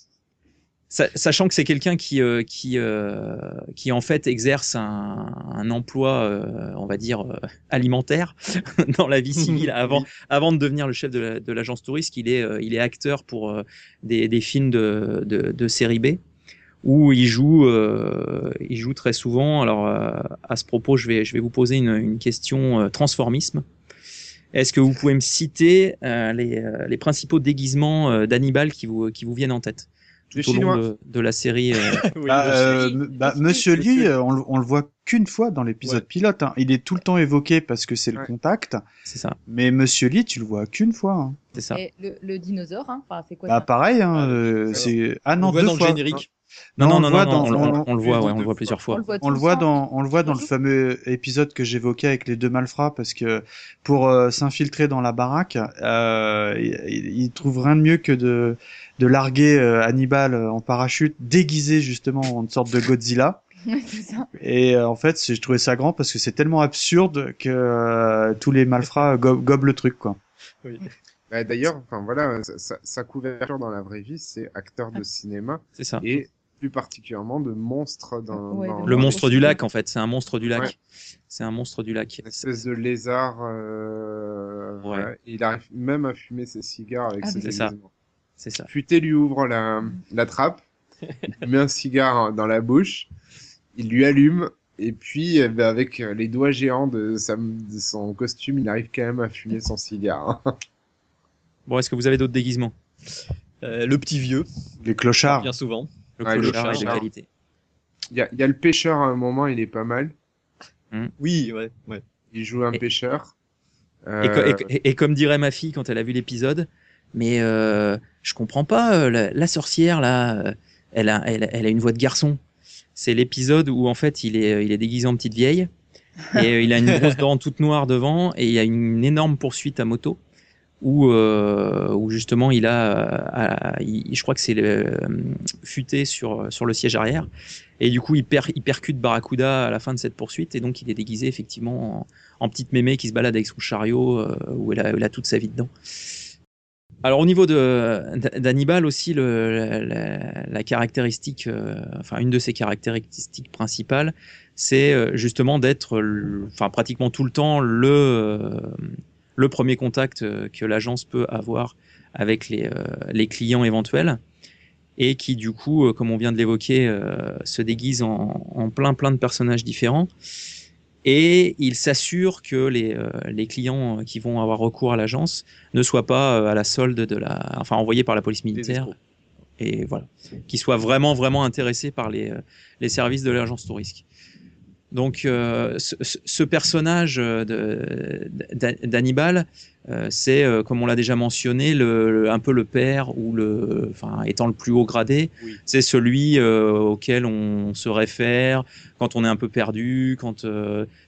Sa- Sachant que c'est quelqu'un qui, euh, qui, euh, qui en fait exerce un, un emploi, euh, on va dire, euh, alimentaire dans la vie civile avant, avant de devenir le chef de la- de l'agence touriste. Il est, euh, il est acteur pour euh, des, des films de, de, de série B où il joue, euh, il joue très souvent. Alors euh, à ce propos, je vais, je vais vous poser une, une question euh, transformisme. Est-ce que vous pouvez me citer euh, les, les principaux déguisements euh, d'Hannibal qui vous, qui vous viennent en tête
Les
tout au long
Chinois.
de, de la série euh,
Bah, euh, bah, Monsieur
Lee,
on, le- on le voit qu'une fois dans l'épisode pilote. hein. Il est tout le temps évoqué parce que c'est le contact.
C'est ça,
Mais Monsieur Lee, tu le vois qu'une fois. hein.
c'est ça.
Et le, le dinosaure, hein, enfin, c'est quoi
Bah
ça?
pareil, hein,
Ah,
euh, c'est ah
On
non
le voit
deux
dans
fois.
le générique.
Non, non,
on
non,
le voit
non,
dans-
on, le-
on-
on le voit,
on-
ouais, on le voit plusieurs fois.
On le voit dans, on le voit dans le fameux épisode que j'évoquais avec les deux malfrats parce que pour euh, s'infiltrer dans la baraque, euh, il, il trouve rien de mieux que de, de larguer euh, Hannibal en parachute déguisé justement en une sorte de Godzilla.
ça.
Et euh, en fait, c'est- je trouvais ça grand parce que c'est tellement absurde que euh, tous les malfrats go- gobent le truc quoi.
Bah, D'ailleurs, enfin voilà, sa, sa- sa couverture dans la vraie vie, c'est acteur de cinéma
C'est ça.
et plus particulièrement de monstre dans,
Ouais,
dans-
Le monstre du lac, en fait, c'est un monstre du lac.
Ouais.
C'est un monstre du lac.
Une espèce de lézard. Euh...
Ouais.
ouais. Il arrive même à fumer ses cigares avec
Ah,
ses
c'est ça.
déguisements.
C'est ça.
Futé lui ouvre la, la trappe, il met un cigare dans la bouche, il lui allume, et puis eh ben, avec les doigts géants de, sa, de son costume, il arrive quand même à fumer son cigare.
Bon, est-ce que vous avez d'autres déguisements?
Euh, le petit vieux,
Les clochards.
bien souvent.
Le
Ouais, le
est de qualité.
Il y a, il y a le pêcheur à un moment, il est pas mal.
Oui, ouais, ouais.
Il joue un
Et-
pêcheur.
Et,
Euh,
et- et- et comme dirait ma fille quand elle a vu l'épisode, mais euh, je comprends pas, euh, la, la sorcière là, euh, elle a, elle, a- elle a une voix de garçon. C'est l'épisode où en fait il est, il est déguisé en petite vieille et euh, il a une grosse dent toute noire devant et il y a une énorme poursuite à moto où, euh, où justement il a, euh, à- il- je crois que c'est euh, futé sur sur le siège arrière et du coup il, per, il percute Barracuda à la fin de cette poursuite et donc il est déguisé effectivement en, petite mémé qui se balade avec son chariot euh, où elle a, toute sa vie dedans. Alors au niveau d'Hannibal aussi, le, la, la- caractéristique, enfin une de ses caractéristiques principales, c'est justement d'être, enfin pratiquement tout le temps le le premier contact euh, que l'agence peut avoir avec les euh, les clients éventuels et qui du coup, euh, comme on vient de l'évoquer, se déguise en, en plein plein de personnages différents. Et il s'assure que les, les clients qui vont avoir recours à l'agence ne soient pas à la solde de la, enfin envoyés par la police militaire, et voilà, qu'ils soient vraiment vraiment intéressés par les, les services de l'agence touristique. Donc euh, ce, personnage euh, d'Hannibal, euh, c'est euh, comme on l'a déjà mentionné, le, le- un peu le père ou le, enfin étant le plus haut gradé,
Oui.
c'est celui auquel on se réfère quand on est un peu perdu, quand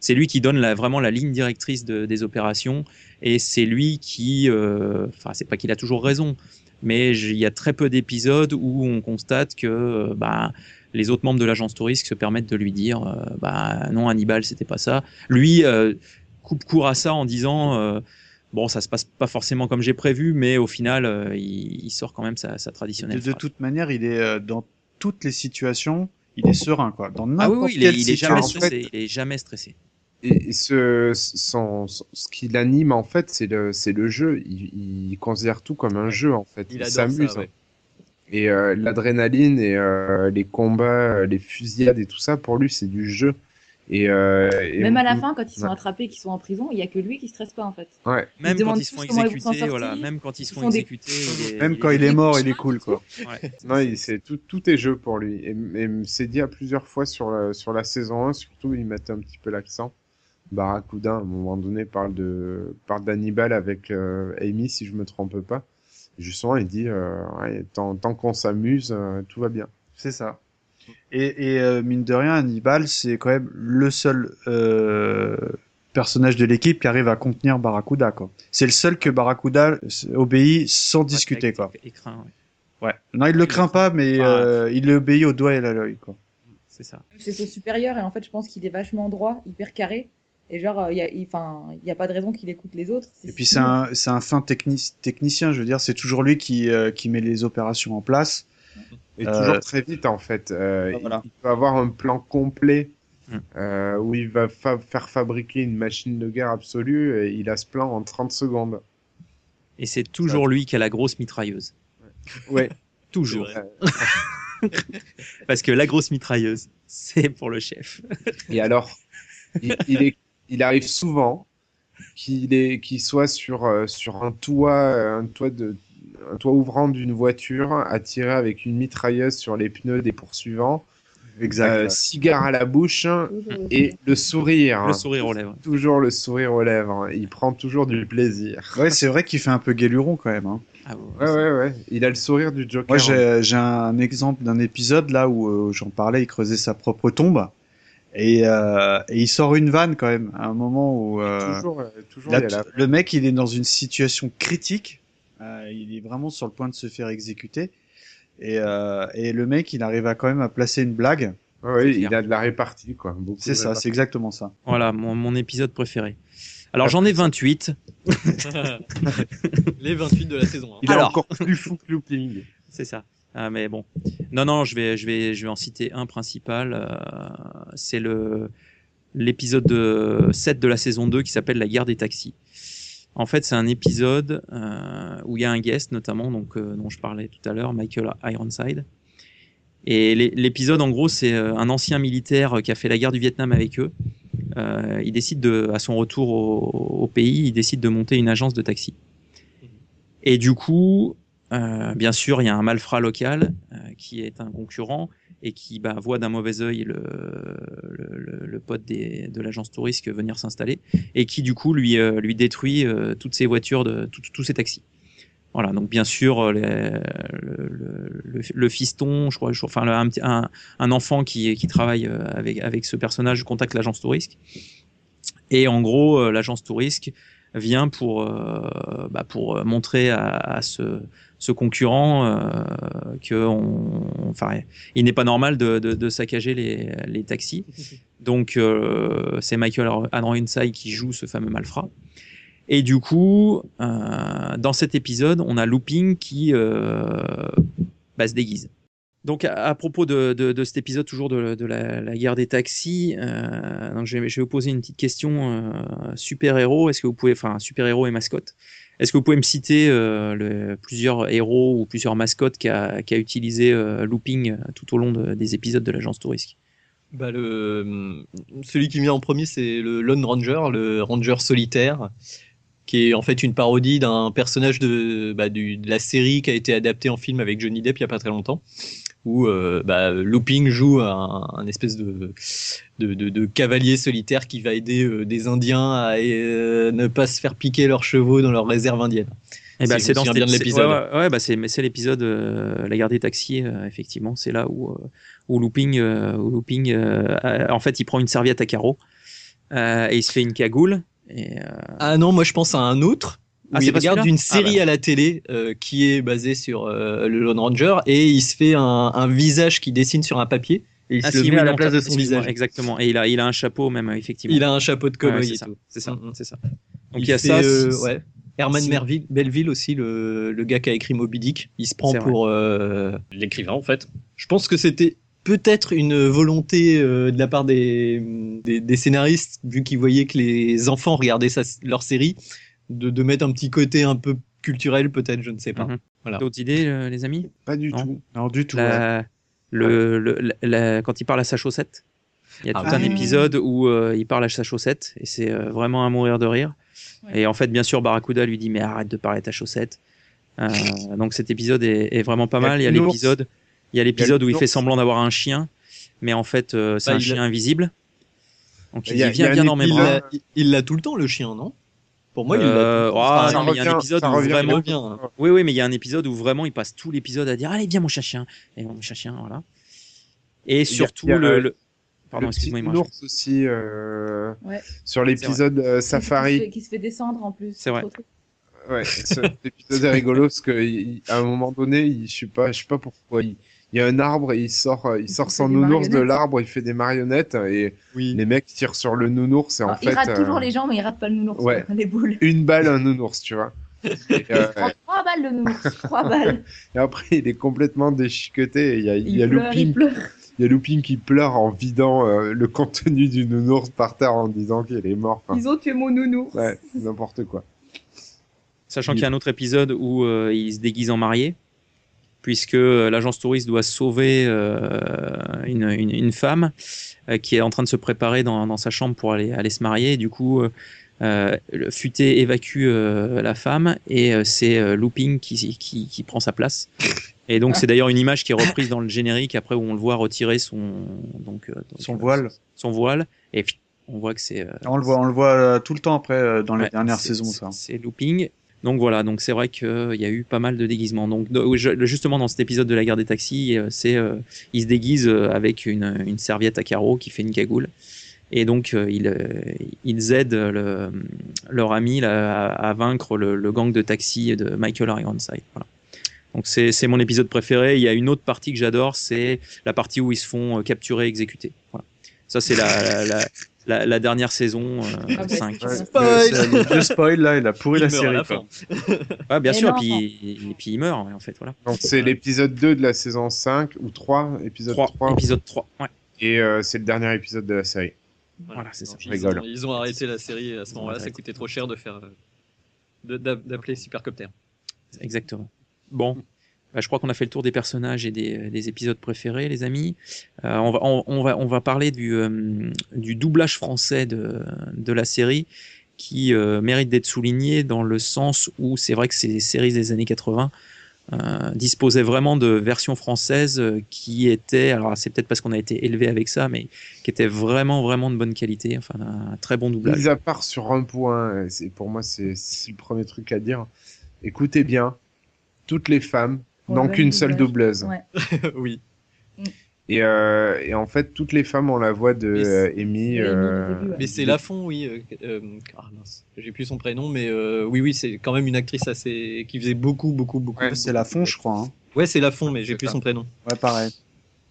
c'est lui qui donne la, vraiment la ligne directrice de- des opérations et c'est lui qui, enfin c'est pas qu'il a toujours raison, mais il y a très peu d'épisodes où on constate que bah, les autres membres de l'agence touriste se permettent de lui dire euh, bah non Hannibal c'était pas ça. Lui euh, coupe court à ça en disant euh, bon ça se passe pas forcément comme j'ai prévu, mais au final euh, il, il sort quand même sa, sa
De,
traditionnelle.
de
phrase.
toute manière, il est euh, dans toutes les situations, il est serein quoi. Dans
Ah oui,
n'importe
oui, il est,
quelle
il est jamais stressé. Il est jamais stressé.
Et ce, son, ce qui l'anime en fait, c'est le, c'est le jeu. Il, il considère tout comme un jeu en fait.
Il
s'amuse.
ouais.
Et euh, l'adrénaline et euh, les combats, euh, les fusillades et tout ça, pour lui, c'est du jeu. Et, euh, et
Même à la fin, quand ils sont
Ouais.
attrapés qu'ils sont en prison, il y a que lui qui stresse pas en fait.
Ouais.
Même quand ils se font exécuter, voilà, même quand ils se font
des-
exécuter, il est-
Même
il
quand
est-
il est mort, il est cool quoi.
Ouais.
Non, il- c'est tout, tout est jeu pour lui. Et, et c'est dit à plusieurs fois sur la, sur la saison 1, surtout, ils mettent un petit peu l'accent. Barracuda, à un moment donné, parle de parle d'Hannibal avec euh, Amy, si je me trompe pas. Justement, il dit, euh, ouais, tant, tant qu'on s'amuse, euh, tout va bien.
C'est ça. Et, et euh, mine de rien, Hannibal, c'est quand même le seul euh, personnage de l'équipe qui arrive à contenir Barracuda. quoi. C'est le seul que Barracuda obéit sans discuter. quoi.
Et craint, ouais.
Ouais. Non, il le craint pas, mais
Ah.
euh, il obéit au doigt et à l'œil. quoi.
C'est ça.
C'est son supérieur et en fait, je pense qu'il est vachement droit, hyper carré. Et genre, euh, il y a, il- enfin, il y a pas de raison qu'il écoute les autres.
Et puis c'est un, c'est un fin techni- technicien, je veux dire, c'est toujours lui qui, euh, qui met les opérations en place.
Et
Euh,
toujours très vite, en fait. Euh,
Ah, voilà.
il, peut avoir un plan complet
Mm.
euh, où il va fa- faire fabriquer une machine de guerre absolue et il a ce plan en 30 secondes.
Et c'est toujours lui qui a la grosse mitrailleuse.
Ouais.
Toujours.
C'est vrai.
Parce que la grosse mitrailleuse, c'est pour le chef.
Et alors, il, il est, il arrive souvent qu'il soit sur, euh, sur un toit, euh, un toit de, un toit ouvrant d'une voiture, attiré avec une mitrailleuse sur les pneus des poursuivants,
Exact.
euh, cigare à la bouche et le sourire.
Le sourire aux lèvres.
Toujours le sourire aux lèvres. Il prend toujours du plaisir.
Ouais, c'est vrai qu'il fait un peu guéluron quand même. Hein.
Ah, ouais,
Ouais, ouais, ouais. Il a le sourire du Joker.
Moi, j'ai j'ai un exemple d'un épisode là où euh, j'en parlais, il creusait sa propre tombe. Et, euh, et il sort une vanne quand même, à un moment où euh,
Toujours, euh, toujours,
là,
il y a la-
le mec, il est dans une situation critique. Euh, il est vraiment sur le point de se faire exécuter. Et, euh, et le mec, il arrive à quand même à placer une blague.
C'est
il
clair.
a de la répartie, quoi.
C'est ça, c'est exactement ça.
Voilà, mon, mon épisode préféré. Alors j'en ai 28.
Les 28 de la saison. hein.
Il est
Alors.
encore plus fou que Looping.
C'est ça. Ah, mais bon. Non, non, je vais, je vais, je vais en citer un principal. euh, c'est le l'épisode de 7 de la saison 2 qui s'appelle La guerre des taxis. En fait, c'est un épisode euh, où il y a un guest, notamment, donc, euh, dont je parlais tout à l'heure, Michael Ironside. Et l'é- l'épisode, en gros, c'est euh, un ancien militaire qui a fait la guerre du Vietnam avec eux. Euh, il décide de, à son retour au, au pays, il décide de monter une agence de taxi. Et du coup, euh, bien sûr, il y a un malfrat local euh, qui est un concurrent et qui bah, voit d'un mauvais œil le, le, le- le pote des, de l'agence touriste venir s'installer et qui du coup lui, euh, lui détruit euh, toutes ses voitures, de, tout- tous ses taxis. Voilà, donc bien sûr, les- le, fiston, je crois, enfin un, un, un enfant qui, qui travaille avec, avec ce personnage contacte l'agence touriste. Et en gros, l'agence touriste vient pour, bah, pour montrer à, à ce, ce concurrent euh, enfin, il n'est pas normal de, saccager les, taxis. Donc euh, c'est Michael Ironside qui joue ce fameux malfrat. Et du coup, euh, dans cet épisode, on a Looping qui euh, bah, se déguise. Donc à, propos de, cet épisode toujours de, la, guerre des taxis, je, vais, je vais vous poser une petite question super héros. Est-ce que vous pouvez, enfin super héros et mascotte, est-ce que vous pouvez me citer euh, plusieurs héros ou plusieurs mascottes qu'a qu'a utilisé euh, Looping tout au long de- des épisodes de l'agence touriste
Bah, le, celui qui vient en premier, c'est le Lone Ranger, le Ranger solitaire, qui est en fait une parodie d'un personnage de, bah, de la série qui a été adaptée en film avec Johnny Depp il y a pas très longtemps, où euh, bah, Looping joue un, un espèce de, de, de- de cavalier solitaire qui va aider euh, des Indiens à euh, ne pas se faire piquer leurs chevaux dans leur réserve indienne.
Eh ben,
Si
c'est dans cet-
l'épisode.
Ouais, ouais, ouais, bah c'est mais c'est l'épisode euh, la guerre des taxis effectivement, c'est là où où Looping où Looping en fait il prend une serviette à carreaux et il se fait une cagoule et
Ah non, moi je pense à un autre.
Ah,
il regarde une
Ah,
série à la télé euh, qui est basée sur euh, le Lone Ranger et il se fait un, un visage qui dessine sur un papier et il
ah,
se le met
oui,
à la place de son visage.
exactement et il a il a un chapeau même effectivement.
Il a un chapeau de
Ouais,
cowboy
c'est
et
ça,
tout.
c'est ça,
mm.
c'est ça. Donc
il,
il y a
fait,
ça
euh, ouais. Herman Melville, Belleville aussi, le, le gars qui a écrit Moby Dick. Il se prend pour euh, l'écrivain en fait. Je pense que c'était peut-être une volonté euh, de la part des, des, des scénaristes, vu qu'ils voyaient que les enfants regardaient sa- leur série, de, de mettre un petit côté un peu culturel peut-être, je ne sais pas.
Mhm.
Voilà.
D'autres idées euh, les amis?
Pas du
Non.
tout.
Alors du tout. ouais.
La- le, le- la- la- quand il parle à sa chaussette. Il y a
Ah
tout un
oui.
épisode où euh, il parle à sa chaussette et c'est euh, vraiment à mourir de rire.
Ouais.
Et en fait, bien sûr, Barracuda lui dit mais arrête de parler à ta chaussette. Euh, donc cet épisode est, est vraiment pas mal. Il y a l'épisode, il y a l'épisode où il fait semblant d'avoir un chien, mais en fait euh, c'est
Bah,
un chien
a-
invisible. Donc il,
Il y a-
dit viens
il y a
viens
un
dans mes
Il
bras.
il l'a tout le temps le chien, non? Pour moi, il.
Euh, ah,
Enfin,
non, mais il y a un épisode où
revient
vraiment-
revient, hein.
Oui, oui, mais il y a un épisode où vraiment il passe tout l'épisode à dire allez viens mon chien chien et mon chien chien voilà. Et surtout
il y a
le,
le-
le- pardon excuse-moi
ours aussi euh,
Ouais.
sur l'épisode euh,
Qui se,
Safari.
fait, qui se fait descendre en plus.
C'est vrai.
Ouais, cet épisode est rigolo parce que il- à un moment donné, il, je sais pas, je sais pas pourquoi, il, il y a un arbre et il sort, euh, il
Il
sort son nounours de l'arbre, il fait des marionnettes et
Oui.
les mecs tirent sur le nounours et en
Alors,
fait
il rate
euh,
toujours les gens, mais il rate pas le nounours.
ouais.
Les boules.
une balle un nounours, tu vois. Et, euh,
trois balles le nounours. Trois balles.
et après, il est complètement déchiqueté et il y a, il y a
Il pleure, il
Looping, il y a Looping qui pleure en vidant euh, le contenu du nounours par terre en disant qu'il est mort. Enfin,
Ils ont tué mon nounours.
ouais, n'importe quoi.
Sachant qu'il y a un autre épisode où euh, il se déguise en marié, puisque euh, l'agence touriste doit sauver euh, une, une, une femme euh, qui est en train de se préparer dans, dans sa chambre pour aller, aller se marier. Et du coup, euh, euh, le futé évacue euh, la femme et euh, c'est euh, Looping qui, qui, qui prend sa place. Et donc, c'est d'ailleurs une image qui est reprise dans le générique après où on le voit retirer son, donc, euh, donc,
Son
euh,
voile.
Son voile. Et on voit que c'est. euh,
On le voit, on le voit tout le temps après euh, dans les
Ouais,
dernières
c'est-
saisons, ça.
C'est looping. Donc voilà, donc c'est vrai qu'il y a eu pas mal de déguisements. Donc justement dans cet épisode de la guerre des taxis, euh, c'est euh, il se déguise euh, avec une, serviette à carreaux qui fait une cagoule. Et donc ils, aident le- leur ami à, vaincre le, gang de taxis de Michael Ironside. Voilà. Donc c'est mon épisode préféré. Il y a une autre partie que j'adore, c'est la partie où ils se font capturer, exécuter. Voilà. Ça c'est la, la- la dernière saison euh,
Ah bah,
5.
c'est
Ouais.
ça.
Le, spoil là, il a pourri
Il
la série. quoi.
Ouais, bien
Mais
sûr,
non.
et puis, et puis il meurt en fait. Voilà.
Donc c'est l'épisode 2 de la saison 5 ou 3, épisode
3,
3,
épisode 3. Ouais.
et euh, c'est le dernier épisode de la série.
Voilà, c'est ça.
Ils,
rigole.
ont, ils ont arrêté la série à ce moment-là, ça coûtait trop cher de faire euh, d'appeler Supercopter.
Exactement. Bon, je crois qu'on a fait le tour des personnages et des, des épisodes préférés, les amis. Euh, on, va, parler du, euh, doublage français de, la série qui euh, mérite d'être souligné dans le sens où c'est vrai que ces séries des années 80 euh, disposaient vraiment de versions françaises euh, qui étaient, alors c'est peut-être parce qu'on a été élevé avec ça, mais qui étaient vraiment, vraiment de bonne qualité, enfin un très bon doublage.
Mis à part sur un point, pour moi c'est le premier truc à dire. Écoutez bien, toutes les femmes Qu'une
même
seule doubleuse.
Ouais.
oui.
Et, euh, et en fait, toutes les femmes ont la voix de
Mais c'est-
euh, Amy.
Amy,
euh,
au début, ouais.
Mais c'est Lafont, oui. euh, euh, ah mince, j'ai plus son prénom, mais euh, oui, oui, c'est quand même une actrice assez qui faisait beaucoup, beaucoup, beaucoup.
Ouais,
C'est la fond, je crois. hein.
Ouais, c'est Lafont, mais j'ai plus
ça.
son prénom.
Ouais, pareil.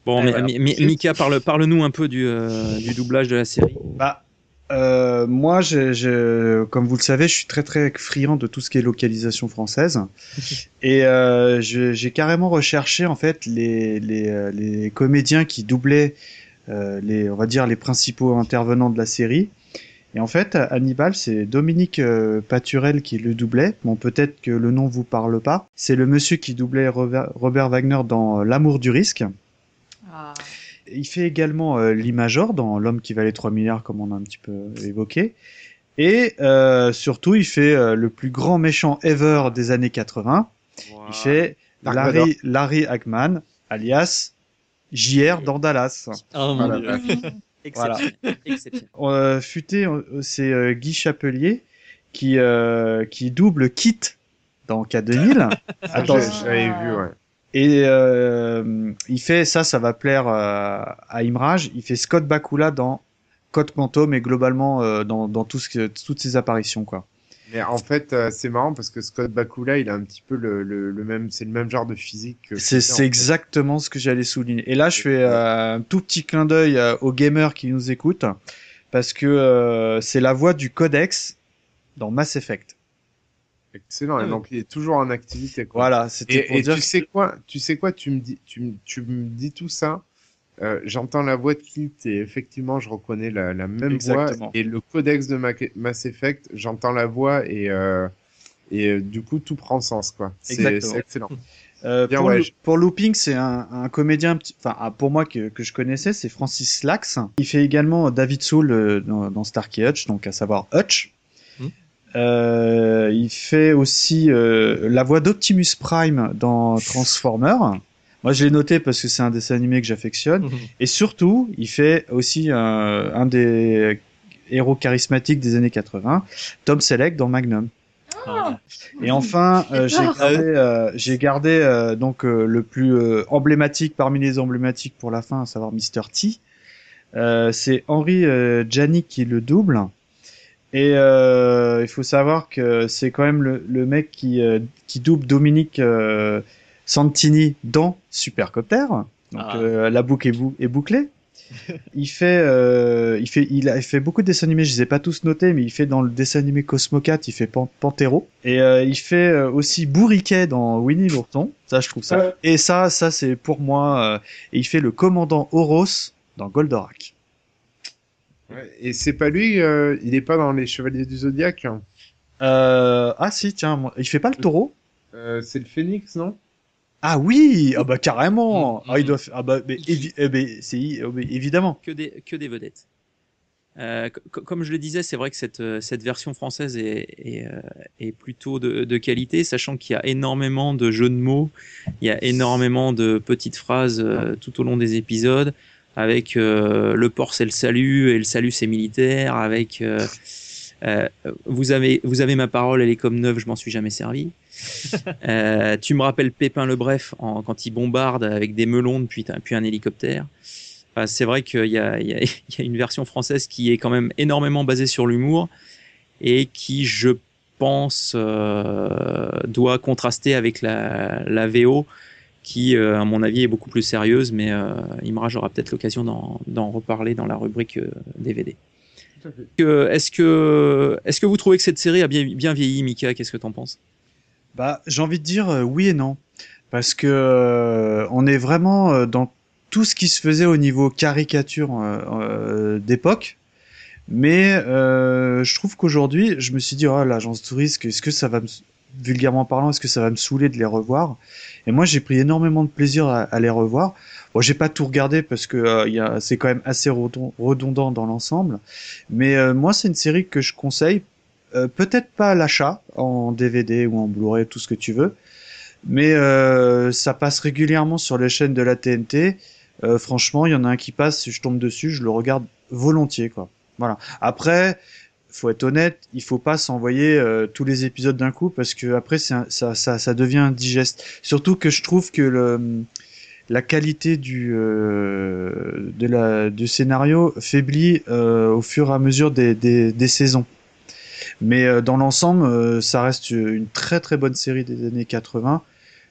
Bon, mais,
voilà.
mais- mais- Mika, parle, parle-nous un peu du, euh, du doublage de la série.
Bah, euh, moi, je, je- comme vous le savez, je suis très très friand de tout ce qui est localisation française, et euh, j'ai carrément recherché en fait les les, euh, les comédiens qui doublaient euh, les, on va dire les principaux intervenants de la série. Et en fait, Hannibal, c'est Dominique euh, Paturel qui le doublait. Bon, peut-être que le nom vous parle pas. C'est le monsieur qui doublait Robert, Robert Wagner dans euh, L'amour du risque. Il fait également euh, l'Imajor dans L'homme qui valait 3 milliards, comme on a un petit peu évoqué. Et euh, surtout, il fait euh, le plus grand méchant ever des années 80. Il fait
Dark
Larry, Larry Hackman, alias JR dans Dallas.
Ah mon
Voilà.
dieu.
Exceptionnel. Exceptionnel.
Euh, futé, euh, c'est euh, Guy Chapelier qui, euh, qui double Kit dans K2000.
Ah,
Attends,
j'avais vu, ouais.
Et euh, il fait ça, ça va plaire euh, à Imraj. Il fait Scott Bakula dans Code Quantum et globalement euh, dans, dans tout ce que, toutes ses apparitions quoi.
Mais en fait, euh, c'est marrant parce que Scott Bakula, il a un petit peu le, le, le même, c'est le même genre de physique. que
C'est
en fait.
exactement ce que j'allais souligner. Et là, je fais euh, un tout petit clin d'œil euh, aux gamers qui nous écoutent parce que euh, c'est la voix du Codex dans Mass Effect.
Excellent. Et donc, il est toujours en activité. Quoi.
Voilà, c'était pour
Et,
dire
tu sais quoi, tu sais quoi, tu me dis, tu, me- tu me dis tout ça. euh, J'entends la voix de Kit et effectivement, je reconnais la, la même
Exactement.
voix. Et le codex de Ma- Mass Effect, j'entends la voix et euh, et euh, du coup, tout prend sens quoi. C'est excellent. Bien,
pour,
ouais,
Lo-
je-
pour Looping, c'est un, un comédien, enfin ah, pour moi que, que je connaissais, c'est Francis Lax. Il fait également David Soul dans, dans Starkey Hutch, donc à savoir Hutch. Euh, il fait aussi euh, la voix d'Optimus Prime dans Transformers. Moi, je l'ai noté parce que c'est un dessin animé que j'affectionne. Et surtout, il fait aussi euh, un des héros charismatiques des années 80, Tom Selleck dans Magnum.
Ah,
Et enfin, euh, j'ai gardé, euh, j'ai gardé euh, donc euh, le plus euh, emblématique parmi les emblématiques pour la fin, à savoir Mr. T. Euh, c'est Henri euh, Janik qui le double. Et euh, il faut savoir que c'est quand même le, le mec qui, euh, qui double Dominique euh, Santini dans Supercopter. Donc
Ah.
euh, la boucle est, bou- est bouclée. il fait, euh, il fait, il a fait beaucoup de dessins animés. Je les ai pas tous notés, mais il fait dans le dessin animé Cosmocat, il fait Pan- Panthéro. Et euh, il fait euh, aussi Bourriquet dans Winnie l'ourson. Ça, je trouve ça.
Ouais.
Et ça, ça c'est pour moi. euh, et il fait le commandant Horos dans Goldorak.
Ouais, Et c'est pas lui, euh, il est pas dans les Chevaliers du Zodiaque. hein.
Euh, ah si, tiens, moi- il fait pas le taureau?
Euh, c'est le Phénix, non?
Ah oui, ah bah carrément.
Mm,
Ah il
mm.
doit, f- ah bah mais, évi- eh ben, c'est euh, mais évidemment.
que des, que des vedettes. Euh, co- comme je le disais, c'est vrai que cette, cette version française est, est, euh, est plutôt de, de qualité, sachant qu'il y a énormément de jeux de mots, il y a énormément de petites phrases euh, tout au long des épisodes, avec euh, le port c'est le salut et le salut c'est militaire, avec euh, Euh, vous, avez, vous avez ma parole, elle est comme neuve, je m'en suis jamais servi. Tu me rappelles Pépin le Bref en, quand il bombarde avec des melons puis, puis un hélicoptère. C'est vrai qu'il y y, y a une version française qui est quand même énormément basée sur l'humour et qui, je pense, euh, doit contraster avec la, la VO qui, euh, à mon avis, est beaucoup plus sérieuse, mais euh, Imraj aura peut-être l'occasion d'en d'en reparler dans la rubrique euh, DVD. Que- Est-ce que, est que vous trouvez que cette série a bien, bien vieilli, Mika? Qu'est-ce que tu en penses?
Bah, j'ai envie de dire euh, oui et non, parce que euh, on est vraiment euh, dans tout ce qui se faisait au niveau caricature euh, euh, d'époque. Mais euh, je trouve qu'aujourd'hui, je me suis dit, oh, l'agence touriste, est-ce que ça va me, vulgairement parlant, est-ce que ça va me saouler de les revoir? Et moi, j'ai pris énormément de plaisir à, à les revoir. Bon, j'ai pas tout regardé parce que euh, c'est quand même assez redon- redondant dans l'ensemble. Mais euh, moi, c'est une série que je conseille. Euh, peut-être pas à l'achat en DVD ou en Blu-ray, tout ce que tu veux, mais euh, ça passe régulièrement sur les chaînes de la TNT. Euh, franchement, il y en a un qui passe, si je tombe dessus, je le regarde volontiers, quoi. Voilà. Après, faut être honnête, il faut pas s'envoyer euh, tous les épisodes d'un coup parce que après un- ça, ça, ça devient indigeste. Surtout que je trouve que le, la qualité du euh, scénario faiblit euh, au fur et à mesure des, des, saisons. Mais dans l'ensemble, ça reste une très très bonne série des années 80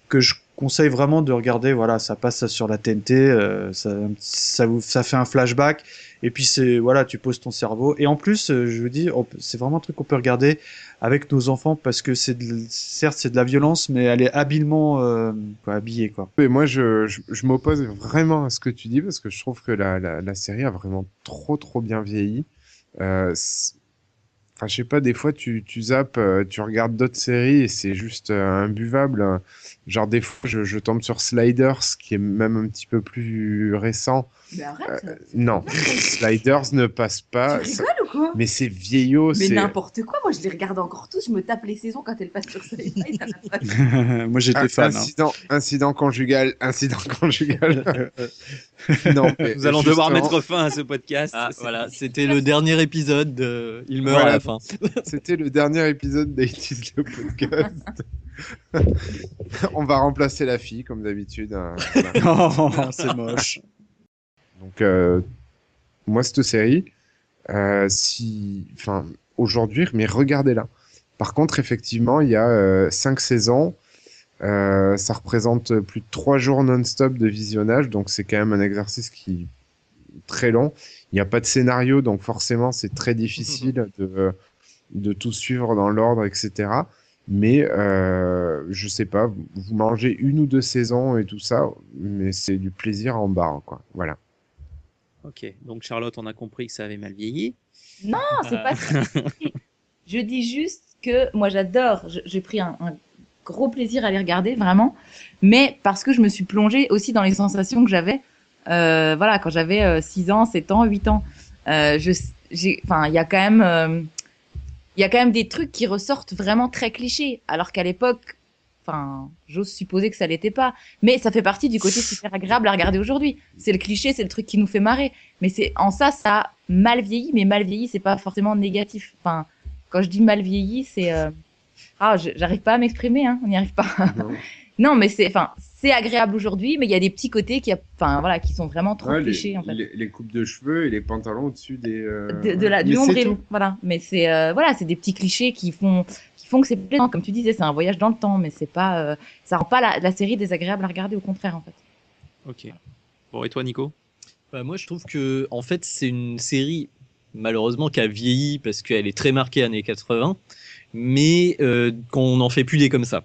que je conseille vraiment de regarder. Voilà, ça passe sur la TNT, euh, ça, ça, vous, ça fait un flashback. Et puis c'est voilà, tu poses ton cerveau. Et en plus, euh, je vous dis, c'est vraiment un truc qu'on peut regarder avec nos enfants parce que c'est certes c'est de la violence, mais elle est habilement euh, quoi, habillée quoi.
Et moi, je, je, m'oppose vraiment à ce que tu dis parce que je trouve que la, la, la série a vraiment trop trop bien vieilli. Euh, Enfin, je sais pas, des fois tu, tu zappes, euh, tu regardes d'autres séries et c'est juste euh, imbuvable. Genre des fois je, je tombe sur Sliders qui est même un petit peu plus récent.
Mais arrête.
Euh, non, Sliders ne passe pas.
tu
Ça-
rigoles ou quoi?
Mais c'est vieillot,
Mais n'importe quoi, moi je les regarde encore tous, je me tape les saisons quand elles passent sur pas de-
Moi j'étais
Un-
fan. hein.
Incident, incident conjugal, incident conjugal. non, mais
Nous allons devoir mettre fin à ce podcast.
Ah, voilà, c'était le dernier épisode. De... Il meurt
Voilà.
à la fin.
C'était le dernier épisode d'Aitis le podcast. On va remplacer la fille comme d'habitude. hein, voilà.
Oh, c'est moche.
Donc euh, moi cette série, euh, si, enfin aujourd'hui, mais regardez-la. Par contre, effectivement, il y a euh, cinq saisons. Euh, ça représente plus de trois jours non-stop de visionnage, donc c'est quand même un exercice qui est très long. Il n'y a pas de scénario, donc forcément c'est très difficile de, de tout suivre dans l'ordre, etc. Mais euh, je sais pas, vous mangez une ou deux saisons et tout ça, mais c'est du plaisir en barre, quoi. Voilà.
Ok, donc Charlotte, on a compris que ça avait mal vieilli.
Non, c'est pas ça. Je dis juste que moi j'adore, j'ai pris un, un gros plaisir à les regarder, vraiment, mais parce que je me suis plongée aussi dans les sensations que j'avais, euh, voilà, quand j'avais euh, 6 ans, 7 ans, 8 ans. Euh, je, j'ai, enfin, il y a quand même, euh, il y a quand même des trucs qui ressortent vraiment très clichés, alors qu'à l'époque, enfin, j'ose supposer que ça l'était pas, mais ça fait partie du côté super agréable à regarder aujourd'hui. C'est le cliché, c'est le truc qui nous fait marrer, mais c'est en ça, ça a mal vieilli, mais mal vieilli, c'est pas forcément négatif. Enfin, quand je dis mal vieilli, c'est euh, ah, j'arrive pas à m'exprimer, hein, on n'y arrive pas. non, mais c'est, enfin, c'est agréable aujourd'hui, mais il y a des petits côtés qui, a- enfin, voilà, qui sont vraiment trop
Ouais,
clichés
les,
en fait.
les- les coupes de cheveux et les pantalons au-dessus des. euh,
de, de la,
mais
voilà. Mais c'est, euh, voilà, c'est des petits clichés qui font, qui font que c'est plaisant. Comme tu disais, c'est un voyage dans le temps, mais c'est pas, euh, ça rend pas la, la série désagréable à regarder, au contraire en fait.
Ok. Bon, et toi, Nico?
Bah, moi, je trouve que en fait, c'est une série malheureusement qui a vieilli parce qu'elle est très marquée années 80, mais euh, qu'on n'en fait plus des comme ça.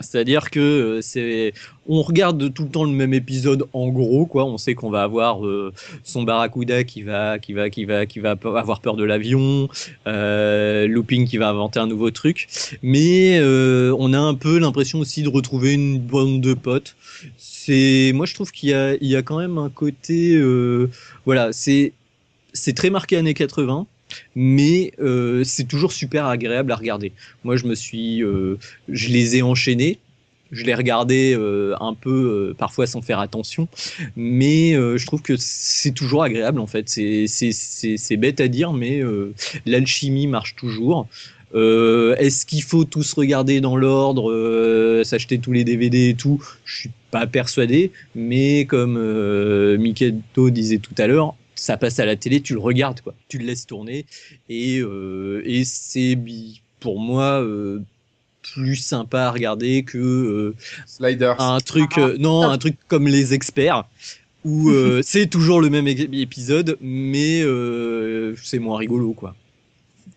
C'est-à-dire que euh, c'est, on regarde tout le temps le même épisode en gros, quoi. On sait qu'on va avoir euh, son barracuda qui va, qui va, qui va, qui va avoir peur de l'avion, euh, Looping qui va inventer un nouveau truc, mais euh, on a un peu l'impression aussi de retrouver une bande de potes. C'est, moi, je trouve qu'il y a, il y a quand même un côté, euh, voilà, c'est, c'est très marqué années 80 mais euh, c'est toujours super agréable à regarder. Moi, je me suis, euh, je les ai enchaînés. je l'ai regardé euh, un peu parfois sans faire attention, mais je trouve que c'est toujours agréable en fait. C'est bête à dire, mais l'alchimie marche toujours. Est-ce qu'il faut tous regarder dans l'ordre, s'acheter tous les DVD et tout? Je suis pas persuadé, mais comme Miketo disait tout à l'heure, ça passe à la télé, tu le regardes quoi, tu le laisses tourner et euh, et c'est bi- pour moi euh, plus sympa à regarder que euh,
Sliders.
un truc euh, non un truc comme les experts où euh, c'est toujours le même épisode mais euh, c'est moins rigolo quoi.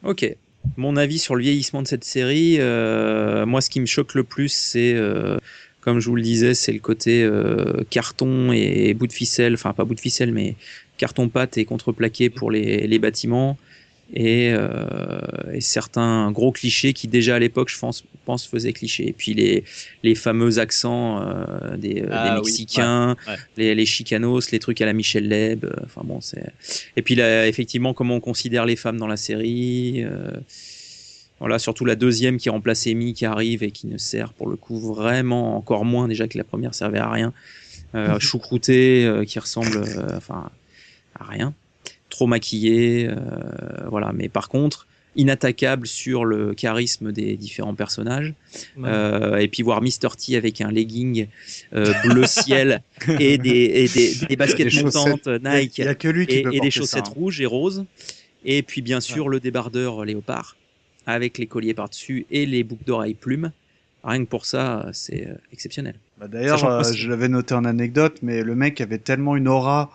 Ok. Mon avis sur le vieillissement de cette série, euh, moi, ce qui me choque le plus, c'est, euh, comme je vous le disais, c'est le côté euh, carton et bout de ficelle, enfin pas bout de ficelle, mais carton pâte et contreplaqué pour les, les bâtiments et, euh, et certains gros clichés qui déjà à l'époque, je pense, pense faisaient cliché. Et puis les, les fameux accents euh, des, euh,
Ah
des
oui,
Mexicains,
ouais, ouais.
Les, les chicanos, les trucs à la Michel Leb. euh, Enfin bon, c'est. Et puis là, effectivement, comment on considère les femmes dans la série. euh, voilà, surtout la deuxième qui remplace Amy qui arrive et qui ne sert pour le coup vraiment encore moins déjà que la première servait à rien. Euh, choucrouté euh, qui ressemble euh, enfin à rien. Trop maquillé, euh, voilà. Mais par contre, inattaquable sur le charisme des différents personnages. Euh, et puis voir Mr. T avec un legging euh, bleu ciel et des, et des, des baskets
Des
montantes euh, Nike
Il y a que lui qui
et,
peut
et des chaussettes
ça, hein.
rouges et roses. Et puis bien sûr le débardeur léopard avec les colliers par-dessus et les boucles d'oreilles plumes. Rien que pour ça, c'est euh, exceptionnel.
Bah, D'ailleurs, euh, je l'avais noté en anecdote, mais le mec avait tellement une aura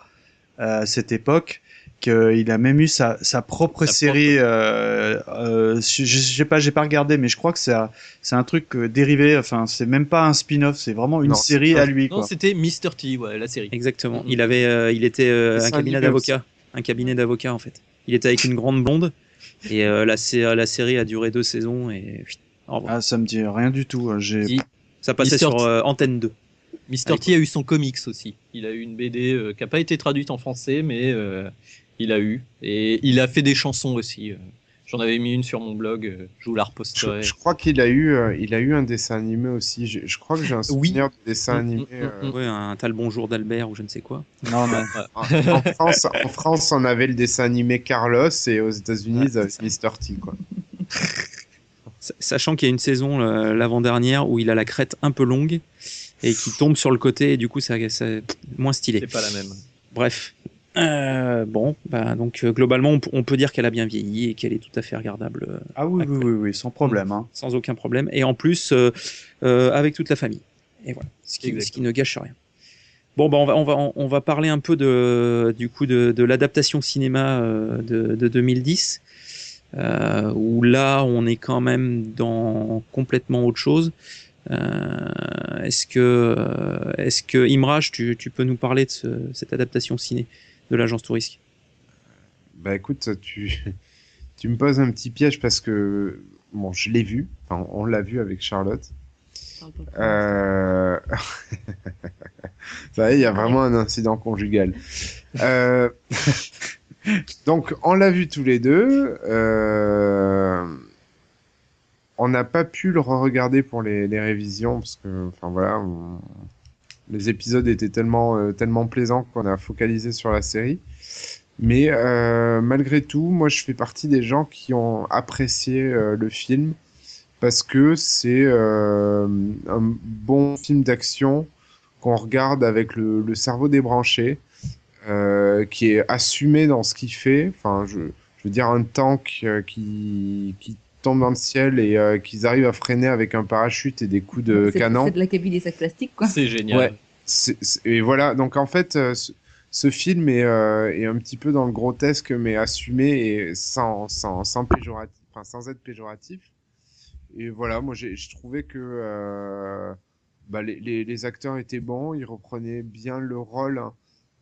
euh, à cette époque qu'il a même eu sa, sa propre
Sa
série. Euh, euh, je, je sais pas, j'ai pas regardé, mais je crois que c'est un, c'est un truc dérivé. Enfin, c'est même pas un spin-off, c'est vraiment une
Non,
série
pas-
à lui.
Non, c'était Mr. T, ouais, la série.
Exactement.
Mhm.
Il avait, euh, il était euh, un cabinet
animé
d'avocats, un cabinet d'avocats en fait. Il était avec une grande blonde et euh, la, sé- la série a duré deux saisons et au.
Ah, ça me dit rien du tout. J'ai
Si.
ça passait
Mr.
sur
T.
euh, Antenne 2.
Mr.
Allez,
T a eu son comics aussi. Il a eu une BD euh, qui n'a pas été traduite en français, mais euh, il a eu. Et il a fait des chansons aussi. Euh. J'en avais mis une sur mon blog, euh, je vous la
Je,
reposterai.
je crois qu'il a eu, euh, il a eu un dessin animé aussi. Je, je crois que j'ai un
Oui.
souvenir de dessin
Mm,
animé.
mm,
euh,
mm,
Ouais, un tal Bonjour d'Albert ou je ne sais quoi.
non, non.
En, en France, en France, on avait le dessin animé Carlos et aux États-Unis,
Ouais,
Mr. T. Quoi.
Sa- Sachant qu'il y a une saison, euh, l'avant-dernière, où il a la crête un peu longue et qui tombe sur le côté et du coup, c'est moins stylé.
C'est pas la même.
Bref. Euh, bon, bah, donc euh, globalement, on, peut dire qu'elle a bien vieilli et qu'elle est tout à fait regardable euh,
Ah oui, oui, oui, oui, sans problème. Hein.
sans aucun problème. Et en plus, euh, euh, avec toute la famille. Et voilà, ce qui, ce qui ne gâche rien. Bon, bah, on, va, on, va, on va parler un peu de, du coup de, de l'adaptation cinéma euh, de, de 2010, euh, où là, on est quand même dans complètement autre chose. Euh, est-ce que, est-ce que Imraj, tu, tu peux nous parler de ce- cette adaptation ciné? De l'agence Tourisque
Bah écoute, tu, tu me poses un petit piège parce que bon, je l'ai vu, enfin, on l'a vu avec Charlotte. Euh... Ça y est, il y a vraiment un incident conjugal. Euh... Donc, on l'a vu tous les deux. Euh... On n'a pas pu le re-regarder pour les, les révisions parce que, enfin voilà, on- les épisodes étaient tellement, euh, tellement plaisants qu'on a focalisé sur la série. Mais euh, malgré tout, moi, je fais partie des gens qui ont apprécié euh, le film parce que c'est euh, un bon film d'action qu'on regarde avec le, le cerveau débranché, euh, qui est assumé dans ce qu'il fait. Enfin, je, je veux dire, un tank qui, qui dans le ciel et euh, qu'ils arrivent à freiner avec un parachute et des coups de canon.
C'est de la cabine des sacs plastiques, quoi.
C'est génial.
Ouais.
Et voilà, donc en fait, euh, ce, ce film est, euh, est un petit peu dans le grotesque, mais assumé et sans, sans, sans, péjoratif, enfin, sans être péjoratif. Et voilà, moi j'ai je trouvais que euh, bah, les, les, les acteurs étaient bons, ils reprenaient bien le rôle. hein.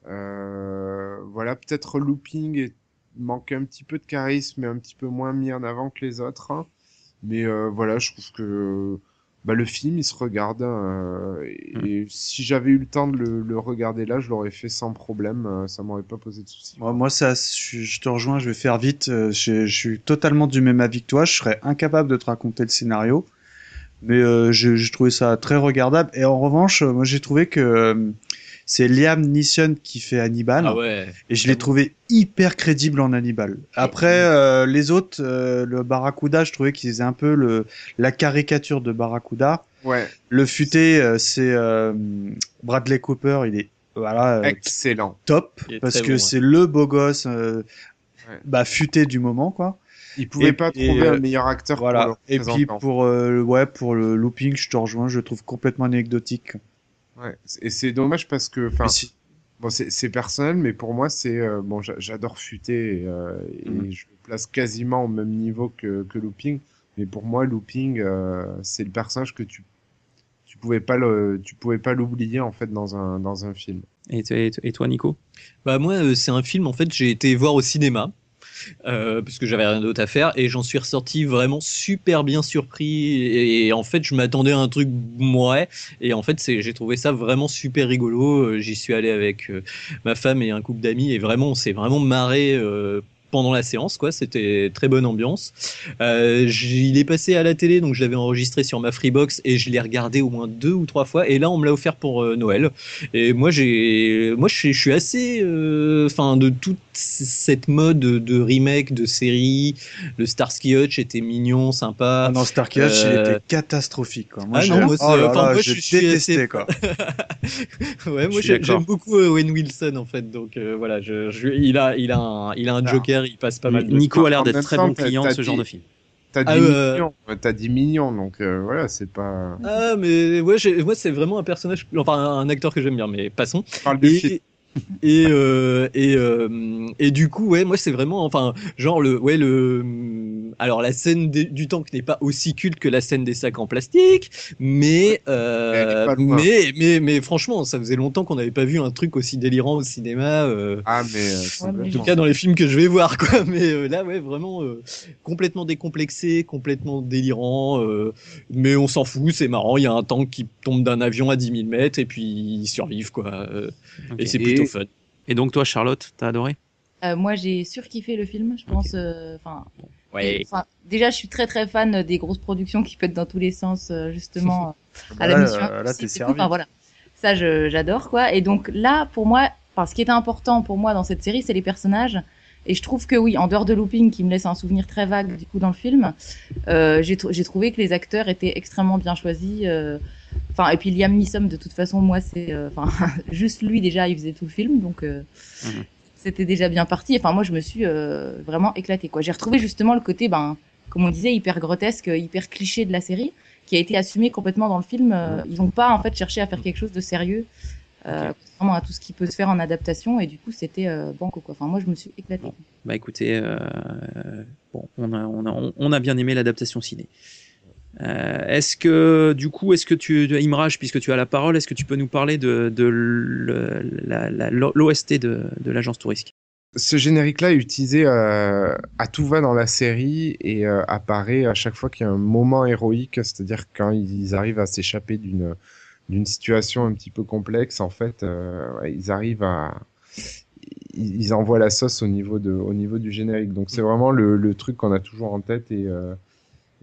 Euh, voilà, peut-être Looping est- manquait un petit peu de charisme et un petit peu moins mis en avant que les autres. hein. Mais euh, voilà, je trouve que bah, le film, il se regarde. euh, et si j'avais eu le temps de le, le regarder là, je l'aurais fait sans problème. euh, ça m'aurait pas posé de soucis.
Moi, moi, ça, je, je te rejoins, je vais faire vite. euh, Je, je suis totalement du même avis que toi. Je serais incapable de te raconter le scénario. Mais euh, j'ai trouvé ça très regardable. Et en revanche, moi j'ai trouvé que euh, c'est Liam Neeson qui fait Hannibal.
Ah ouais.
Et je l'ai trouvé hyper crédible en Hannibal. Après, euh, les autres, euh, le Barracuda, je trouvais qu'ils faisaient un peu le, la caricature de Barracuda.
Ouais,
Le futé, euh, c'est euh, Bradley Cooper, il est voilà euh,
excellent.
top parce que
bon, ouais.
c'est le beau gosse, euh,
Ouais.
bah futé du moment quoi.
Il pouvait
Et-
pas
et,
trouver
euh,
un meilleur acteur
Voilà. Et puis pour euh, ouais pour le looping, je te rejoins, je le trouve complètement anecdotique.
Ouais, et c'est dommage parce que, enfin,
si-
bon, c'est personnel, mais pour moi, c'est euh, bon, j'a- j'adore Futé et, euh, et
Mhm.
je le place quasiment au même niveau que, que Looping. Mais pour moi, Looping, euh, c'est le personnage que tu tu pouvais pas le, tu pouvais pas l'oublier en fait dans un dans un film.
Et, et- et toi, Nico?
Bah moi, c'est un film en fait j'ai été voir au cinéma euh, parce que j'avais rien d'autre à faire et j'en suis ressorti vraiment super bien surpris et, en fait je m'attendais à un truc ouais et en fait j'ai trouvé ça vraiment super rigolo. Euh, J'y suis allé avec euh, ma femme et un couple d'amis et vraiment on s'est vraiment marré. pendant la séance, quoi, c'était très bonne ambiance. Il est passé à la télé, donc je l'avais enregistré sur ma Freebox et je l'ai regardé au moins deux ou trois fois. Et là, on me l'a offert pour Noël. Et moi, j'ai, moi, je suis, assez, enfin, de toute cette mode de, remake de série. Le Starsky Hutch était mignon, sympa.
Ah non, Starkey Hutch, il
Euh,
était catastrophique quoi. Moi,
Ah
j'ai-
non, moi,
oh là
enfin,
là,
moi, je suis
détesté
assez-
quoi.
ouais, moi, j'aime beaucoup euh, Owen Wilson en fait. Donc euh, voilà, je, je- il a, il a un, il a un
Ah.
Joker, il passe pas mal. de
Nico a l'air d'être très bon client de ce genre de film.
T'as
Ah,
10
euh,
millions, t'as 10 millions, donc euh, voilà, c'est pas.
Ah mais ouais, moi c'est vraiment un personnage, enfin un acteur que j'aime bien, mais passons.
On parle de film.
Et et euh, et, euh, et du coup ouais moi c'est vraiment enfin genre le ouais le alors la scène du tank n'est pas aussi culte que la scène des sacs en plastique mais euh, mais mais mais franchement ça faisait longtemps qu'on n'avait pas vu un truc aussi délirant au cinéma euh,
Ah, mais. euh,
en tout cas dans les films que je vais voir quoi mais euh, là ouais vraiment euh, complètement décomplexé complètement délirant euh, mais on s'en fout c'est marrant il y a un tank qui tombe d'un avion à 10 000 mètres et puis ils survivent quoi euh, et c'est
Et-
plutôt fun
Et donc toi, Charlotte, t'as adoré?
Euh, moi, j'ai surkiffé le film. Je pense. euh, Enfin,
ouais
enfin, déjà, je suis très très fan des grosses productions qui pètent dans tous les sens, euh, justement. à
Là,
la mission.
euh, là, t'es servi.
Enfin, voilà. Ça, j'adore, quoi. Et donc, là, pour moi, enfin, ce qui était important pour moi dans cette série, c'est les personnages. Et je trouve que oui, en dehors de Looping, qui me laisse un souvenir très vague du coup dans le film, euh, j'ai trou- j'ai trouvé que les acteurs étaient extrêmement bien choisis. euh, Enfin, et puis Liam Neeson, de toute façon, moi, c'est, euh, enfin, juste lui déjà, il faisait tout le film, donc euh,
Mhm.
C'était déjà bien parti. Enfin, moi, je me suis euh, vraiment éclatée, quoi. J'ai retrouvé justement le côté, ben, comme on disait, hyper grotesque, hyper cliché de la série, qui a été assumé complètement dans le film. Euh, Ils vont pas en fait chercher à faire quelque chose de sérieux, euh, contrairement à tout ce qui peut se faire en adaptation. Et du coup, c'était euh, banco, quoi. Enfin, moi, je me suis éclatée.
Bah écoutez, euh, bon, on a, on, a, on a bien aimé l'adaptation ciné. Euh, est-ce que, du coup, est-ce que tu, Imraj, puisque tu as la parole, est-ce que tu peux nous parler de, l'OST de, l'agence Tourisque
Ce générique-là est utilisé euh, à tout va dans la série et euh, apparaît à chaque fois qu'il y a un moment héroïque, c'est-à-dire quand ils arrivent à s'échapper d'une situation un petit peu complexe, en fait, ils arrivent à ils envoient la sauce au niveau de au niveau du générique. Donc c'est vraiment le, le truc qu'on a toujours en tête et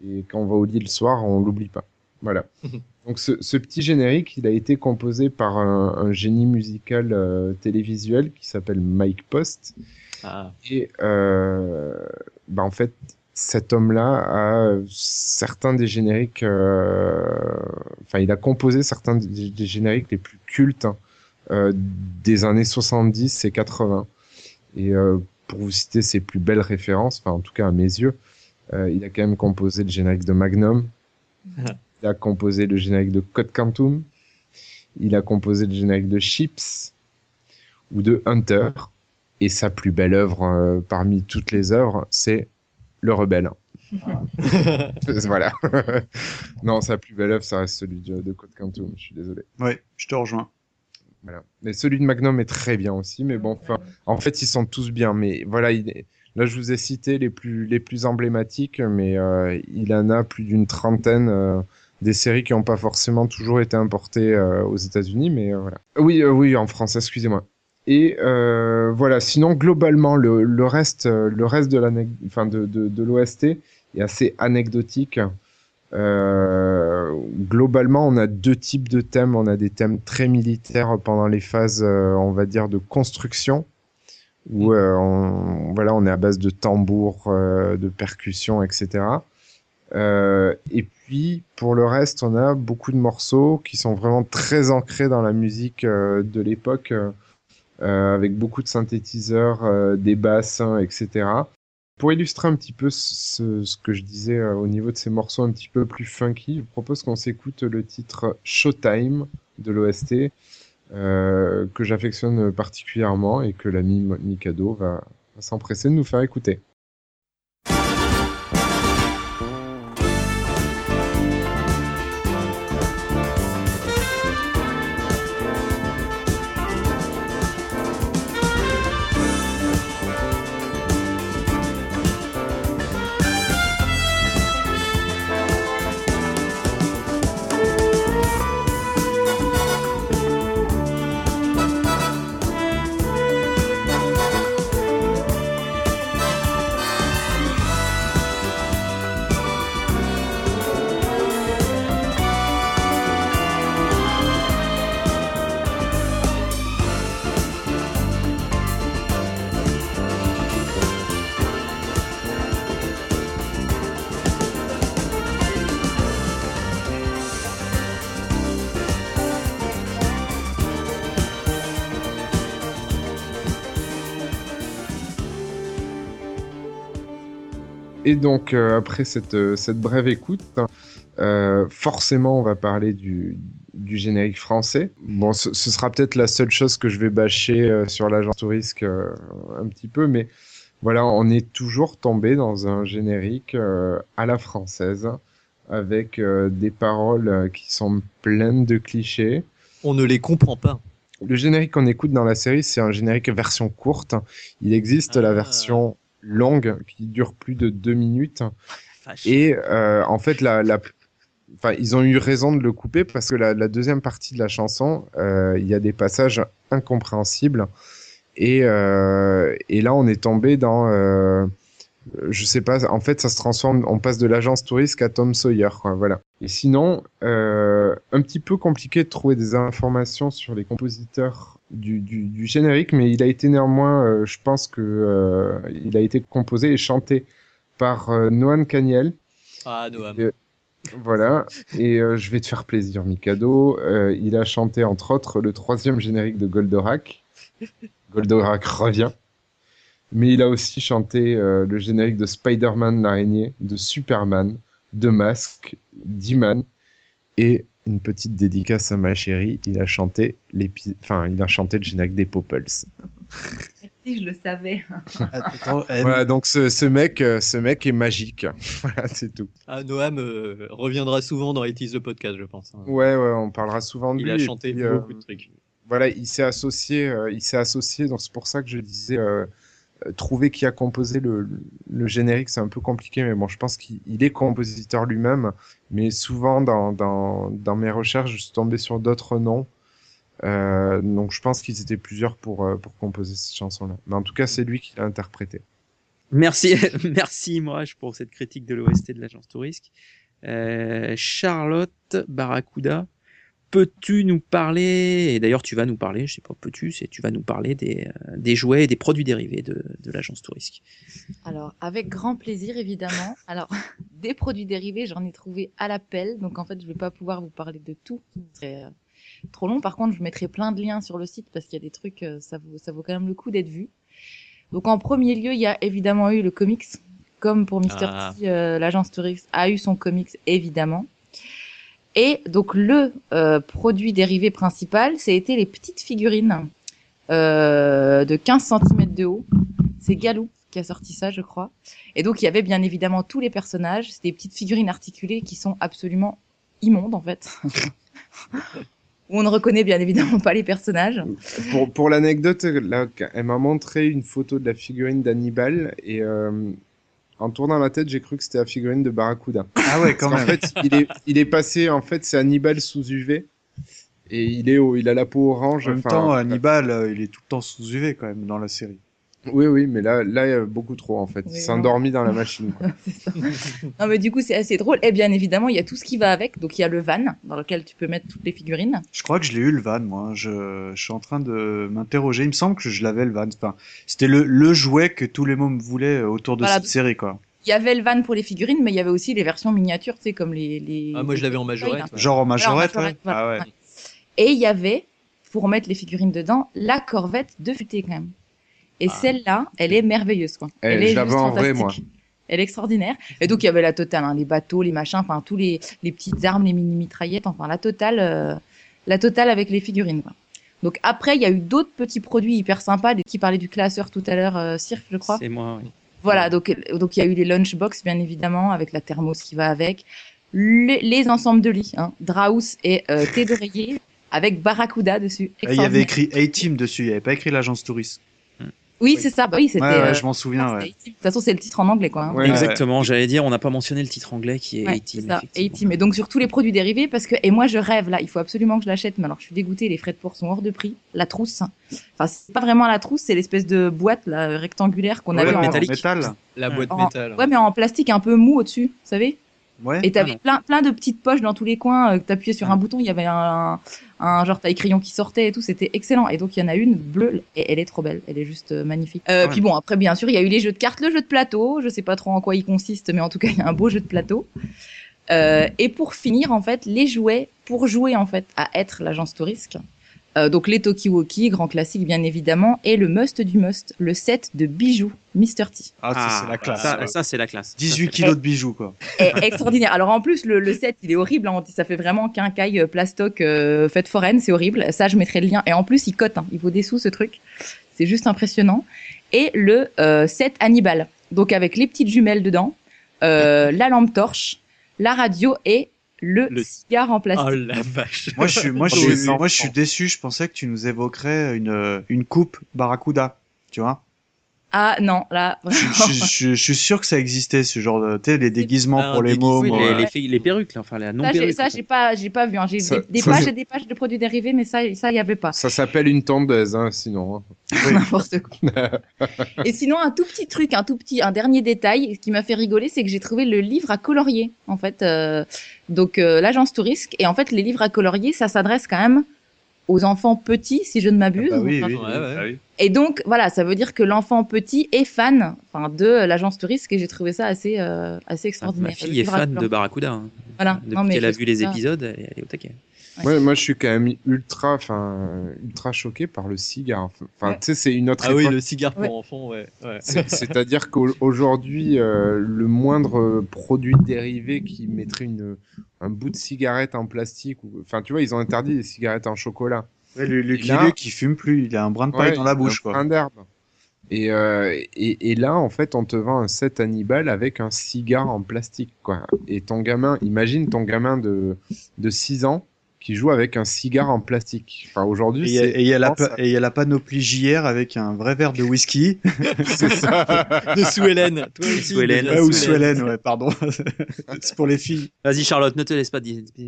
et quand on va au lit le soir, on l'oublie pas. Voilà. Donc ce, ce petit générique, il a été composé par un, un génie musical euh, télévisuel qui s'appelle Mike Post.
Ah.
Et euh, bah en fait, cet homme-là a certains des génériques. euh, Enfin, il a composé certains des, des génériques les plus cultes hein, euh, des années 70 et 80. Et pour vous citer ses plus belles références, enfin en tout cas à mes yeux, il a quand même composé le générique de Magnum. Il a composé le générique de Code Quantum. Il a composé le générique de Chips ou de Hunter. Et sa plus belle œuvre euh, parmi toutes les œuvres, c'est Le Rebelle. voilà. non, sa plus belle œuvre, ça reste celui de, de Code Quantum. Je suis désolé.
Ouais, je te rejoins.
Voilà. Mais celui de Magnum est très bien aussi. Mais bon, en fait, ils sont tous bien. Mais voilà, il est- là, je vous ai cité les plus, les plus emblématiques, mais euh, il en a plus d'une trentaine. euh, des séries qui n'ont pas forcément toujours été importées euh, aux États-Unis, mais euh, voilà. Oui, oui, en France, excusez-moi. Et voilà. Sinon, globalement, le, le reste, le reste de enfin de, de, de l'OST est assez anecdotique. Globalement, on a deux types de thèmes. On a des thèmes très militaires pendant les phases, on va dire, de construction, où euh, on, voilà, on est à base de tambours, euh, de percussions, etc. Euh, et puis, pour le reste, on a beaucoup de morceaux qui sont vraiment très ancrés dans la musique euh, de l'époque, euh, avec beaucoup de synthétiseurs, euh, des basses, hein, etc. Pour illustrer un petit peu ce, ce que je disais euh, au niveau de ces morceaux un petit peu plus funky, je propose qu'on s'écoute le titre Showtime de l'OST, que j'affectionne particulièrement et que l'ami Mikado va, va s'empresser de nous faire écouter. Et donc, euh, après cette, euh, cette brève écoute, euh, forcément, on va parler du, du générique français. Bon, ce, ce sera peut-être la seule chose que je vais bâcher euh, sur l'agence Tourisque euh, un petit peu, mais voilà, on est toujours tombé dans un générique à la française, avec des paroles qui sont pleines de clichés.
On ne les comprend pas.
Le générique qu'on écoute dans la série, c'est un générique version courte. Il existe la
Ah.
version longue qui dure plus de deux minutes. Et euh, en fait, la, la, enfin, ils ont eu raison de le couper parce que la, la deuxième partie de la chanson, euh, il y a des passages incompréhensibles. Et, euh, et là, on est tombé dans, euh, je sais pas, en fait, ça se transforme, on passe de l'agence touriste à Tom Sawyer, quoi, voilà. Et sinon, un petit peu compliqué de trouver des informations sur les compositeurs du, du, du générique, mais il a été néanmoins, euh, je pense que euh, il a été composé et chanté par euh, Noam Caniel.
Ah, Noam.
Euh, Voilà, et je vais te faire plaisir, Mikado. Il a chanté entre autres le troisième générique de Goldorak. Goldorak revient. Mais il a aussi chanté le générique de Spider-Man l'araignée, de Superman, de Mask, d'Iman, et une petite dédicace à ma chérie. Il a chanté l'épi- enfin, il a chanté le générique des Popples.
Si je le savais.
Attends, eh,
Voilà, donc ce, ce mec, euh, ce mec est magique. voilà, c'est tout.
Ah, Noam euh, reviendra souvent dans It is the podcast, je pense. hein.
Ouais, ouais, on parlera souvent de
Il
lui.
a
et
chanté
puis, euh,
beaucoup de trucs.
voilà, il s'est associé, euh, il s'est associé, donc c'est pour ça que je disais trouver qui a composé le, générique, c'est un peu compliqué, mais bon, je pense qu'il il est compositeur lui-même, mais souvent dans, mes recherches, je suis tombé sur d'autres noms, Euh, donc je pense qu'ils étaient plusieurs pour, euh, pour composer cette chanson-là. Mais en tout cas, c'est lui qui l'a interprété.
Merci, merci Imraj pour cette critique de l'OST de l'agence Tourisque. Euh, Charlotte Barracuda, peux-tu nous parler, et d'ailleurs tu vas nous parler, je sais pas peux-tu, c'est tu vas nous parler des, euh, des jouets et des produits dérivés de, de l'agence Tourisque.
Alors, avec grand plaisir, évidemment. Alors, des produits dérivés, j'en ai trouvé à l'appel. Donc, en fait, je vais pas pouvoir vous parler de tout. C'est euh, trop long. Par contre, je mettrai plein de liens sur le site parce qu'il y a des trucs, euh, ça vaut, ça vaut quand même le coup d'être vu. Donc, en premier lieu, il y a évidemment eu le comics. Comme pour Mister
Ah.
T, euh, l'agence Tourix a eu son comics, évidemment. Et donc, le euh, produit dérivé principal, c'était les petites figurines euh, de 15 cm de haut. C'est Galou qui a sorti ça, je crois. Et donc, il y avait bien évidemment tous les personnages. C'est des petites figurines articulées qui sont absolument immondes, en fait. Où on ne reconnaît bien évidemment pas les personnages.
Pour, l'anecdote, elle m'a montré une photo de la figurine d'Hannibal et euh, en tournant la tête, j'ai cru que c'était la figurine de Barracuda.
Ah ouais, quand
Parce
même.
fait, il est, il est passé, en fait, c'est Hannibal sous UV. Et il est au, il a la peau orange.
En même temps, Hannibal, euh, il est tout le temps sous UV quand même dans la série.
Oui, oui, mais là, là, il y a beaucoup trop en fait.
Oui, non.
endormi dans la machine. quoi.
C'est ça. non, mais du coup, c'est assez drôle. Et bien évidemment, il y a tout ce qui va avec. Donc, il y a le van dans lequel tu peux mettre toutes les figurines.
Je crois que je l'ai eu le van, moi. Je, je suis en train de m'interroger. Il me semble que je l'avais le van. Enfin, c'était le, le jouet que tous les mômes voulaient euh, autour de
Voilà.
cette série, quoi.
Il y avait le van pour les figurines, mais il y avait aussi les versions miniatures, tu sais, comme les. les...
Ah, moi, je l'avais en majorette. ouais.
Genre en majorette,
Voilà, en
ouais.
voilà,
Ah ouais.
ouais. Et il y avait, pour mettre les figurines dedans, la corvette de futé quand même. Et
Ah.
celle-là, elle est merveilleuse, quoi. Elle
je
est
l'avais
juste
en vrai,
fantastique. Elle est extraordinaire. Et donc, il y avait la totale, hein, les bateaux, les machins, enfin, tous les, les petites armes, les mini-mitraillettes, enfin, la totale, euh, la totale avec les figurines, quoi. Donc, après, il y a eu d'autres petits produits hyper sympas, qui parlaient du classeur tout à l'heure, euh, Cirque, je crois.
C'est moi, oui.
Voilà, donc donc il y a eu les lunchbox bien évidemment avec la thermos qui va avec, les, les ensembles de lits, hein, Draus et euh, thé d'oreiller avec Barracuda dessus.
Il y avait écrit A-Team dessus. Il n'y avait pas écrit l'agence touriste.
Oui, c'est ça. Bah oui, c'était.
Ouais, ouais,
euh,
je m'en souviens, ouais.
De toute façon, c'est le titre en anglais, quoi. hein.
Ouais,
Exactement, j'allais dire, on n'a pas mentionné le titre anglais qui est
Ouais,
18.
c'est ça,
effectivement.
A-Team. Et donc sur tous les produits dérivés, parce que et moi je rêve là, il faut absolument que je l'achète, mais alors je suis dégoûtée, les frais de port sont hors de prix. La trousse, enfin c'est pas vraiment la trousse, c'est l'espèce de boîte là, rectangulaire qu'on
Ouais,
avait
boîte
en
métallique.
métal.
La boîte
en-
métal.
ouais mais en plastique un peu mou au-dessus, vous savez.
Ouais.
Et t'avais
non.
plein, plein de petites poches dans tous les coins. Euh, T'appuyais sur un bouton, il y avait un, un genre taille crayon qui sortait et tout. C'était excellent. Et donc il y en a une bleue et elle est trop belle. Elle est juste euh, magnifique. Euh,
Ouais.
Puis bon, après bien sûr, il y a eu les jeux de cartes, le jeu de plateau. Je sais pas trop en quoi il consiste, mais en tout cas, il y a un beau jeu de plateau. Euh, et pour finir, en fait, les jouets pour jouer en fait à être l'agence Tourisque. Euh, donc les Tokiwoki, grand classique bien évidemment, et le must du must, le set de bijoux Mr. T.
Ah, ça,
Ah,
c'est la classe.
Ça, ça, c'est la classe.
18 kilos de bijoux, quoi.
est extraordinaire. Alors en plus, le, le set, il est horrible. hein. Ça fait vraiment quincaille euh, plastoc euh, fête foraine, c'est horrible. Ça, je mettrai le lien. Et en plus, il cote. hein. Il vaut des sous ce truc. C'est juste impressionnant. Et le euh, set Hannibal, donc avec les petites jumelles dedans, euh, la lampe torche, la radio et le,
Le-
cigare en plastique.
Oh la vache.
Moi, je suis, moi, je suis, moi, je suis déçu. Je pensais que tu nous évoquerais une, une coupe Barracuda. Tu vois?
Ah non, là,
Je, je- je- je suis sûr que ça existait, ce genre de, tu sais, les déguisements
Ah,
pour les
déguisement,
mômes. Euh,
les, les, filles- les perruques, là, enfin, la non
ça, j'ai-
perruque.
ça, j'ai pas, j'ai pas vu. hein. J'ai des, des pages et des pages de produits dérivés, mais ça, ça, y avait pas.
Ça s'appelle une tondeuse, hein, sinon. hein.
N'importe quoi. Et sinon, un tout petit truc, un tout petit, un dernier détail, ce qui m'a fait rigoler, c'est que j'ai trouvé le livre à colorier, en fait. euh, donc, euh, l'agence Tourisque. Et en fait, les livres à colorier, ça s'adresse quand même aux enfants petits, si je ne m'abuse.
bah oui,
Enfin,
oui,
Ouais, ouais.
Ah oui.
Et donc, voilà, ça veut dire que l'enfant petit est fan, enfin, de l'agence Tourisque. Et j'ai trouvé ça assez, euh, assez
Ah,
extraordinaire.
Ma
Le
fille est fan de. Barracuda. hein.
Voilà.
Depuis qu'elle a vu les épisodes, elle est au taquet.
Ouais.
Moi, je suis quand même ultra, enfin, ultra choqué par le cigare. Enfin,
Ouais.
tu sais, c'est une autre
Ah oui, le cigare pour
Ouais.
enfants, ouais. ouais.
C'est- C'est-à-dire qu'aujourd'hui, euh, le moindre produit dérivé qui mettrait une, un bout de cigarette en plastique, enfin, tu vois, ils ont interdit les cigarettes en chocolat.
Ouais, le, le
là-
Lucky Luke, il fume plus. Il a un brin de paille
Ouais,
dans la
un
bouche, quoi.
brin d'herbe. Et, euh, et, et là, en fait, on te vend un set Hannibal avec un cigare en plastique, quoi. Et ton gamin, imagine ton gamin de, de 6 ans qui joue avec un cigare en plastique. Enfin,
Et
aujourd'hui,
il y a-
c'est
et il y a la
je pense,
pa- et il y a la panoplie JR avec un vrai verre de whisky.
c'est ça.
De sous Hélène. Toi aussi,
Sous Hélène.
Ouais, ou
sous
Hélène, ouais, pardon. c'est pour les filles.
Vas-y, Charlotte, ne te laisse pas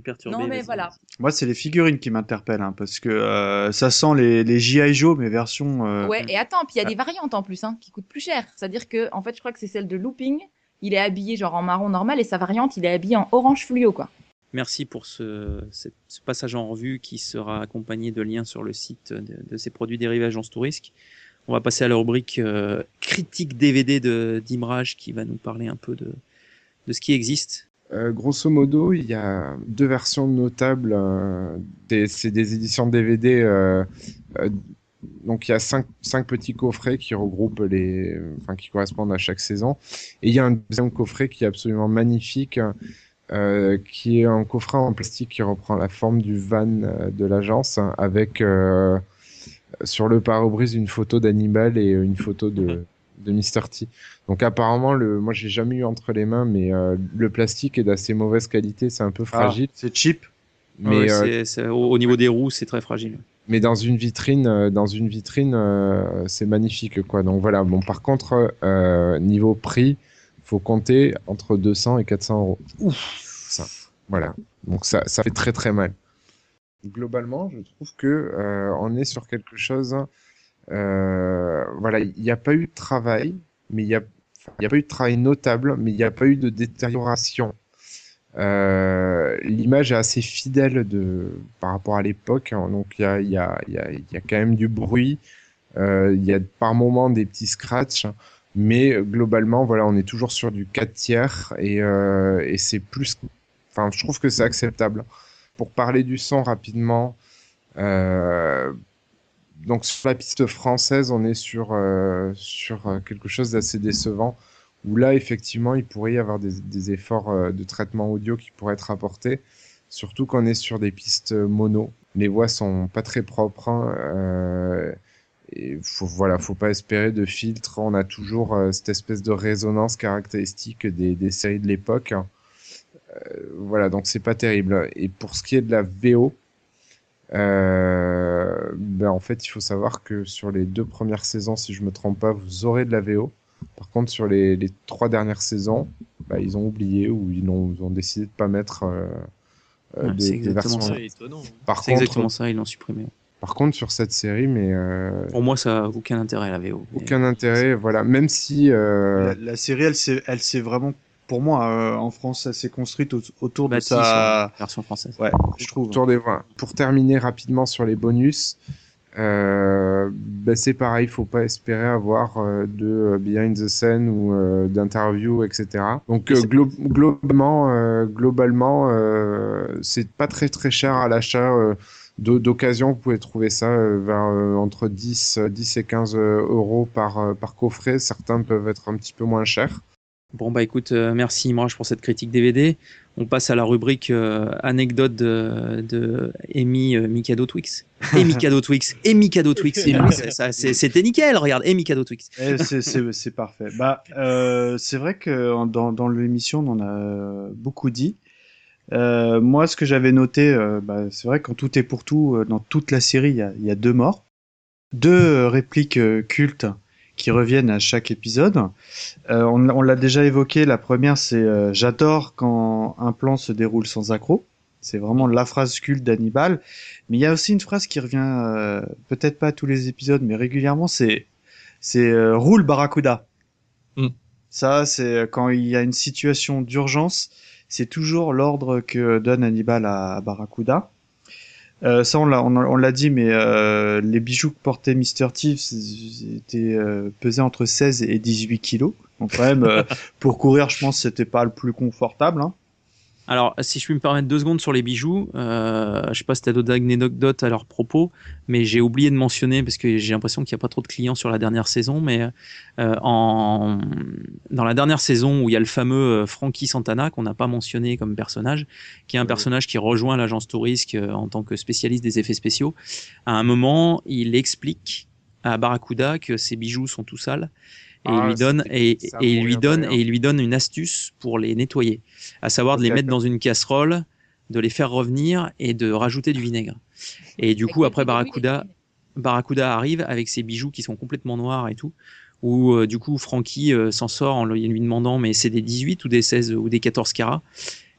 perturber.
Non, mais
vas-y.
voilà.
Moi, c'est les figurines qui m'interpellent, hein, parce que euh, ça sent les, les G.I. Joe, mais version... euh,
Ouais, et attends, puis il y a des variantes en plus, hein, qui coûtent plus cher. C'est-à-dire que, en fait, je crois que c'est celle de Looping. Il est habillé genre en marron normal et sa variante, il est habillé en orange fluo, quoi.
Merci pour ce, passage en revue qui sera accompagné de liens sur le site de, ces produits dérivés Agence Tourisque. On va passer à la rubrique euh, critique DVD de d'Imrage qui va nous parler un peu de, de ce qui existe.
Euh, grosso modo, il y a deux versions notables. euh, c'est des éditions DVD. donc il y a cinq, cinq petits coffrets qui regroupent les, qui correspondent à chaque saison. Et il y a un deuxième coffret qui est absolument magnifique, euh, qui est un coffret en plastique qui reprend la forme du van euh, de l'agence, avec euh, sur le pare-brise une photo d'Hannibal et une photo de de Mr. T. Donc apparemment, le, moi j'ai jamais eu entre les mains, mais euh, le plastique est d'assez mauvaise qualité, c'est un peu
ah,
fragile.
c'est cheap.
mais,
Ouais, c'est- c'est- au, au niveau des roues, c'est très fragile.
mais dans une vitrine, dans une vitrine, c'est magnifique quoi. Donc voilà. Bon, par contre, niveau prix, faut compter entre 200 et 400 euros. Ouf, ça. Voilà. Donc ça, ça fait très très mal. Globalement, je trouve que euh, on est sur quelque chose Euh, voilà, il n'y a pas eu de travail, mais il n'y a pas eu de travail notable, mais il n'y a pas eu de détérioration. Euh, L'image est assez fidèle de, par rapport à l'époque, hein. donc il y a, y, a, quand même du bruit, il y a par moments des petits scratchs, mais globalement, voilà, on est toujours sur du 4 tiers et, euh, et c'est plus, enfin, je trouve que c'est acceptable. Pour parler du son rapidement, euh, donc sur la piste française, on est sur, euh, sur euh, quelque chose d'assez décevant, où là, effectivement, il pourrait y avoir des, des efforts euh, de traitement audio qui pourraient être apportés, surtout qu'on est sur des pistes mono. Les voix sont pas très propres. hein, euh, et faut, voilà, faut pas espérer de filtre. On a toujours euh, cette espèce de résonance caractéristique des, des séries de l'époque. hein. Euh, voilà, donc c'est pas terrible. Et pour ce qui est de la VO, euh, ben en fait, il faut savoir que sur les deux premières saisons, si je me trompe pas, vous aurez de la VO. Par contre, sur les, les trois dernières saisons, bah, ils ont oublié ou ils ont, ils ont décidé de pas mettre euh, euh,
Ouais,
des,
c'est
des
exactement
versions.
ça.
C'est étonnant.
Par contre,
exactement ça, ils l'ont supprimé.
Par contre, sur cette série, mais euh,
Pour moi, ça a aucun intérêt la VO. mais-
aucun intérêt. Voilà, même si euh,
La, la série, elle s'est, elle s'est vraiment, pour moi, euh, en France, elle s'est construite au- autour de sa.
version française.
Ouais, je trouve.
Autour des voix. Pour terminer rapidement sur les bonus, euh, ben c'est pareil, faut pas espérer avoir euh, de euh, behind the scene ou euh, d'interview, etc. Donc euh, glo- globalement, euh, globalement, euh, c'est pas très très cher à l'achat. Euh, d'o- d'occasion, vous pouvez trouver ça euh, vers euh, entre 10, euh, 10 et 15 euros par, euh, par coffret. Certains peuvent être un petit peu moins chers.
Bon bah écoute, euh, merci Imraj pour cette critique DVD. On passe à la rubrique euh, anecdote de, de Amy euh, Mikado Twix. Et Mikado Twix, et Mikado Twix. C'était nickel, regarde, et Mikado Twix.
Eh, c'est, parfait. Bah, euh, c'est vrai que dans, dans l'émission, on en a beaucoup dit. Euh, moi, ce que j'avais noté, euh, bah, c'est vrai qu'en tout et pour tout, euh, dans toute la série, il y a, il y a deux morts, deux euh, répliques cultes qui reviennent à chaque épisode. Euh, on, on l'a déjà évoqué. La première, c'est euh, j'adore quand un plan se déroule sans accroc. C'est vraiment la phrase culte d'Hannibal. Mais il y a aussi une phrase qui revient, euh, peut-être pas à tous les épisodes, mais régulièrement, c'est c'est euh, roule Barracuda.
Mm.
Ça, c'est quand il y a une situation d'urgence, c'est toujours l'ordre que donne Hannibal à, Barracuda. Euh, ça, on l'a, on, on l'a dit, mais euh, les bijoux que portait Mr. T étaient euh, pesés entre 16 et 18 kilos. Donc quand même, euh, pour courir, je pense que c'était pas le plus confortable. Hein.
Alors, si je puis me permettre deux secondes sur les bijoux, euh, je sais pas si tu as d'autres anecdotes à leur propos, mais j'ai oublié de mentionner, parce que j'ai l'impression qu'il n'y a pas trop de clients sur la dernière saison, mais euh, en... dans la dernière saison où il y a le fameux euh, Frankie Santana, qu'on n'a pas mentionné comme personnage, qui est un personnage qui rejoint l'agence Tourisque euh, en tant que spécialiste des effets spéciaux, à un moment, il explique à Barracuda que ses bijoux sont tout sales. Et
Ah,
il lui donne et, il lui donne et il lui donne une astuce pour les nettoyer à savoir de les mettre dans une casserole, de les faire revenir et de rajouter du vinaigre. Et du coup, après Barracuda, Barracuda? Arrive avec ses bijoux qui sont complètement noirs et tout. Où euh, du coup, Frankie euh, s'en sort en lui lui demandant mais c'est des 18 ou des 16 ou des 14 carats?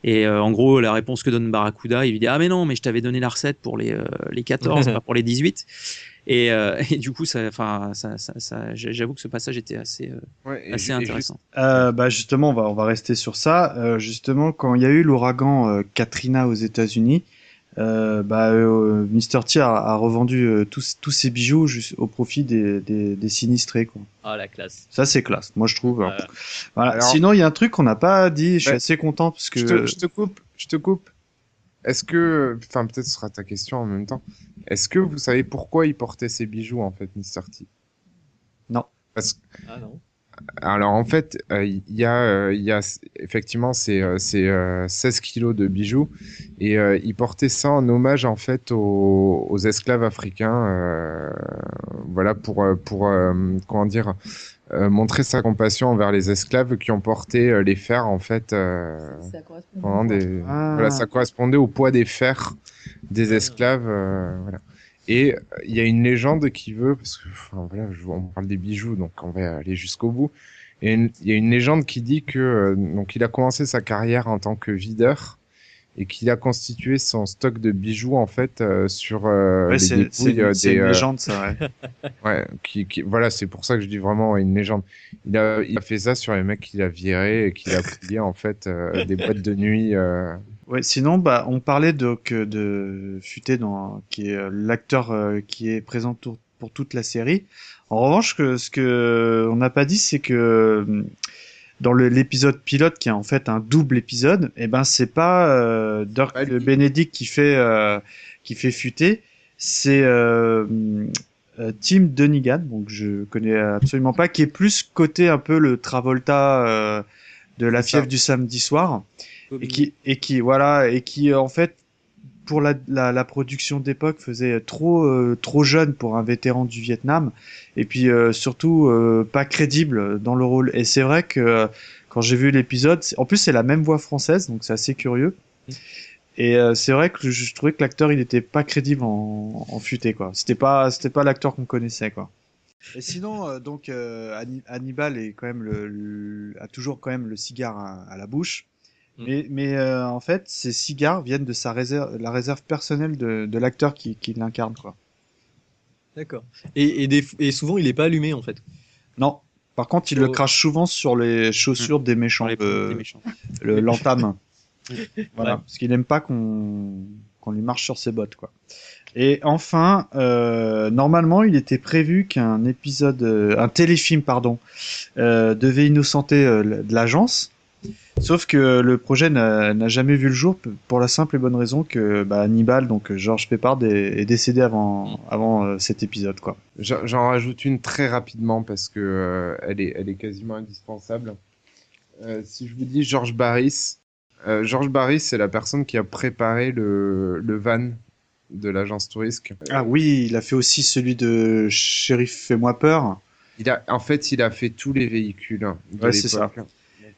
Et euh, en gros, la réponse que donne Barracuda, il lui dit ah mais non, mais je t'avais donné la recette pour les euh, les 14, pas pour les 18. Et, euh, et du coup, ça, enfin, ça, ça, ça- j'avoue que ce passage était assez, euh,
Ouais,
assez intéressant.
Euh, bah justement, on va, on va rester sur ça. Euh, justement, quand il y a eu l'ouragan euh, Katrina aux États-Unis, euh, bah, euh, Mr. T a, a revendu euh, tous, tous ses bijoux juste au profit des, des, des sinistrés. Quoi.
Ah, la classe.
Ça, c'est classe, moi je trouve.
Voilà.
Voilà.
Alors-
Sinon, il y a un truc qu'on n'a pas dit. Je suis
Ouais.
assez content parce que
Je te, je te coupe, je te coupe. Est-ce que, enfin peut-être ce sera ta question en même temps. Est-ce que vous savez pourquoi il portait ses bijoux en fait, Mr. T?
Non.
Parce que
Ah non.
alors en fait, euh, il y a, euh, il y a effectivement c'est c'est euh, 16 kilos de bijoux et euh, il portait ça en hommage en fait aux, aux esclaves africains. euh, voilà pour pour euh, comment dire euh, montrer sa compassion envers les esclaves qui ont porté euh, les fers en fait. euh,
Ça
des...
Ah.
Voilà, ça correspondait au poids des fers des esclaves. euh, voilà. Et euh, il y a une légende qui veut, parce que enfin, voilà, je- on parle des bijoux, donc on va aller jusqu'au bout. Et une- il y a une légende qui dit que euh, donc il a commencé sa carrière en tant que videur et qu'il a constitué son stock de bijoux en fait euh, sur euh,
Ouais,
les dépouilles euh, des
une
euh,
légende, ça, ouais.
ouais, qui, qui- voilà, c'est pour ça que je dis vraiment une légende. Il a, il a fait ça sur les mecs qu'il a virés et qu'il a fouillé en fait euh, des boîtes de nuit. euh,
Ouais, sinon, bah, on parlait donc de Futé, dans, qui est l'acteur qui est présent pour, pour toute la série. En revanche, que, ce que on n'a pas dit, c'est que euh, dans l'épisode pilote, qui est en fait un double épisode, et ben c'est pas euh, Dirk. Benedict qui fait euh, qui fait Futé, c'est euh, euh, Tim Dunigan, donc je connais absolument pas, qui est plus côté un peu le Travolta euh, de la fièvre du samedi soir. Et qui et qui voilà et qui en fait pour la, la, la production d'époque faisait trop euh, trop jeune pour un vétéran du Vietnam. Et puis euh, surtout euh, pas crédible dans le rôle. Et c'est vrai que euh, quand j'ai vu l'épisode en plus c'est la même voix française donc c'est assez curieux. Et euh, c'est vrai que je, je trouvais que l'acteur il était pas crédible en, en futé quoi. C'était pas c'était pas l'acteur qu'on connaissait quoi. Et sinon euh, donc euh, Hanni- Hannibal est quand même le, le- a toujours quand même le cigare à, à la bouche
Mm.
mais, mais euh, en fait, ces cigares viennent de sa réserve, la réserve personnelle de, de l'acteur qui, qui l'incarne, quoi.
D'accord. Et, et, des- et souvent, il est pas allumé en fait.
Non. Par contre, il
Oh.
le crache souvent sur les chaussures des méchants,
Dans les
de-
des méchants.
le l'entame. voilà,
Ouais.
parce qu'il aime pas qu'on qu'on lui marche sur ses bottes, quoi. Et enfin, euh, normalement, il était prévu qu'un épisode, euh, un téléfilm, pardon, euh, devait innocenter euh, de l'agence. Sauf que le projet n'a jamais vu le jour pour la simple et bonne raison que bah, Hannibal, donc euh, Georges Peppard, est, est décédé avant, avant euh, cet épisode, quoi.
J'en rajoute une très rapidement parce que euh, elle est, elle est quasiment indispensable. Euh, si je vous dis Georges Barris, Georges Barris, c'est la personne qui a préparé le, le van de l'agence Tourisque.
Ah oui, il a fait aussi celui de Shérif Fais-moi peur.
Il a, en fait, il a fait tous les véhicules de
Ouais, c'est ça.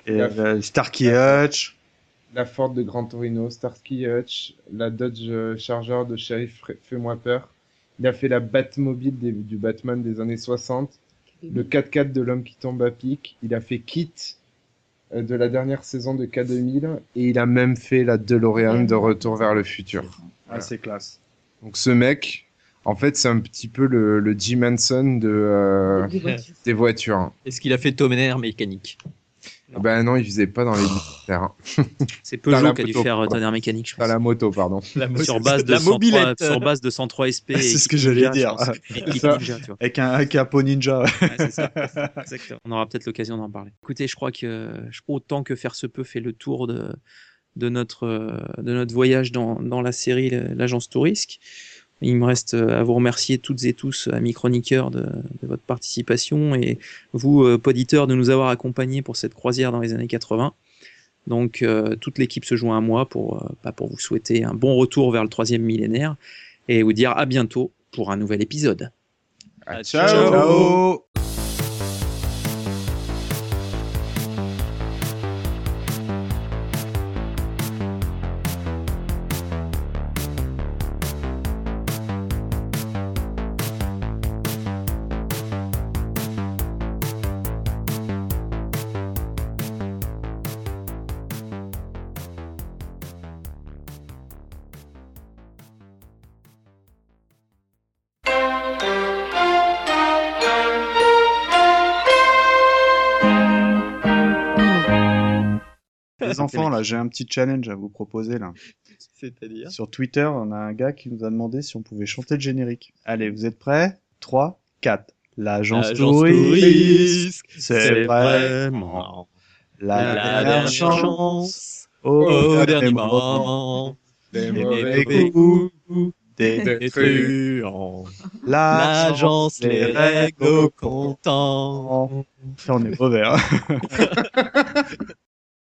Et euh, Starkey Hutch.
La Ford de Gran Torino, Starsky Hutch, la Dodge euh, Charger de Sheriff Fais-moi peur. Il a fait la Batmobile des- du Batman des années 60, le 4x4 de l'homme qui tombe à pic. Il a fait Kit euh, de la dernière saison de K2000 et il a même fait la DeLorean de Retour vers le futur.
Ah, c'est classe.
Donc ce mec, en fait, c'est un petit peu le, le Jim Henson de, euh,
Des voitures.
des voitures.
Est-ce qu'il a fait tonnerre mécanique?
Ben non, il faisait pas dans les militaires.
C'est Peugeot qui a dû
moto,
faire euh, tonnerre mécanique, je
Pas la moto, pardon.
La mo-
Sur base de
la
103,
mobilette.
sur base de 103 SP.
C'est ce que j'allais
Ninja,
dire.
Ninja, tu vois.
Avec un, avec un pot ninja.
Ouais, c'est ça. On aura peut-être l'occasion d'en parler. Écoutez, je crois que euh, autant que faire se peut fait le tour de, de, notre, euh, de notre voyage dans, dans la série L'Agence Tourisque. Il me reste euh, à vous remercier toutes et tous, amis chroniqueurs, de, de votre participation et vous, euh, poditeurs, de nous avoir accompagnés pour cette croisière dans les années 80. Donc, euh, toute l'équipe se joint à moi pour, euh, bah, pour vous souhaiter un bon retour vers le troisième millénaire et vous dire à bientôt pour un nouvel épisode.
Ciao.
Ciao. Enfants, là, j'ai un petit challenge à vous proposer, là.
C'est-à-dire
Sur Twitter, on a un gars qui nous a demandé si on pouvait chanter le générique. Allez, vous êtes prêts? 3, 4. L'agence
L'agence
touriste,
touriste,
c'est vraiment la,
la
dernière chance.
chance
Au,
au
dernier
dernier
moment,
moment.
Les
les
mauvais coups.
coups des
Des
truands.
l'agence
L'agence les règle au comptant.
On est mauvais, hein.